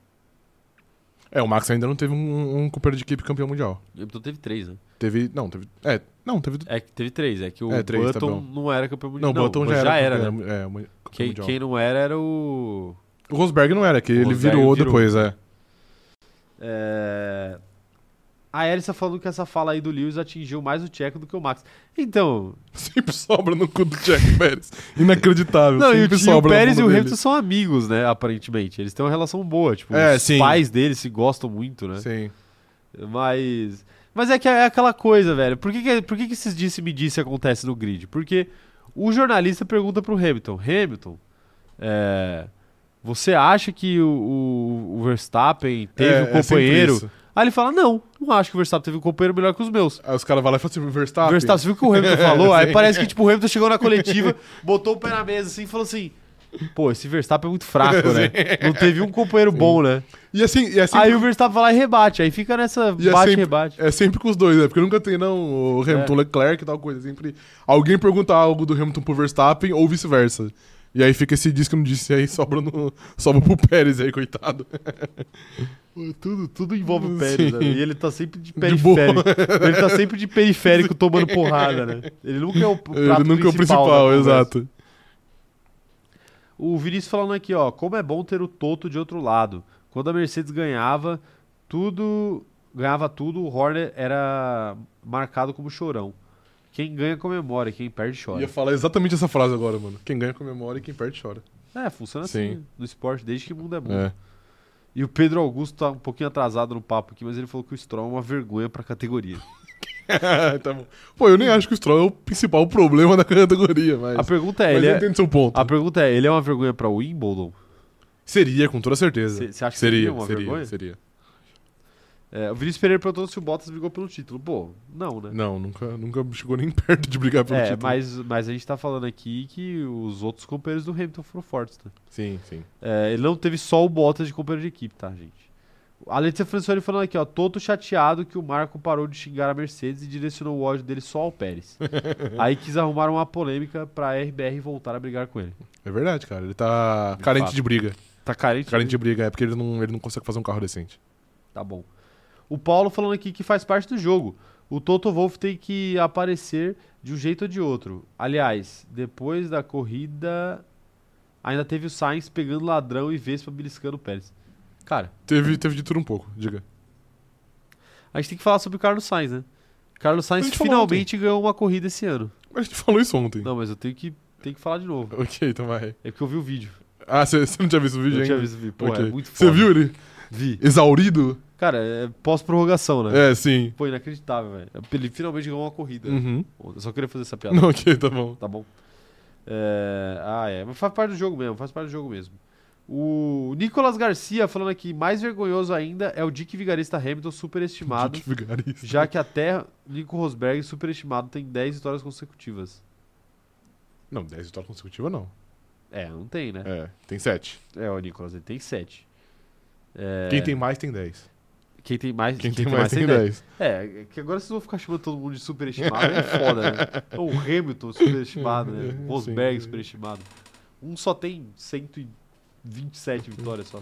É, o Max ainda não teve um, um companheiro de equipe campeão mundial. O Hamilton teve três, né? Teve. Não, teve. É, não, teve. É que teve três, é que o É, três, tá Button bom. não era campeão mundial. Não, o Button já, já era. né? É, Quem, mundial. quem não era era o. O Rosberg não era, que O ele virou, virou. depois, é. É... A Elissa falando que essa fala aí do Lewis atingiu mais o Tcheco do que o Max. Então, Sempre sobra no cu do Jack Pérez. Inacreditável. Não, o, sempre e o sobra na Pérez e o. Hamilton são amigos, né? Aparentemente. Eles têm uma relação boa. Tipo, É, os sim. pais deles se gostam muito, né? Sim. Mas. Mas é que é aquela coisa, velho. Por que, que, por que, que esses disse-me-disse acontece no grid? Porque o jornalista pergunta pro Hamilton: Hamilton, é, você acha que o, o- o Verstappen teve É, um é companheiro? Aí ele fala: Não, não acho que o Verstappen teve um companheiro melhor que os meus. Aí os caras vão lá e falam assim, Verstappen. Verstappen, você viu o que o Hamilton falou? Aí Sim. parece que tipo, o Hamilton chegou na coletiva, botou o pé na mesa assim e falou assim: Pô, esse Verstappen é muito fraco, né? Não teve um companheiro bom, né? E assim, e sempre, Aí o Verstappen vai lá e rebate. Aí fica nessa E é bate-rebate. é sempre com os dois, né? Porque nunca tem, não, o Hamilton, É. Leclerc e tal coisa. Sempre alguém pergunta algo do Hamilton pro Verstappen ou vice-versa. E aí fica esse disco não disse aí, sobra, no, sobra pro Pérez aí, coitado. Tudo, tudo envolve o Pérez, Sim. né? E ele tá sempre de De periférico. ele tá sempre de periférico tomando porrada, né? Ele nunca é o Ele nunca é o principal, exato. O Vinícius falando aqui, ó, como é bom ter o Toto de outro lado. Quando a Mercedes ganhava, tudo ganhava tudo, o Horner era marcado como chorão. Quem ganha comemora, quem perde chora. Ia falar exatamente essa frase agora, mano. Quem ganha comemora e quem perde chora. É, funciona assim Sim. no esporte, desde que o mundo é mundo. É. E o Pedro Augusto tá um pouquinho atrasado no papo aqui, mas ele falou que o Stroll é uma vergonha pra categoria. tá bom. Pô, eu nem acho que o Stroll é o principal problema da categoria, mas. A pergunta é, mas ele é, seu ponto. a pergunta é, ele é uma vergonha pra Wimbledon? Seria, com toda certeza. Você acha que seria, seria uma seria, vergonha? seria. É, o Vinícius Pereira perguntou se o Bottas brigou pelo título. Pô, não, né? Não, nunca, nunca chegou nem perto de brigar pelo É, título. mas, mas a gente tá falando aqui que os outros companheiros do Hamilton foram fortes, né? Sim, sim. É, ele não teve só o Bottas de companheiro de equipe, tá, gente? A Letícia Francione falando aqui, ó, Toto chateado que o Marco parou de xingar a Mercedes e direcionou o ódio dele só ao Pérez. Aí quis arrumar uma polêmica pra RBR voltar a brigar com ele. É verdade, cara. Ele tá De carente fato. de briga. Tá carente? Carente de briga, é porque ele não, ele não consegue fazer um carro decente. Tá bom. O Paulo falando aqui que faz parte do jogo. O Toto Wolff tem que aparecer de um jeito ou de outro. Aliás, depois da corrida, ainda teve o Sainz pegando ladrão e Vespa beliscando o Pérez. Cara, Teve, teve de tudo um pouco, diga. a gente tem que falar sobre o Carlos Sainz, né? Carlos Sainz finalmente ganhou uma corrida esse ano. Mas a gente falou isso ontem. Não, mas eu tenho que, tenho que falar de novo. Ok, então vai. É porque eu vi o vídeo. Ah, você você não tinha visto o vídeo eu ainda? tinha visto o vídeo. Pô, Ok. é muito Você foda. viu ele Vi. exaurido? Cara, é pós-prorrogação, né? É, sim. Pô, inacreditável, velho. Ele finalmente ganhou uma corrida. Uhum. Eu só queria fazer essa piada. Não, ok, tá bom. Tá bom? É, Ah, é. Mas faz parte do jogo mesmo, faz parte do jogo mesmo. O Nicolas Garcia falando aqui, mais vergonhoso ainda é o Dick Vigarista Hamilton superestimado, Dick Vigarista. já que até Nico Rosberg superestimado tem 10 vitórias consecutivas. Não, 10 vitórias consecutivas não. É, não tem, né? É, tem 7. É, o Nicolas, ele tem 7. É, Quem tem mais tem 10. Quem tem mais, Quem, tem, mais tem 10. 10. É, é que agora vocês vão ficar chamando todo mundo de superestimado, é foda, né? O Hamilton superestimado, né? Rosberg superestimado. Um só tem 127 vitórias só.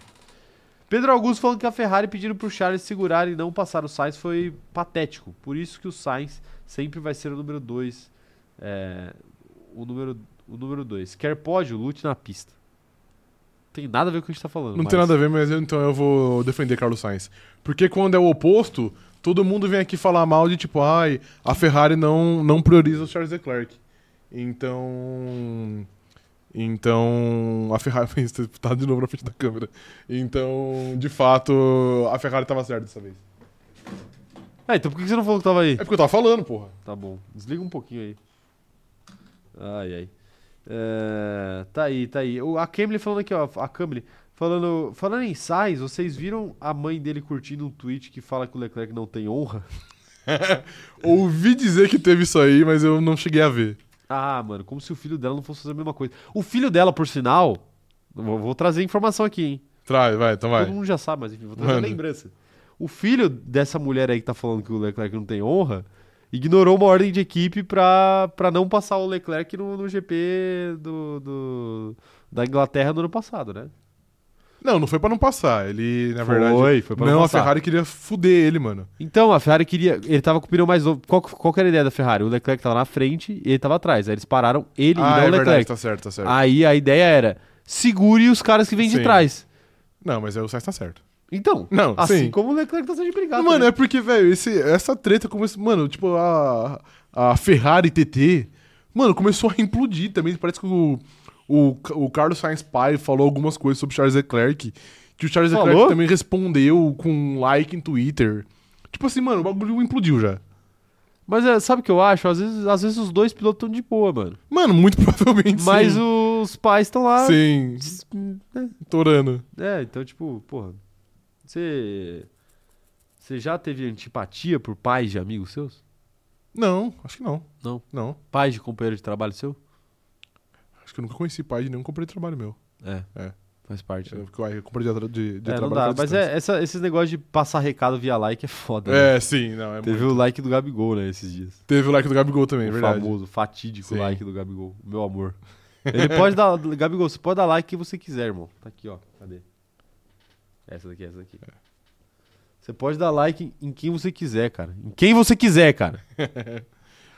Pedro Augusto falando que a Ferrari pedindo pro Charles segurar e não passar o Sainz foi patético. Por isso que o Sainz sempre vai ser o número 2. o número o número 2. Quer pódio, lute na pista. Não tem nada a ver com o que a gente tá falando. Não tem nada a ver, mas eu- então eu vou defender Carlos Sainz. Porque quando é o oposto, todo mundo vem aqui falar mal de tipo, ai, a Ferrari não, não prioriza o Charles Leclerc. Então. Então. A Ferrari. Tá de novo na frente da câmera. Então, de fato, a Ferrari tava certa dessa vez. Ah, então por que você não falou que tava aí? É porque eu tava falando, porra. Tá bom. Desliga um pouquinho aí. Ai, ai. É, tá aí, tá aí. O, a Camille falando aqui, ó. A Camille falando, falando em Sainz, vocês viram a mãe dele curtindo um tweet que fala que o Leclerc não tem honra? Ouvi dizer que teve isso aí, mas eu não cheguei a ver. Ah, mano, como se o filho dela não fosse fazer a mesma coisa. O filho dela, por sinal, vou, vou trazer informação aqui, hein? Traz, vai, então vai. Todo mundo já sabe, mas enfim, vou trazer Manda. a lembrança. O filho dessa mulher aí que tá falando que o Leclerc não tem honra, ignorou uma ordem de equipe pra, pra não passar o Leclerc no, no GP do, do- da Inglaterra no ano passado, né? Não, não foi pra não passar. Ele, na verdade. Foi, foi pra não, não a passar. Ferrari queria fuder ele, mano. Então, a Ferrari queria. Ele tava com o pneu mais novo. Qual, qual que era a ideia da Ferrari? O Leclerc tava na frente e ele tava atrás. Aí eles pararam ele e ah, não é o verdade, Leclerc. tá certo, tá certo. Aí a ideia era segure os caras que vêm de trás. Não, mas aí o Sainz tá certo. Então, Não, assim sim. como o Leclerc tá sendo brigado. Mano, né? é porque, velho, essa treta começou. Mano, tipo, a, a Ferrari TT, mano, começou a implodir também. Parece que o, o, o Carlos Sainz pai falou algumas coisas sobre Charles Leclerc. Que o Charles Falou? Leclerc também respondeu com um like em Twitter. Tipo assim, mano, o bagulho implodiu já. Mas é, sabe o que eu acho? Às vezes, às vezes os dois pilotos estão de boa, mano. Mano, muito provavelmente Mas sim. os pais estão lá. Sim, torando. É, então, tipo, porra. Você. Você já teve antipatia por pais de amigos seus? Não, acho que não. Não. Não. Pais de companheiro de trabalho seu? Acho que eu nunca conheci pai de nenhum comprei de trabalho meu. É. É. Faz parte. né? Eu, eu comprei de, de, de É, não trabalho dá. com Mas é, essa, esses negócios de passar recado via like é foda. né? É, sim, não, é Teve muito. o like do Gabigol, né, esses dias. Teve o like do Gabigol também, é o verdade. famoso, fatídico Sim. like do Gabigol. Meu amor. Ele pode dar. Gabigol, você pode dar like que você quiser, irmão. Tá aqui, ó. Cadê? Essa daqui, essa daqui. Você pode dar like em- em quem você quiser, cara. Em quem você quiser, cara.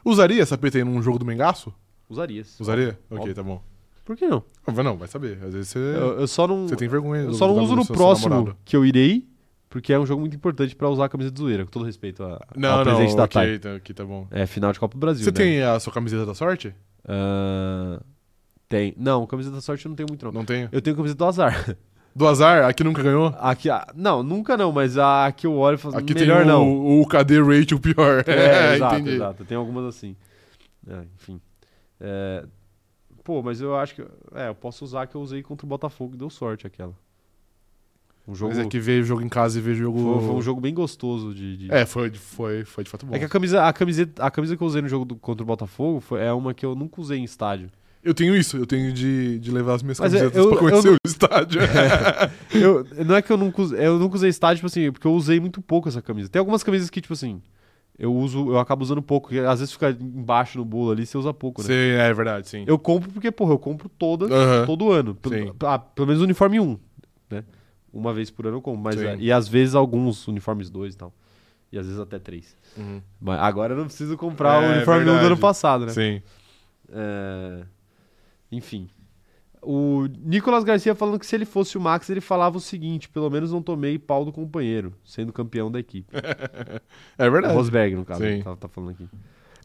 Usaria essa PT num jogo do Mengaço? Usaria. Usaria? Óbvio. Ok, tá bom. Por que não? Ah, Vai não, vai saber. Às vezes você, Eu, eu só não. você tem vergonha. Eu do- só não da- uso do no seu próximo namorado. que eu irei, porque é um jogo muito importante pra usar a camisa de zoeira, com todo respeito a, Não, ao não, presente da ok, TAI. tá, aqui tá bom. É final de Copa do Brasil. Você né? tem a sua camiseta da sorte? Ah, tem. Não, camisa da sorte eu não tenho muito, não. Não tenho. Eu tenho camisa do azar. Do azar, aqui nunca ganhou? Aqui, ah, não, nunca não, mas a que eu olho e falo Aqui melhor tem o, não. o KD Rachel pior. É, exato, entendi. exato. Tem algumas assim. É, enfim. É, pô, mas eu acho que. É, eu posso usar a que eu usei contra o Botafogo e deu sorte aquela. Um jogo. Mas é que veio jogo em casa e veio jogo... foi, foi um jogo bem gostoso de. de- É, foi, foi, foi de fato bom. É que a camisa, a, camiseta, a camisa que eu usei no jogo do- contra o Botafogo foi, é uma que eu nunca usei em estádio. Eu tenho isso, eu tenho de, de levar as minhas Mas é, camisetas eu- pra eu conhecer não- o estádio. Eu, não é que eu nunca, usei, eu nunca usei estádio, tipo assim, porque eu usei muito pouco essa camisa. Tem algumas camisas que, tipo assim, eu uso, eu acabo usando pouco, porque às vezes fica embaixo no bolo ali, você usa pouco, né? Sim, é verdade, sim. Eu compro porque, porra, eu compro todas, todo ano. Sim. ah, pelo menos o uniforme 1, né? Uma vez por ano eu compro, mas, Sim. é, e às vezes alguns uniformes 2 e tal. E às vezes até 3. Uhum. Mas agora eu não preciso comprar É, o uniforme um do verdade. ano passado, né? Sim. É, Enfim. O Nicolas Garcia falando que se ele fosse o Max, ele falava o seguinte: pelo menos não tomei pau do companheiro, sendo campeão da equipe. É O verdade. Rosberg, no caso, Sim. tá, tá falando aqui.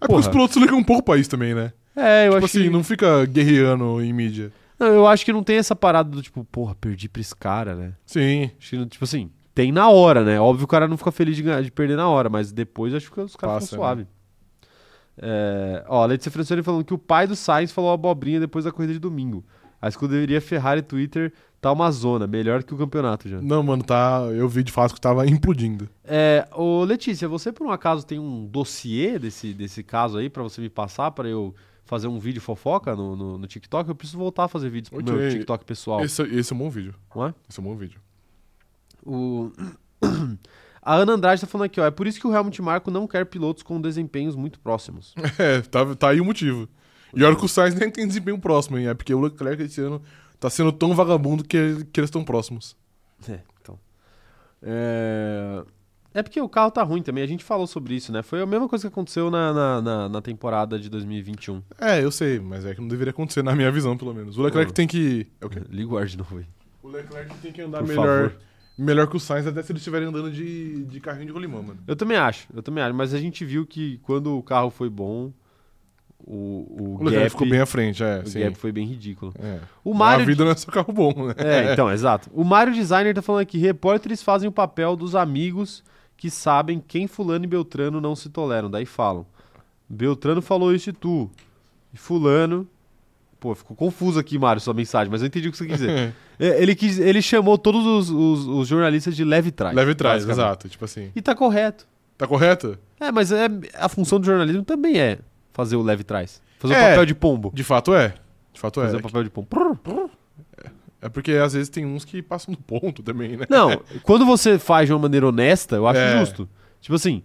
É porque os pilotos ligam um pouco pra isso também, né? É, eu tipo acho assim, que. não fica guerreando em mídia. Não, eu acho que não tem essa parada do tipo, porra, perdi pra esse cara, né? Sim. Que, tipo assim, tem na hora, né? Óbvio que o cara não fica feliz de, ganhar- de perder na hora, mas depois acho que os caras ficam suave. É, ó, a Letícia Francione falando que o pai do Sainz falou abobrinha depois da corrida de domingo. A escuderia Ferrari Twitter tá uma zona, melhor que o campeonato já. Não, mano, tá. Eu vi de fato que tava implodindo. É, ô Letícia, você por um acaso tem um dossiê desse, desse caso aí pra você me passar pra eu fazer um vídeo fofoca no, no, no TikTok? Eu preciso voltar a fazer vídeos pro Ok. meu TikTok pessoal, Esse, esse é um bom vídeo. não é? Esse é um bom vídeo. O... A Ana Andrade tá falando aqui, ó. É por isso que o Helmut Marko não quer pilotos com desempenhos muito próximos. É, tá, tá aí o motivo. E olha que o Sainz nem tem desempenho próximo, hein? É porque o Leclerc esse ano tá sendo tão vagabundo que, que eles estão próximos. É, então. É... é porque o carro tá ruim também. A gente falou sobre isso, né? Foi a mesma coisa que aconteceu na, na, na- na temporada de 2021. É, eu sei, mas é que não deveria acontecer na minha visão, pelo menos. O Leclerc tem que. É o quê? Liga o ar de novo aí. O Leclerc tem que andar Por melhor, favor. Melhor que o Sainz, até se eles estiverem andando de, de carrinho de rolimã, mano. Eu também acho, eu também acho. Mas a gente viu que quando o carro foi bom, o, o, O gap, ficou bem à frente, é. o sim. gap foi bem ridículo. É. O Mário A vida não é só carro bom, né? É, então, exato. O Mário Designer tá falando aqui: repórteres fazem o papel dos amigos que sabem quem Fulano e Beltrano não se toleram. Daí falam: Beltrano falou isso e tu. E Fulano. Pô, ficou confuso aqui, Mário, sua mensagem, mas eu entendi o que você quis dizer. É, ele, quis, ele chamou todos os, os- os jornalistas de leve trás. Leve trás, exato. Tipo assim. E tá correto. Tá correto? É, mas é, a função do jornalismo também é fazer o leve trás. Fazer o É. papel de pombo. De fato é. De fato Fazer é. o papel de pombo. Prrr. É porque às vezes tem uns que passam do ponto também, né? Não, quando você faz de uma maneira honesta, eu acho É. justo. Tipo assim,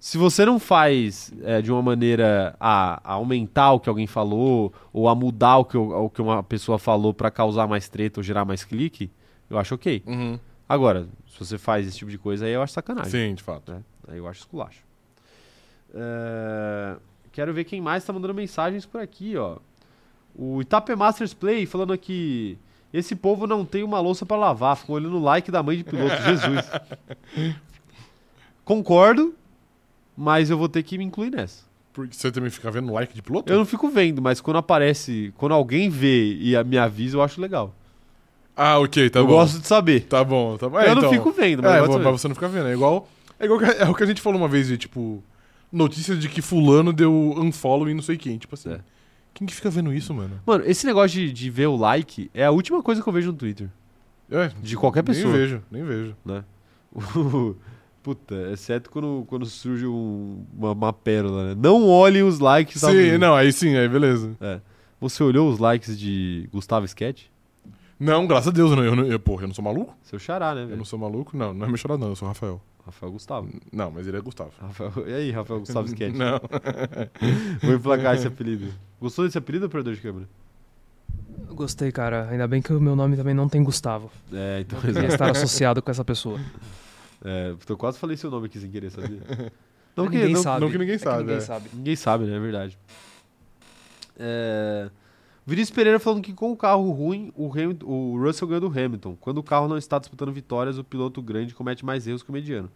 se você não faz é, de uma maneira a, a aumentar o que alguém falou, ou a mudar o que, o o que uma pessoa falou pra causar mais treta ou gerar mais clique, eu acho ok. Uhum. Agora, se você faz esse tipo de coisa, aí eu acho sacanagem. Sim, de fato. né? Aí eu acho esculacho. É, Quero ver quem mais tá mandando mensagens por aqui, ó. O Itape Masters Play falando aqui. Esse povo não tem uma louça pra lavar, ficam olhando o like da mãe de piloto, Jesus. Concordo, mas eu vou ter que me incluir nessa. Porque você também fica vendo like de piloto? Eu não fico vendo, mas quando aparece, quando alguém vê e me avisa, eu acho legal. Ah, ok, tá eu bom. gosto de saber. Tá bom, tá bom. eu É, não então, fico vendo, mas É, eu mas você não fica vendo. É igual. É igual é o que a gente falou uma vez de, tipo, notícias de que fulano deu unfollow em não sei quem. Tipo assim. É. Quem que fica vendo isso, mano? Mano, esse negócio de, de ver o like é a última coisa que eu vejo no Twitter. É, De qualquer pessoa. Nem vejo, nem vejo. Puta, exceto quando, quando surge um- uma, uma pérola, né? Não olhe os likes. Sim, não, aí sim, aí beleza. É. Você olhou os likes de Gustavo Sketch? Não, graças a Deus, eu não, eu, não- eu, porra, eu não sou maluco? Seu xará, né, Eu velho? não sou maluco? Não, não é meu chorar, não, eu sou Rafael. Rafael Gustavo. Não, mas ele é Gustavo. Rafael... E aí, Rafael Gustavo Sketch? Não. Vou emplacar esse apelido. Gostou desse apelido, operador de câmera? Gostei, cara. Ainda bem que o meu nome também não tem Gustavo. É, então Eu queria estar associado com essa pessoa. É, eu quase falei seu nome aqui sem querer, sabia? Não que, ninguém não- sabe. não que ninguém É sabe, ninguém é. sabe. Ninguém sabe, né? É verdade. É... Vinícius Pereira falando que com o carro ruim, o, Hamilton- o Russell ganha do Hamilton. Quando o carro não está disputando vitórias, o piloto grande comete mais erros que o mediano.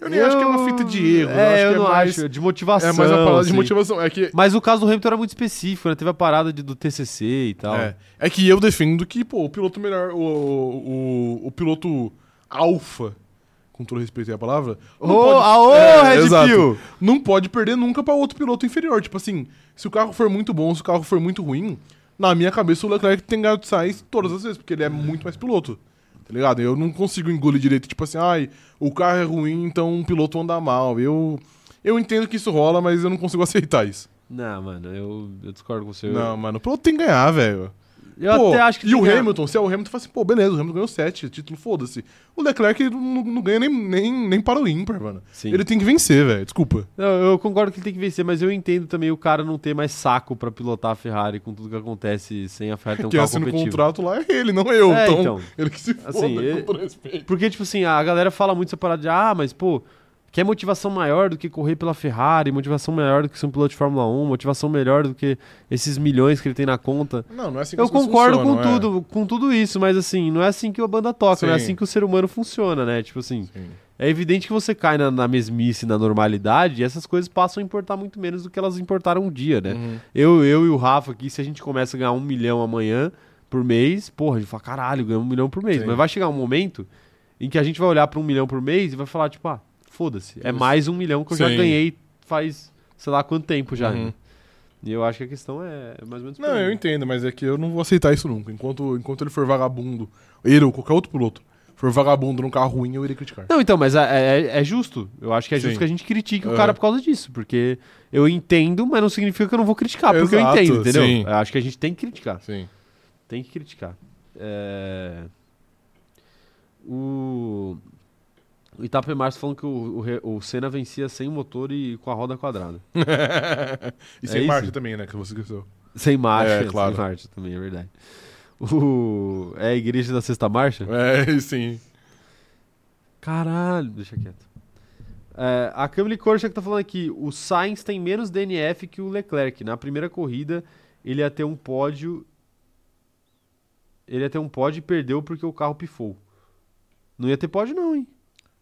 Eu nem acho que é uma fita de erro. É, eu acho eu que é não mais, acho. É de motivação. É mais uma parada de assim. motivação. É que, Mas o caso do Hamilton era muito específico, né? Teve a parada de- do TCC e tal. é, é que eu defendo que, pô, o piloto melhor, o, o, o piloto alfa, com todo respeito aí à palavra, Ô, não pode- aô, É, Red exato. Pill! não pode perder nunca pra outro piloto inferior. Tipo assim, se o carro for muito bom, se o carro for muito ruim, na minha cabeça o Leclerc tem ganhado de Sainz todas as vezes, porque ele é muito mais piloto. Tá ligado? Eu não consigo engolir direito, tipo assim, ai, o carro é ruim, então o piloto anda mal. Eu, eu entendo que isso rola, mas eu não consigo aceitar isso. Não, mano, eu, eu discordo com você. Não, mano, o piloto tem que ganhar, velho. Eu Pô, até acho que E o. Hamilton, se é o Hamilton, fala assim, pô, beleza, o Hamilton ganhou sete, título, foda-se. O Leclerc não, não ganha nem, nem, nem para o ímpar, mano. Sim. Ele tem que vencer, velho, desculpa. Não, eu concordo que ele tem que vencer, mas eu entendo também o cara não ter mais saco pra pilotar a Ferrari com tudo que acontece sem a Ferrari ter um Quem carro assina o competitivo. contrato lá é ele, não eu. É, então, então. ele que se foda, Assim, com ele- todo respeito. Porque, tipo assim, a galera fala muito essa parada de, ah, mas, pô, quer motivação maior do que correr pela Ferrari, motivação maior do que ser um piloto de Fórmula 1, motivação melhor do que esses milhões que ele tem na conta. Não, não é assim que Eu concordo com é. tudo, com tudo isso, mas assim, não é assim que a banda toca, não é Sim. assim que o ser humano funciona, né? Tipo assim, Sim. é evidente que você cai na, na mesmice, na normalidade, e essas coisas passam a importar muito menos do que elas importaram um dia, né? Uhum. Eu, eu e o Rafa aqui, se a gente começa a ganhar um milhão amanhã por mês, porra, a gente fala, caralho, ganhamos um milhão por mês. Sim. Mas vai chegar um momento em que a gente vai olhar pra um milhão por mês e vai falar, tipo, ah, foda-se, é mais um milhão que eu já Sim. ganhei faz sei lá quanto tempo já. Uhum. né? E eu acho que a questão é mais ou menos. Não, eu entendo, mas é que eu não vou aceitar isso nunca. Enquanto, enquanto ele for vagabundo, ele ou qualquer outro piloto, for vagabundo num carro ruim, eu iria criticar. Não, então, mas é, é- é justo. Eu acho que é justo Sim. que a gente critique o Aham. cara por causa disso. Porque eu entendo, mas não significa que eu não vou criticar, porque Exato, eu entendo, entendeu? sim. Eu acho que a gente tem que criticar. Sim. Tem que criticar. É... O... o Itape falando que o, o, o Senna vencia sem motor e com a roda quadrada. e É sem isso? marcha também, né? Que você esqueceu. Sem marcha, É, claro. sem marcha também, é verdade. O... É a igreja da sexta marcha? É, sim. Caralho, deixa quieto. É, a Camille Korchak tá falando aqui, o Sainz tem menos DNF que o Leclerc. Na primeira corrida, ele ia ter um pódio... Ele ia ter um pódio e perdeu porque o carro pifou. Não ia ter pódio não, hein?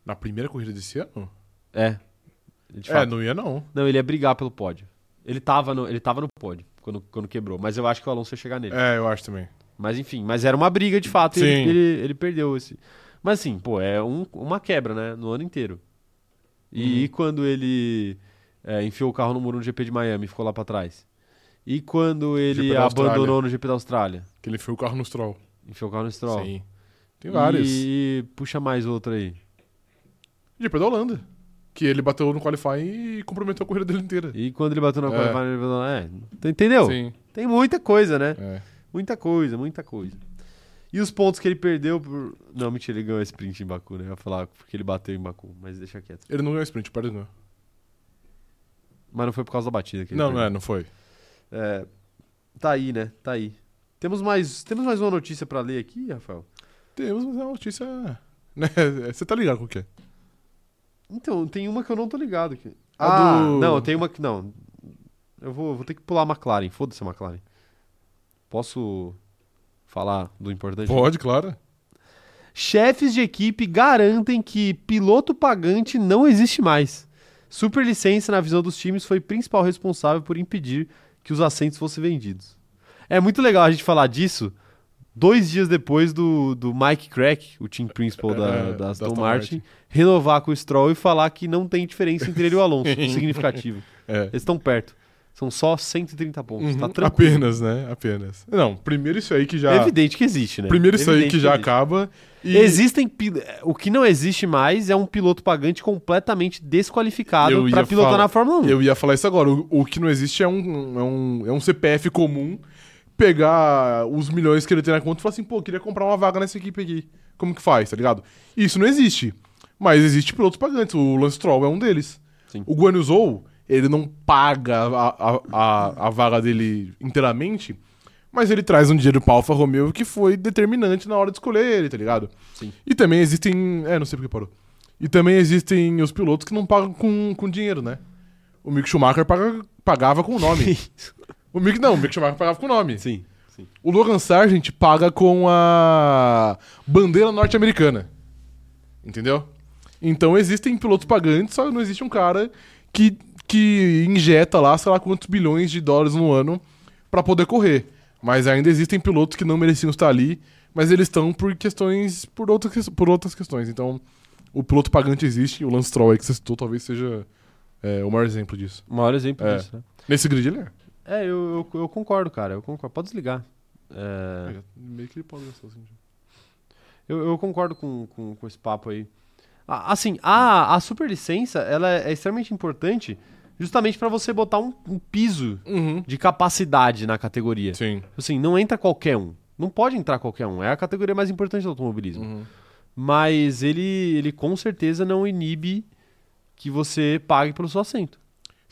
Na primeira corrida desse ano? É. É, não ia não. Não, ele ia brigar pelo pódio. Ele tava no, ele tava no pódio quando, quando quebrou, mas eu acho que o Alonso ia chegar nele. É, eu acho também. Mas enfim, mas era uma briga de fato e ele, Sim. ele, ele perdeu esse. Mas assim, pô, é um- uma quebra, né? No ano inteiro. E Uhum. quando ele é, enfiou o carro no muro no GP de Miami e ficou lá pra trás? E quando ele abandonou no GP da Austrália? Que ele foi o carro no Stroll. Enfiou o carro no Stroll. Sim. Tem vários. E, puxa mais outro aí. GP da Holanda. Que ele bateu no qualifying e comprometeu a corrida dele inteira. E quando ele bateu na É. qualifying, ele falou, é, entendeu? Sim. Tem muita coisa, né? É. Muita coisa, muita coisa. E os pontos que ele perdeu por... Não, mentira, ele ganhou sprint em Baku, né? Eu ia falar porque ele bateu em Baku, mas deixa quieto. Ele não ganhou sprint, perdeu. Mas não foi por causa da batida que ele Não, não é, não foi. É, tá aí, né? Tá aí. Temos mais, temos mais uma notícia pra ler aqui, Rafael? Temos, mas é uma notícia. Né? Você tá ligado com o que é? Então, tem uma que eu não tô ligado aqui. Ah, do- não, tem uma que não. Eu vou, vou ter que pular a McLaren. Foda-se a McLaren. Posso falar do importante? Pode, claro. Chefes de equipe garantem que piloto pagante não existe mais. Superlicença, na visão dos times, foi principal responsável por impedir que os assentos fossem vendidos. É muito legal a gente falar disso dois dias depois do, do Mike Crack, o team principal da, É, da Aston Martin, Martin. renovar com o Stroll e falar que não tem diferença entre ele e o Alonso. significativo. É. Eles estão perto. São só 130 pontos. Uhum, Tá tranquilo. Apenas, né? Apenas. Não, primeiro isso aí que já. É evidente que existe, né? Primeiro isso aí Evidente que já existe. acaba. E Existem. O que não existe mais é um piloto pagante completamente desqualificado ia pilotar falar- na Fórmula 1. eu ia falar isso agora. O, o que não existe é um, é, um, é um CPF comum pegar os milhões que ele tem na conta e falar assim, pô, queria comprar uma vaga nessa equipe aqui. Como que faz, tá ligado? Isso não existe. Mas existe pilotos pagantes. O Lance Stroll é um deles. Sim. O Guan Zhou, ele não paga a, a, a, a vaga dele inteiramente, mas ele traz um dinheiro pra Alfa Romeo que foi determinante na hora de escolher ele, tá ligado? Sim. E também existem... É, não sei porque parou. E também existem os pilotos que não pagam com, com dinheiro, né? O Mick Schumacher paga- pagava com o nome. o Mick não, o Mick Schumacher pagava com o nome. Sim, sim. O Logan Sargent paga com a bandeira norte-americana. Entendeu? Então existem pilotos pagantes, só não existe um cara que, que injeta lá, sei lá quantos bilhões de dólares no ano pra poder correr. Mas ainda existem pilotos que não mereciam estar ali, mas eles estão por questões, por outras, por outras questões. Então, o piloto pagante existe, o Lance Stroll aí que você citou talvez seja é, o maior exemplo disso. O maior exemplo É. disso, né? Nesse grid ele é. É, eu, eu, eu concordo, cara. Eu concordo. Pode desligar. É, Meio que ele pode gastar assim. eu, eu concordo com, com, com esse papo aí. Assim, a, a superlicença ela é, é extremamente importante justamente pra você botar um, um piso Uhum. de capacidade na categoria. Sim. Assim, não entra qualquer um. Não pode entrar qualquer um. É a categoria mais importante do automobilismo. Uhum. Mas ele, ele com certeza não inibe que você pague pelo seu assento.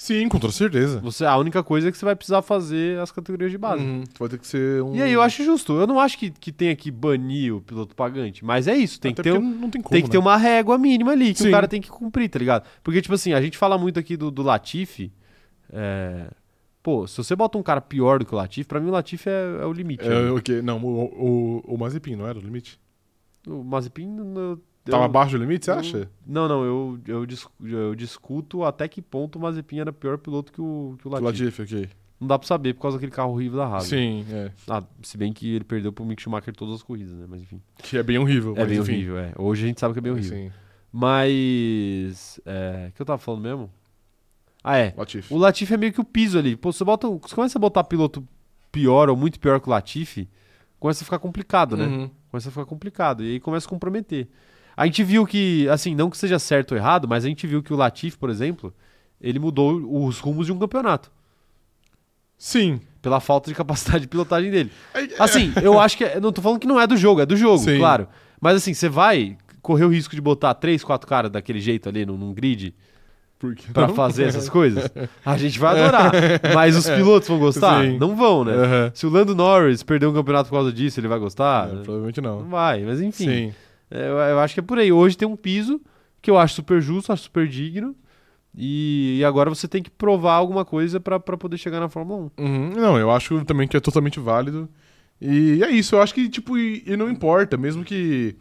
Sim, com toda certeza. Você, a única coisa é que você vai precisar fazer as categorias de base. Uhum. Vai ter que ser um. E aí eu acho justo. Eu não acho que, que tenha que banir o piloto pagante, mas é isso. Tem Até que ter, um- não tem como. tem que ter né? uma régua mínima ali que Sim. o cara tem que cumprir, tá ligado? Porque, tipo assim, a gente fala muito aqui do, do Latifi. é, Pô, se você bota um cara pior do que o Latifi, pra mim o Latifi é, é o limite. É, né? o quê? Não, o, o, o Mazepin não era o limite? O Mazepin. eu- Tava abaixo do limite, você eu- acha? Não, não, eu, eu, eu discuto até que ponto o Mazepin era pior piloto que o, que o O Latifi. Latifi, ok. Não dá pra saber por causa daquele carro horrível da Haas. Sim, é. Ah, se bem que ele perdeu pro Mick Schumacher todas as corridas, né? Mas enfim. Que é bem horrível. É bem enfim. horrível, é. Hoje a gente sabe que é bem horrível. Sim. Mas. É. O que eu tava falando mesmo? Ah, é. Latifi. O Latifi é meio que o piso ali. Pô, você, bota, você começa a botar piloto pior ou muito pior que o Latifi, começa a ficar complicado, né? Uhum. Começa a ficar complicado. E aí começa a comprometer. A gente viu que, assim, não que seja certo ou errado, mas a gente viu que o Latifi, por exemplo, ele mudou os rumos de um campeonato. Sim. Pela falta de capacidade de pilotagem dele. É- Assim, eu acho que. é- Não tô falando que não é do jogo, é do jogo, Sim. claro. Mas assim, você vai correr o risco de botar três, quatro caras daquele jeito ali num, num grid não? fazer essas coisas? A gente vai adorar. Mas os pilotos vão gostar? Sim. Não vão, né? Aham. Se o Lando Norris perder um campeonato por causa disso, ele vai gostar? É, provavelmente Não não. vai, mas enfim. Sim. É, Eu, eu acho que é por aí. Hoje tem um piso que eu acho super justo, acho super digno. E, e agora você tem que provar alguma coisa pra poder chegar na Fórmula 1. Uhum. Não, eu acho também que é totalmente válido. E é isso, eu acho que, tipo, e, e não importa, mesmo que.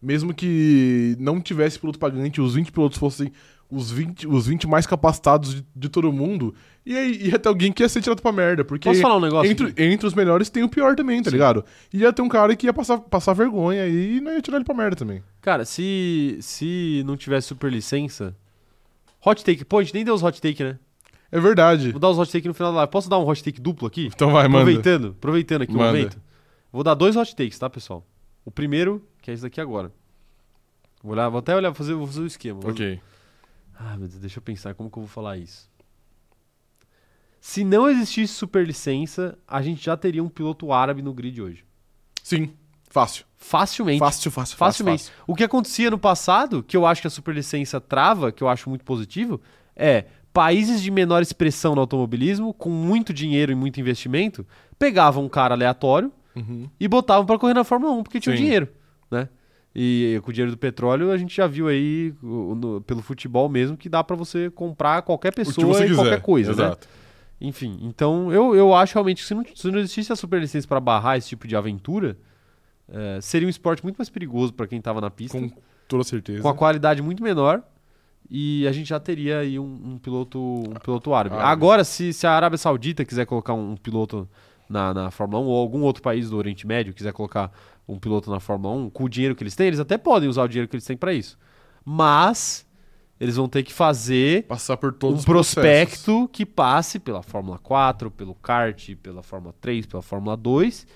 Mesmo que não tivesse piloto pagante, os 20 pilotos fossem os 20, os 20 mais capacitados de, de todo mundo, e aí ia ter alguém que ia ser tirado pra merda. Porque Posso falar um negócio? entre, entre os melhores tem o pior também, tá Sim. ligado? E ia ter um cara que ia passar, passar vergonha e não ia tirar ele pra merda também. Cara, se, se não tivesse super licença. Hot take. Pô, a gente nem deu os hot take, né? É verdade. Vou dar os hot take no final da live. Posso dar um hot take duplo aqui? Então vai, manda. aproveitando, aproveitando aqui o Manda. momento. Vou dar dois hot takes, tá, pessoal? O primeiro, que é esse daqui agora. Vou, olhar, vou até olhar, fazer, vou fazer o esquema. Vou- Ok. Ah, meu Deus, deixa eu pensar como que eu vou falar isso. Se não existisse super licença, a gente já teria um piloto árabe no grid hoje. Sim, fácil. Facilmente. Fácil, fácil, Facilmente. fácil. O que acontecia no passado, que eu acho que a superlicença trava, que eu acho muito positivo, é países de menor expressão no automobilismo, com muito dinheiro e muito investimento, pegavam um cara aleatório Uhum. e botavam pra correr na Fórmula 1, porque tinha Sim. dinheiro, né? E com o dinheiro do petróleo, a gente já viu aí, no- pelo futebol mesmo, que dá pra você comprar qualquer pessoa e quiser. qualquer coisa, né? Exato. Enfim, então eu, eu acho realmente que se não, se não existisse a superlicença pra barrar esse tipo de aventura, eh, seria um esporte muito mais perigoso pra quem tava na pista Com toda certeza. com a qualidade muito menor e a gente já teria aí um, um piloto um piloto árabe. Árabe. Agora, se, se a Arábia Saudita quiser colocar um, um piloto na, na Fórmula 1 ou algum outro país do Oriente Médio quiser colocar um piloto na Fórmula 1 com o dinheiro que eles têm, eles até podem usar o dinheiro que eles têm para isso. Mas eles vão ter que fazer Passar por todos um prospecto que passe pela Fórmula 4, pelo kart, pela Fórmula 3, pela Fórmula 2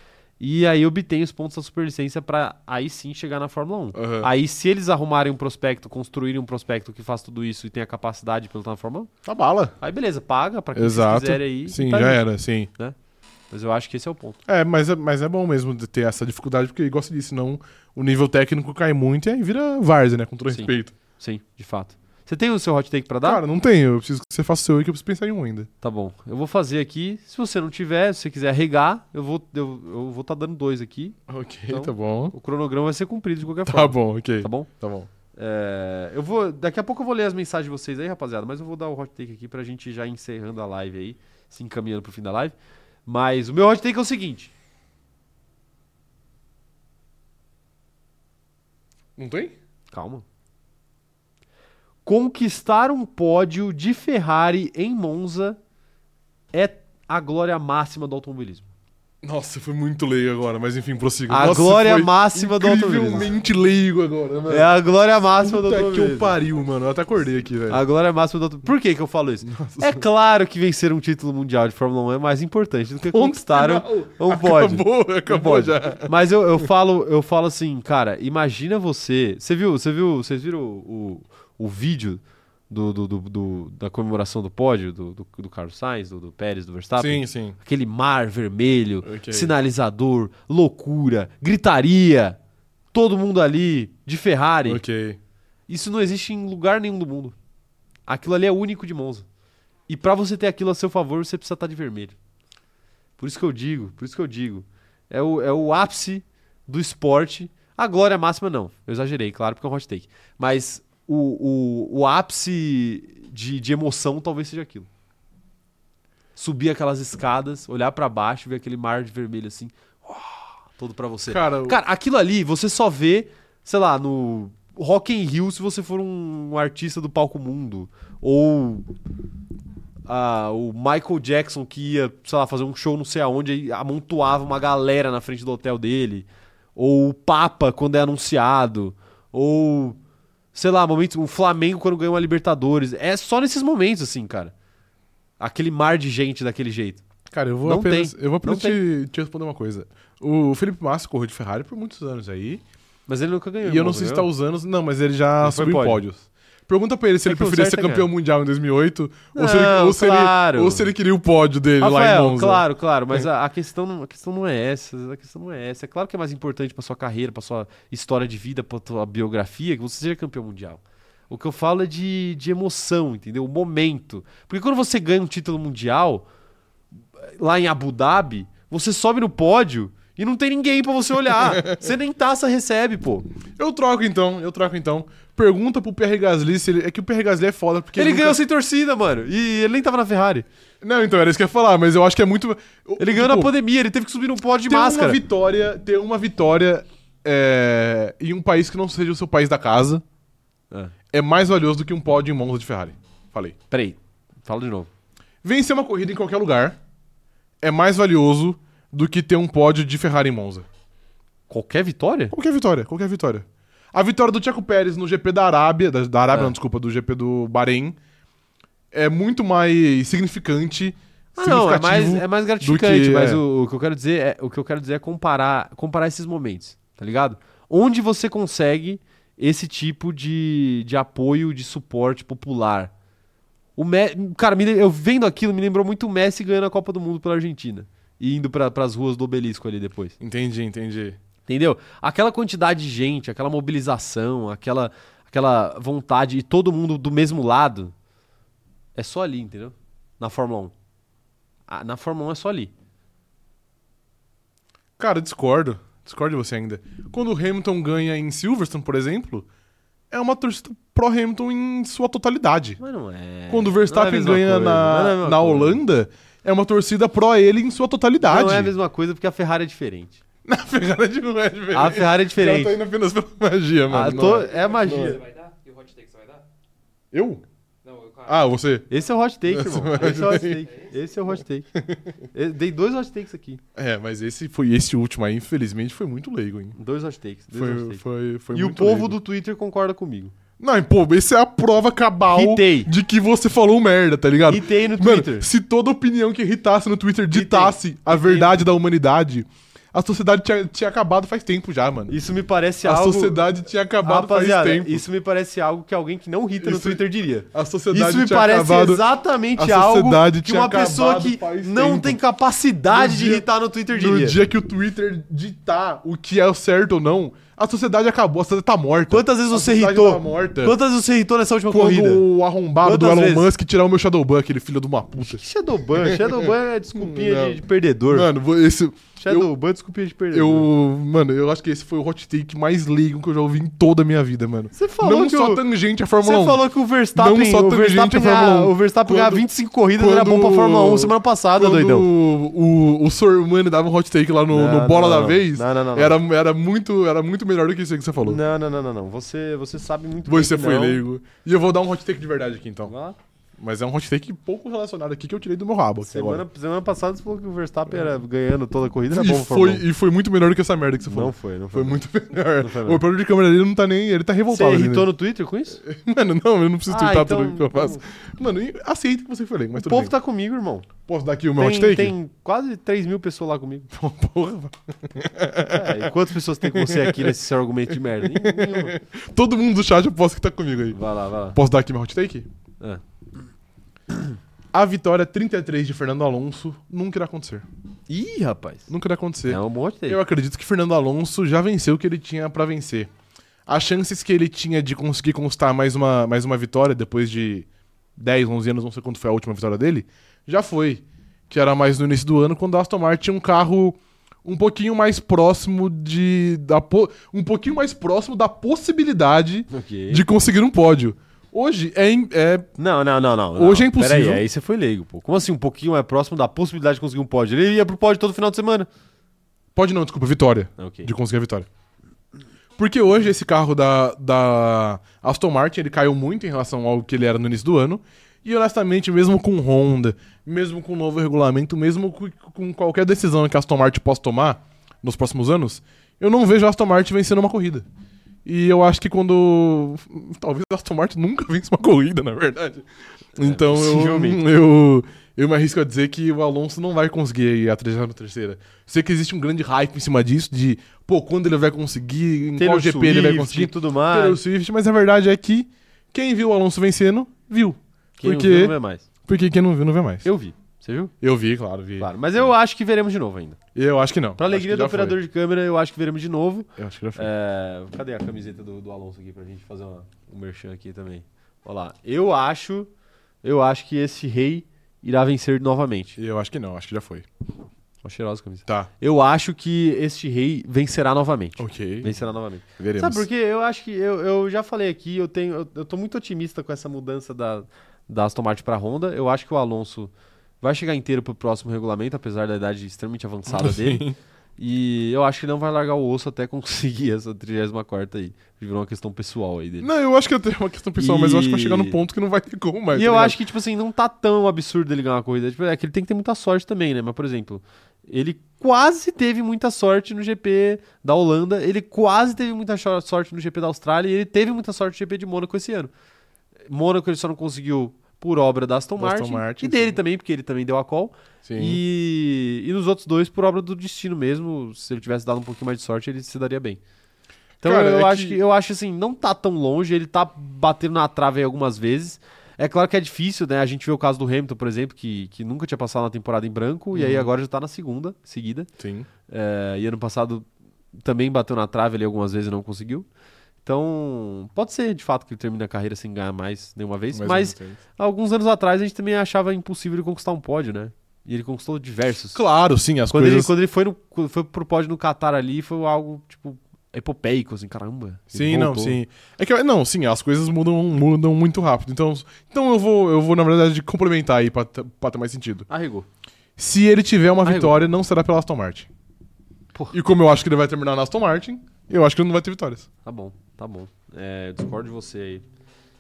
e aí obtém os pontos da superlicença para aí sim chegar na Fórmula 1. Aham. Aí, se eles arrumarem um prospecto, construírem um prospecto que faça tudo isso e tenha capacidade de pilotar na Fórmula 1, Tá bala. aí beleza, paga pra quem Exato. quiser aí. Sim, tá já junto. era, sim. Mas eu acho que esse é o ponto. É, mas é, mas é bom mesmo ter essa dificuldade, porque, igual você disse, senão o nível técnico cai muito e aí vira várzea, né? Com todo Sim. respeito. Sim, de fato. Você tem o seu hot take pra dar? Cara, não tenho. Eu preciso que você faça o seu aí, que eu preciso pensar em um ainda. Tá bom. Eu vou fazer aqui. Se você não tiver, se você quiser regar, eu vou eu, eu vou estar dando dois aqui. Ok, Então, tá bom. O cronograma vai ser cumprido de qualquer Tá forma. bom, ok. Tá bom? Tá bom. É, eu vou. Daqui a pouco eu vou ler as mensagens de vocês aí, rapaziada. Mas eu vou dar o hot take aqui pra gente já encerrando a live aí, se encaminhando pro fim da live. Mas o meu hot take é o seguinte. Não tem? Calma. Conquistar um pódio de Ferrari em Monza é a glória máxima do automobilismo. Nossa, foi muito leigo agora, mas enfim, prossiga. A Nossa, glória máxima do automobilismo. Incrivelmente leigo agora, mano. É a glória máxima do Puta que eu automobilismo. pariu, mano. Eu até acordei aqui, velho. A glória máxima do automobilismo. Por que, que eu falo isso? É claro que vencer um título mundial de Fórmula 1 é mais importante do que conquistar um, pódio. Acabou, acabou já. Mas eu, eu falo, eu falo assim, cara, imagina você. Você viu, você viu, vocês viram o, o, o vídeo do, do- do- do- da comemoração do pódio do, do, do Carlos Sainz, do, do Pérez, do Verstappen? Sim, sim. Aquele mar vermelho, Ok. sinalizador, loucura, gritaria, todo mundo ali de Ferrari. Ok. Isso não existe em lugar nenhum do mundo. Aquilo ali é único de Monza. E pra você ter aquilo a seu favor, você precisa estar de vermelho. Por isso que eu digo, por isso que eu digo. É o, é o ápice do esporte. A glória máxima não. Eu exagerei, claro, porque é um hot take. Mas o, o, o ápice de, de emoção talvez seja aquilo. Subir aquelas escadas, olhar pra baixo, ver aquele mar de vermelho assim, uau, todo pra você. Cara, Cara, aquilo ali você só vê, sei lá, no Rock in Rio se você for um, artista do palco mundo. Ou ah, o Michael Jackson que ia, sei lá, fazer um show não sei aonde e amontoava uma galera na frente do hotel dele. Ou o Papa quando é anunciado. Ou, sei lá, momentos, o Flamengo quando ganha uma Libertadores. É só nesses momentos, assim, cara. Aquele mar de gente daquele jeito. Cara, eu vou Não apenas, tem. eu vou apenas Não te, te responder uma coisa. O Felipe Massa correu de Ferrari por muitos anos aí. Mas ele nunca ganhou. E eu não sei se tá ganhou? usando. Não, mas ele já foi subiu pódio. pódios. Pergunta pra ele se É ele preferia ser é campeão ganhar. mundial em 2008 ou, se ele, Não, ou, se ele, claro. ou se ele queria o pódio dele lá em Rafael, Monza. claro, claro, mas a, a questão não, a questão não é essa, a questão não é essa. É claro que é mais importante pra sua carreira, pra sua história de vida, pra sua biografia, que você seja campeão mundial. O que eu falo é de, de emoção, entendeu? O momento. Porque quando você ganha um título mundial, lá em Abu Dhabi, você sobe no pódio e não tem ninguém pra você olhar. você nem taça recebe, pô. Eu troco então, eu troco então. Pergunta pro Pierre Gasly se ele. É que o Pierre Gasly é foda porque. Ele nunca- ganhou sem torcida, mano. E ele nem tava na Ferrari. Não, então era isso que eu ia falar, mas eu acho que é muito. Ele ganhou na Tipo, pandemia, ele teve que subir num pódio de ter máscara. uma vitória, ter uma vitória é, em um país que não seja o seu país da casa Ah, é mais valioso do que um pódio em Monza de Ferrari. Falei. peraí, fala de novo. Vencer uma corrida em qualquer lugar é mais valioso do que ter um pódio de Ferrari em Monza. Qualquer vitória? Qualquer vitória, qualquer vitória. A vitória do Checo Pérez no GP da Arábia, da, da Arábia, Ah. não, desculpa, do GP do Bahrein, é muito mais significante, Ah, não, é mais, é mais gratificante, que- mas é. o, o que eu quero dizer é o que eu quero dizer é comparar, comparar esses momentos, tá ligado? Onde você consegue esse tipo de, de apoio, de suporte popular. O Me- cara, eu vendo aquilo me lembrou muito o Messi ganhando a Copa do Mundo pela Argentina e indo para as ruas do Obelisco ali depois. Entendi, entendi. Entendeu? Aquela quantidade de gente, aquela mobilização, aquela, aquela vontade e todo mundo do mesmo lado, é só ali, entendeu? Na Fórmula 1. Ah, na Fórmula 1 é só ali. Cara, discordo. Discordo de você ainda. Quando o Hamilton ganha em Silverstone, por exemplo, é uma torcida pró-Hamilton em sua totalidade. Mas não é. Quando o é Verstappen mesma ganha coisa, não é na, na coisa. É uma torcida pró ele em sua totalidade. Não é a mesma coisa porque a Ferrari é diferente. Na Ferrari não é diferente. A Ferrari é diferente. tô indo apenas pela magia, Ah, mano. tô- Não é. é magia. vai dar? E o hot take você vai dar? Eu? Eu. Ah, você. Esse é o hot take, irmão. Esse é o hot take. Esse é o hot take. Eu dei dois hot takes aqui. É, mas esse foi esse último aí, infelizmente, foi muito leigo, hein? Dois hot takes. Dois hot Foi, takes. foi, foi e o povo leigo. do Twitter concorda comigo. Não, pô, esse é a prova cabal Hitei. de que você falou merda, tá ligado? Irritei no Mano, Twitter. se toda opinião que irritasse no Twitter ditasse a Hitei. verdade da humanidade, a sociedade tinha, tinha acabado faz tempo já, mano. Isso me parece a algo. sociedade tinha acabado Rapaziada, faz tempo. isso me parece algo que alguém que não irrita no Isso- Twitter diria. A sociedade Isso me tinha parece acabado... exatamente a algo que uma pessoa que não tempo. tem capacidade No de dia- irritar no Twitter No diria. dia que o Twitter ditar o que é o certo ou não, a sociedade acabou, a sociedade tá morta. Quantas vezes A você irritou? Tá morta. Quantas vezes você irritou nessa última Quando corrida? o arrombado Quantas do Elon vezes? Musk tirar o meu Shadowban, aquele filho de uma puta. Shadowban, Shadowban é desculpinha de, de perdedor. Mano, esse. Shadowban é desculpinha de perdedor. Eu. Mano, eu acho que esse foi o hot take mais leigo que eu já ouvi em toda a minha vida, mano. Você falou não que só o- tangente a Você Fórmula 1. falou que o Verstappen, Não só o tangente Verstappen, a Fórmula ganhar, 1. o Verstappen ganhar Quando- 25 corridas era bom pra quando- Fórmula 1 semana passada, Quando doidão. o, o Sormani dava um hot take lá no, Não, no Bola não, da. Vez, Não, não, não. Era, era, muito, era muito melhor do que isso aí que você falou. Não, não, não, não, não. Você, você sabe muito Você bem que foi leigo. E eu vou dar um hot take de verdade aqui então. Vá. Mas é um hot take pouco relacionado aqui que eu tirei do meu rabo. Aqui Semana, agora. semana passada você falou que o Verstappen era ganhando toda a corrida, era E bom foi, Fórmula 1. e foi muito melhor do que essa merda que você falou. Não foi, não foi. Foi muito melhor. O operador de câmera dele não tá nem. Ele tá Você revoltado. ainda. irritou no Twitter com isso? Mano, não, eu não preciso Ah, twittar então- tudo que eu faço. Mano, aceita que você foi mas O tudo povo bem. tá comigo, irmão. Posso dar aqui o meu hot Tem, take? tem quase 3 mil pessoas lá comigo. Porra, É, e quantas pessoas tem com você aqui nesse seu argumento de merda? Nenhuma. todo mundo do chat eu posso que tá comigo aí. Vai lá, vai lá. Posso dar aqui meu hot take? Ah. A vitória 33 de Fernando Alonso nunca irá acontecer. Ih, rapaz. Nunca irá acontecer. É um bom. Eu acredito que Fernando Alonso já venceu o que ele tinha pra vencer. As chances que ele tinha de conseguir conquistar mais uma, mais uma vitória depois de 10, 11 anos, não sei quando foi a última vitória dele, já foi. Que era mais no início do ano, quando a Aston Martin tinha um carro um pouquinho mais próximo de. Da, po- um pouquinho mais próximo da possibilidade Ok. de conseguir um pódio. Hoje é, é Não, não, não, não. Hoje é impossível. Peraí, aí você foi leigo, pô. Como assim um pouquinho mais próximo da possibilidade de conseguir um pódio? Ele ia pro pódio todo final de semana. Pode não, desculpa, vitória. Ok. De conseguir a vitória. Porque hoje esse carro da, da Aston Martin ele caiu muito em relação ao que ele era no início do ano. E honestamente, mesmo com Honda, mesmo com o novo regulamento, mesmo com qualquer decisão que a Aston Martin possa tomar nos próximos anos, eu não vejo a Aston Martin vencendo uma corrida. E eu acho que quando. Talvez a Aston Martin nunca vence uma corrida, na verdade. Então eu, eu, Eu me arrisco a dizer que o Alonso não vai conseguir ir a 33 Sei que existe um grande hype em cima disso, de, pô, quando ele vai conseguir, em Taylor qual GP Swift ele vai conseguir. tudo Taylor mais. Swift, mas a verdade é que quem viu o Alonso vencendo, viu. Quem não porque, viu não vê mais. porque quem não viu, não vê mais. Eu vi. Você viu? Eu vi, claro, vi. Claro. Mas eu acho que veremos de novo ainda. Eu acho que não. Pra alegria do já foi. operador de câmera, eu acho que veremos de novo. Eu acho que já foi. É, cadê a camiseta do, do Alonso aqui pra gente fazer uma, um merchan aqui também? Olha lá. Eu acho, eu acho que esse rei irá vencer novamente. Eu acho que não, acho que já foi. Uma cheirosa camisa. Tá, Eu acho que este rei vencerá novamente. ok. Vencerá novamente. Veremos. Sabe por quê? Eu acho que eu, eu já falei aqui, eu tenho eu, eu tô muito otimista com essa mudança da, da Aston Martin pra Honda. Eu acho que o Alonso vai chegar inteiro pro próximo regulamento, apesar da idade extremamente avançada dele. E eu acho que ele não vai largar o osso até conseguir essa 34 aí. Virou uma questão pessoal aí dele. Não, eu acho que até é uma questão pessoal, mas eu acho que vai chegar E- num ponto que não vai ter como mais. e tá eu ligado? acho que, tipo assim, não tá tão absurdo ele ganhar uma corrida. Tipo, é que ele tem que ter muita sorte também, né? Mas, por exemplo, ele quase teve muita sorte no GP da Holanda, ele quase teve muita sorte no GP da Austrália e ele teve muita sorte no GP de Mônaco esse ano. Mônaco ele só não conseguiu por obra da Aston, Da Aston Martin, Martin, e dele sim. também, porque ele também deu a call. E, e nos outros dois por obra do destino mesmo. Se ele tivesse dado um pouquinho mais de sorte, ele se daria bem. Então Cara, eu é acho que- que... eu acho assim, não tá tão longe, ele tá batendo na trave aí algumas vezes. É claro que é difícil, né? A gente vê o caso do Hamilton, por exemplo, que, que nunca tinha passado na temporada em branco, e aí Uhum. agora já tá na segunda seguida. Sim. É, e ano passado também bateu na trave ali algumas vezes e não conseguiu. Então, pode ser de fato que ele termine a carreira sem ganhar mais nenhuma vez, Mais mas vez. alguns anos atrás a gente também achava impossível ele conquistar um pódio, né? E ele conquistou diversos. Claro, sim, as Quando, ele, coisas. quando ele foi, no, foi pro pódio no Qatar ali, foi algo, tipo, epopeico, assim, caramba. ele Sim, não, sim. É que, não, sim, as coisas mudam, mudam muito rápido. Então, então eu vou, eu vou na verdade complementar aí pra, ter- pra ter mais sentido. Arregou. Se ele tiver uma vitória, não será pela Aston Martin. Porra. E como eu acho que ele vai terminar na Aston Martin, eu acho que ele não vai ter vitórias. Tá bom, tá bom. É, eu discordo de você aí.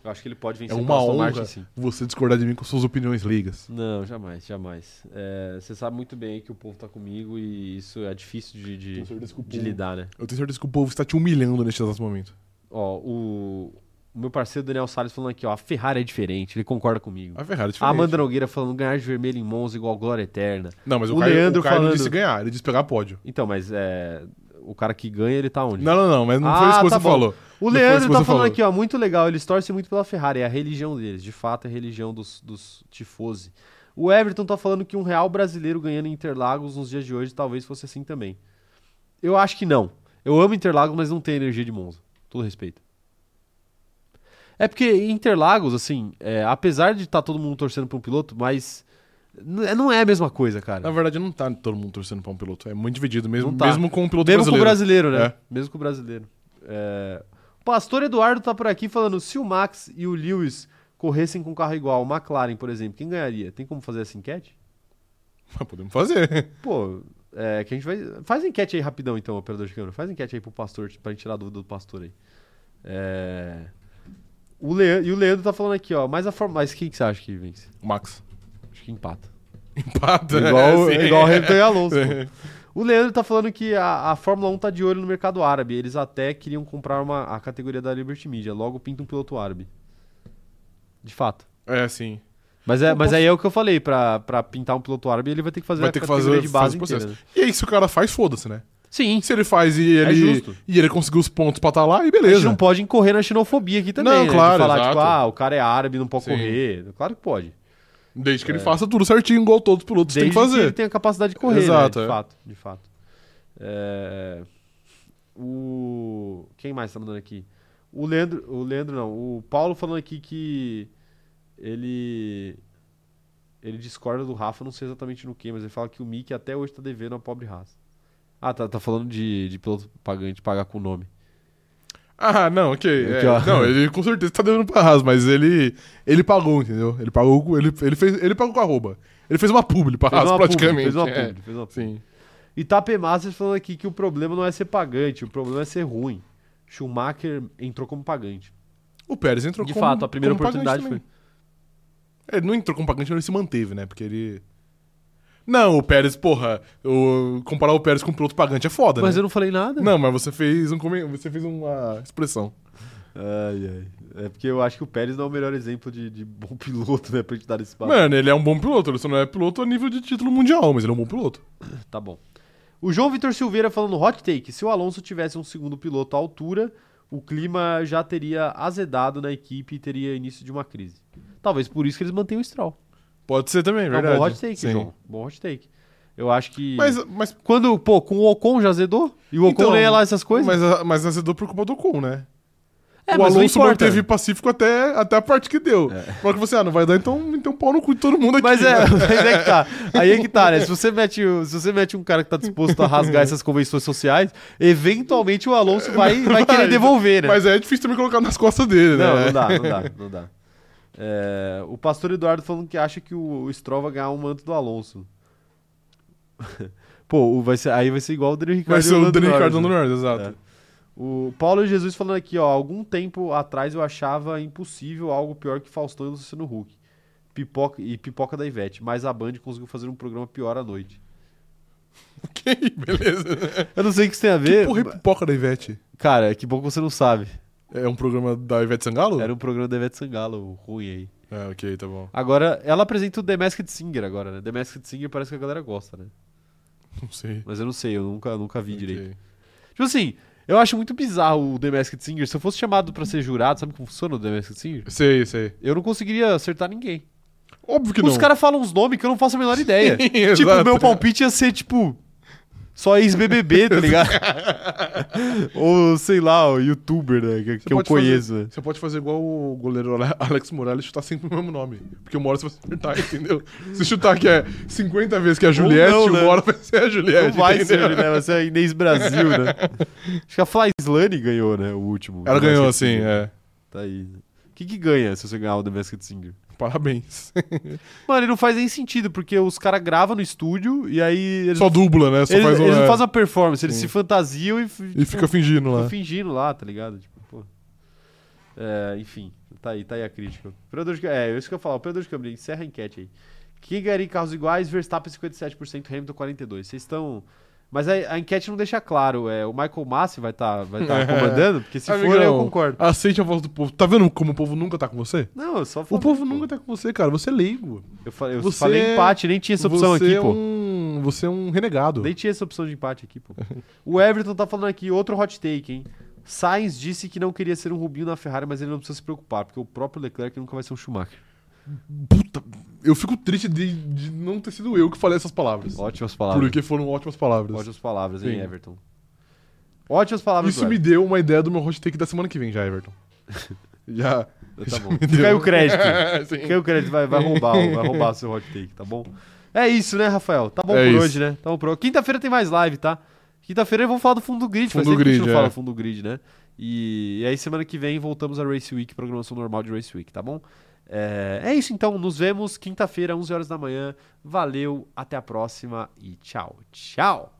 Eu acho que ele pode vencer É uma a honra Martin, sim. você discordar de mim com suas opiniões ligas. Não, jamais, jamais. É, você sabe muito bem aí que o povo tá comigo e isso é difícil de, de, de lidar, né? Eu tenho certeza que o povo está te humilhando neste exato momento. Ó, o, o meu parceiro Daniel Salles falando aqui, ó, a Ferrari é diferente, ele concorda comigo. A Ferrari é A diferente. Amanda Nogueira falando ganhar de vermelho em Monza igual glória eterna. Não, mas o, o Caio, Leandro o Caio não falando- disse ganhar, ele disse pegar pódio. Então, mas é, o cara que ganha, ele tá onde? Não, não, não, mas não Ah, foi isso que tá você bom. falou. O Leandro tá falando falou. aqui, ó, muito legal, eles torcem muito pela Ferrari, é a religião deles, de fato é a religião dos, dos tifosi. O Everton tá falando que um real brasileiro ganhando em Interlagos nos dias de hoje talvez fosse assim também. Eu acho que não. Eu amo Interlagos, mas não tem energia de Monza. Todo respeito. É porque Interlagos, assim, é, apesar de estar todo mundo torcendo pra um piloto, mas é- não é a mesma coisa, cara. Na verdade, não tá todo mundo torcendo pra um piloto. É muito dividido, mesmo, tá. mesmo com o piloto Mesmo com o brasileiro. brasileiro, né? É. Mesmo com o brasileiro. É, Pastor Eduardo tá por aqui falando: se o Max e o Lewis corressem com um carro igual, o McLaren, por exemplo, quem ganharia? Tem como fazer essa enquete? Mas podemos fazer. Pô, é, que a gente vai. Faz enquete aí rapidão, então, operador de câmera. Faz enquete aí pro pastor, pra gente tirar a dúvida do pastor aí. É, O Leandro, e o Leandro tá falando aqui, ó. Mas a forma. Mas quem que você acha que vence? O Max. Acho que empata. Empata. Igual, é, sim. igual o Hamilton e Alonso. pô. O Leandro tá falando que a, a Fórmula 1 tá de olho no mercado árabe. Eles até queriam comprar uma, a categoria da Liberty Media. Logo pinta um piloto árabe. De fato. É, sim. Mas, é, Eu mas posso- aí é o que eu falei. Pra, pra pintar um piloto árabe, ele vai ter que fazer Vai a ter que fazer, de base fazer o inteira. né? E aí, se o cara faz, foda-se, né? Sim. Se ele faz e É ele, justo. e ele conseguiu os pontos pra estar lá, e A gente beleza. não pode incorrer na xenofobia aqui também. Não, né? claro, De falar, exato. tipo, ah, o cara é árabe, não pode Sim. correr. Claro que pode. Desde que ele faça tudo certinho, igual todos os pilotos É. Desde têm que que fazer. ele tenha capacidade de correr, Exato, né? De é. fato, de fato. É, O... Quem mais tá mandando aqui? O Leandro, o Leandro não, o Paulo falando aqui que ele ele discorda do Rafa, não sei exatamente no que, mas ele fala que o Mickey até hoje tá devendo a pobre raça. Ah, tá, tá falando de, de piloto pagante pagar com o nome. Ah, não, ok. Aqui, é. não, ele com certeza tá devendo pra Haas, mas ele, ele pagou, entendeu? Ele pagou, com- ele, ele, fez, ele pagou com a arroba. Ele fez uma publi pra Fez Haas, publi, praticamente. fez uma é. publi, fez uma publi. Sim. E Tape Masters falando aqui que o problema não é ser pagante, o problema é ser ruim. Schumacher entrou como pagante. O Pérez entrou De como- fato, a primeira oportunidade foi. Ele não entrou como pagante, ele se manteve, né? Porque ele. Não, o Pérez, porra, o- comparar o Pérez com o piloto pagante é foda, Mas né? eu não falei nada. Não, mas você fez um você fez uma expressão. Ai, ai. É porque eu acho que o Pérez não é o melhor exemplo de, de bom piloto, né? Pra gente dar esse papo. Mano, ele é um bom piloto, ele só não é piloto a nível de título mundial, mas ele é um bom piloto. Tá bom. O João Vitor Silveira falando hot take. Se o Alonso tivesse um segundo piloto à altura, o clima já teria azedado na equipe e teria início de uma crise. Talvez por isso que eles mantenham o Stroll. Pode ser também, É um verdade. bom hot take, Sim. João. Bom hot take. Eu acho que. Mas, mas, Quando, pô, com o Ocon já azedou? E o Ocon Então, nem ia lá essas coisas? mas, mas azedou por culpa do Ocon, né? é, o Alonso manteve pacífico até, até a parte que deu. É. Hora que você, ah, não vai dar, então, então pau no cu de todo mundo aqui. Mas é, né? mas é que tá. Aí é que tá, né? Se você mete, se você mete um cara que tá disposto a rasgar essas convenções sociais, eventualmente o Alonso vai, vai querer Vai. devolver, né? Mas é difícil também colocar nas costas dele, né? Não, não dá, não dá, não dá. É, o pastor Eduardo falando que acha que o, o Stroll vai ganhar um manto do Alonso. Pô, o- vai ser, aí vai ser igual o Daniel Ricciardo. Vai ser o Daniel Ricardo Norris, no né? Norris, exato. É. O Paulo Jesus falando aqui, ó, algum tempo atrás eu achava impossível algo pior que Faustão e Luciano Huck. Pipoca, e pipoca da Ivete, mas a Band conseguiu fazer um programa pior à noite. Ok, beleza. Eu não sei o que isso tem a Que ver. porra é pipoca da Ivete? Cara, que bom que você não sabe. É um programa da Ivete Sangalo? Era um programa da Ivete Sangalo, ruim aí. É, ok, tá bom. Agora, ela apresenta o The Masked Singer agora, né? The Masked Singer parece que a galera gosta, né? Não sei. Mas eu não sei, eu nunca, nunca vi Ok. direito. Tipo assim, eu acho muito bizarro o The Masked Singer. Se eu fosse chamado pra ser jurado, sabe como funciona o The Masked Singer? Sei, sei. Eu não conseguiria acertar ninguém. Óbvio que Os não. caras falam uns nomes que eu não faço a menor ideia. Sim, tipo, o meu palpite ia ser, tipo, só ex-BBB, tá ligado? Ou, sei lá, o youtuber, né? Que, que eu conheço, fazer- né? Você pode fazer igual o goleiro Ale- Alex Morales chutar sempre o mesmo nome. Porque uma hora você vai acertar, entendeu? Se chutar que é 50 vezes que é a Juliette, não, né? uma hora vai ser a Juliette. Não vai ser, entendeu? né? Vai ser a Inês Brasil, né? Acho que a Fly Slane ganhou, né? O último. Ela ganhou, assim, é. Tá aí. O que, que ganha se você ganhar o The Masked Singer? Parabéns. Mano, ele não faz nem sentido, porque os caras gravam no estúdio e aí eles, Só dubla, né? Só eles, faz um, eles não é, fazem uma performance, eles Sim. se fantasiam e, E tipo, fica fingindo lá. fingindo lá, tá ligado? Tipo, pô. É, enfim, tá aí, tá aí a crítica. Operador de, é, isso que eu falo, operador de câmera, encerra a enquete aí. Quem ganharia carros iguais? Verstappen 57%, Hamilton 42%. Vocês estão... Mas a, a enquete não deixa claro, é, o Michael Massi vai estar vai tá comandando, porque se for Amigão, eu concordo. Aceite a voz do povo. Tá vendo como o povo nunca tá com você? Não, eu só O falei, povo pô. nunca tá com você, cara. Você é leigo. Eu, fa- eu Você falei é- empate, nem tinha essa opção você aqui, é pô. Um... Você é um renegado. Nem tinha essa opção de empate aqui, pô. o Everton tá falando aqui, outro hot take, hein? Sainz disse que não queria ser um Rubinho na Ferrari, mas ele não precisa se preocupar, porque o próprio Leclerc nunca vai ser um Schumacher. Puta, eu fico triste de, de não ter sido eu que falei essas palavras. Ótimas palavras. Porque foram ótimas palavras. Ótimas palavras, hein, Sim. Everton? Ótimas palavras Isso do me deu uma ideia do meu hot take da semana que vem já, Everton. já. Everton. Tá bom. aí o crédito. Fica aí o crédito, vai, vai roubar, o- vai roubar seu hot take, tá bom? É isso, né, Rafael? Tá bom É por isso. hoje, né? Tá bom por. Quinta-feira tem mais live, tá? Quinta-feira vamos falar do fundo do grid. Faz Fundo tempo que a gente grid, não fala é. fundo do grid, né? E, e aí semana que vem voltamos a Race Week, programação normal de Race Week, tá bom? É, é isso então, nos vemos quinta-feira, 11 horas da manhã. Valeu, até a próxima e tchau, tchau!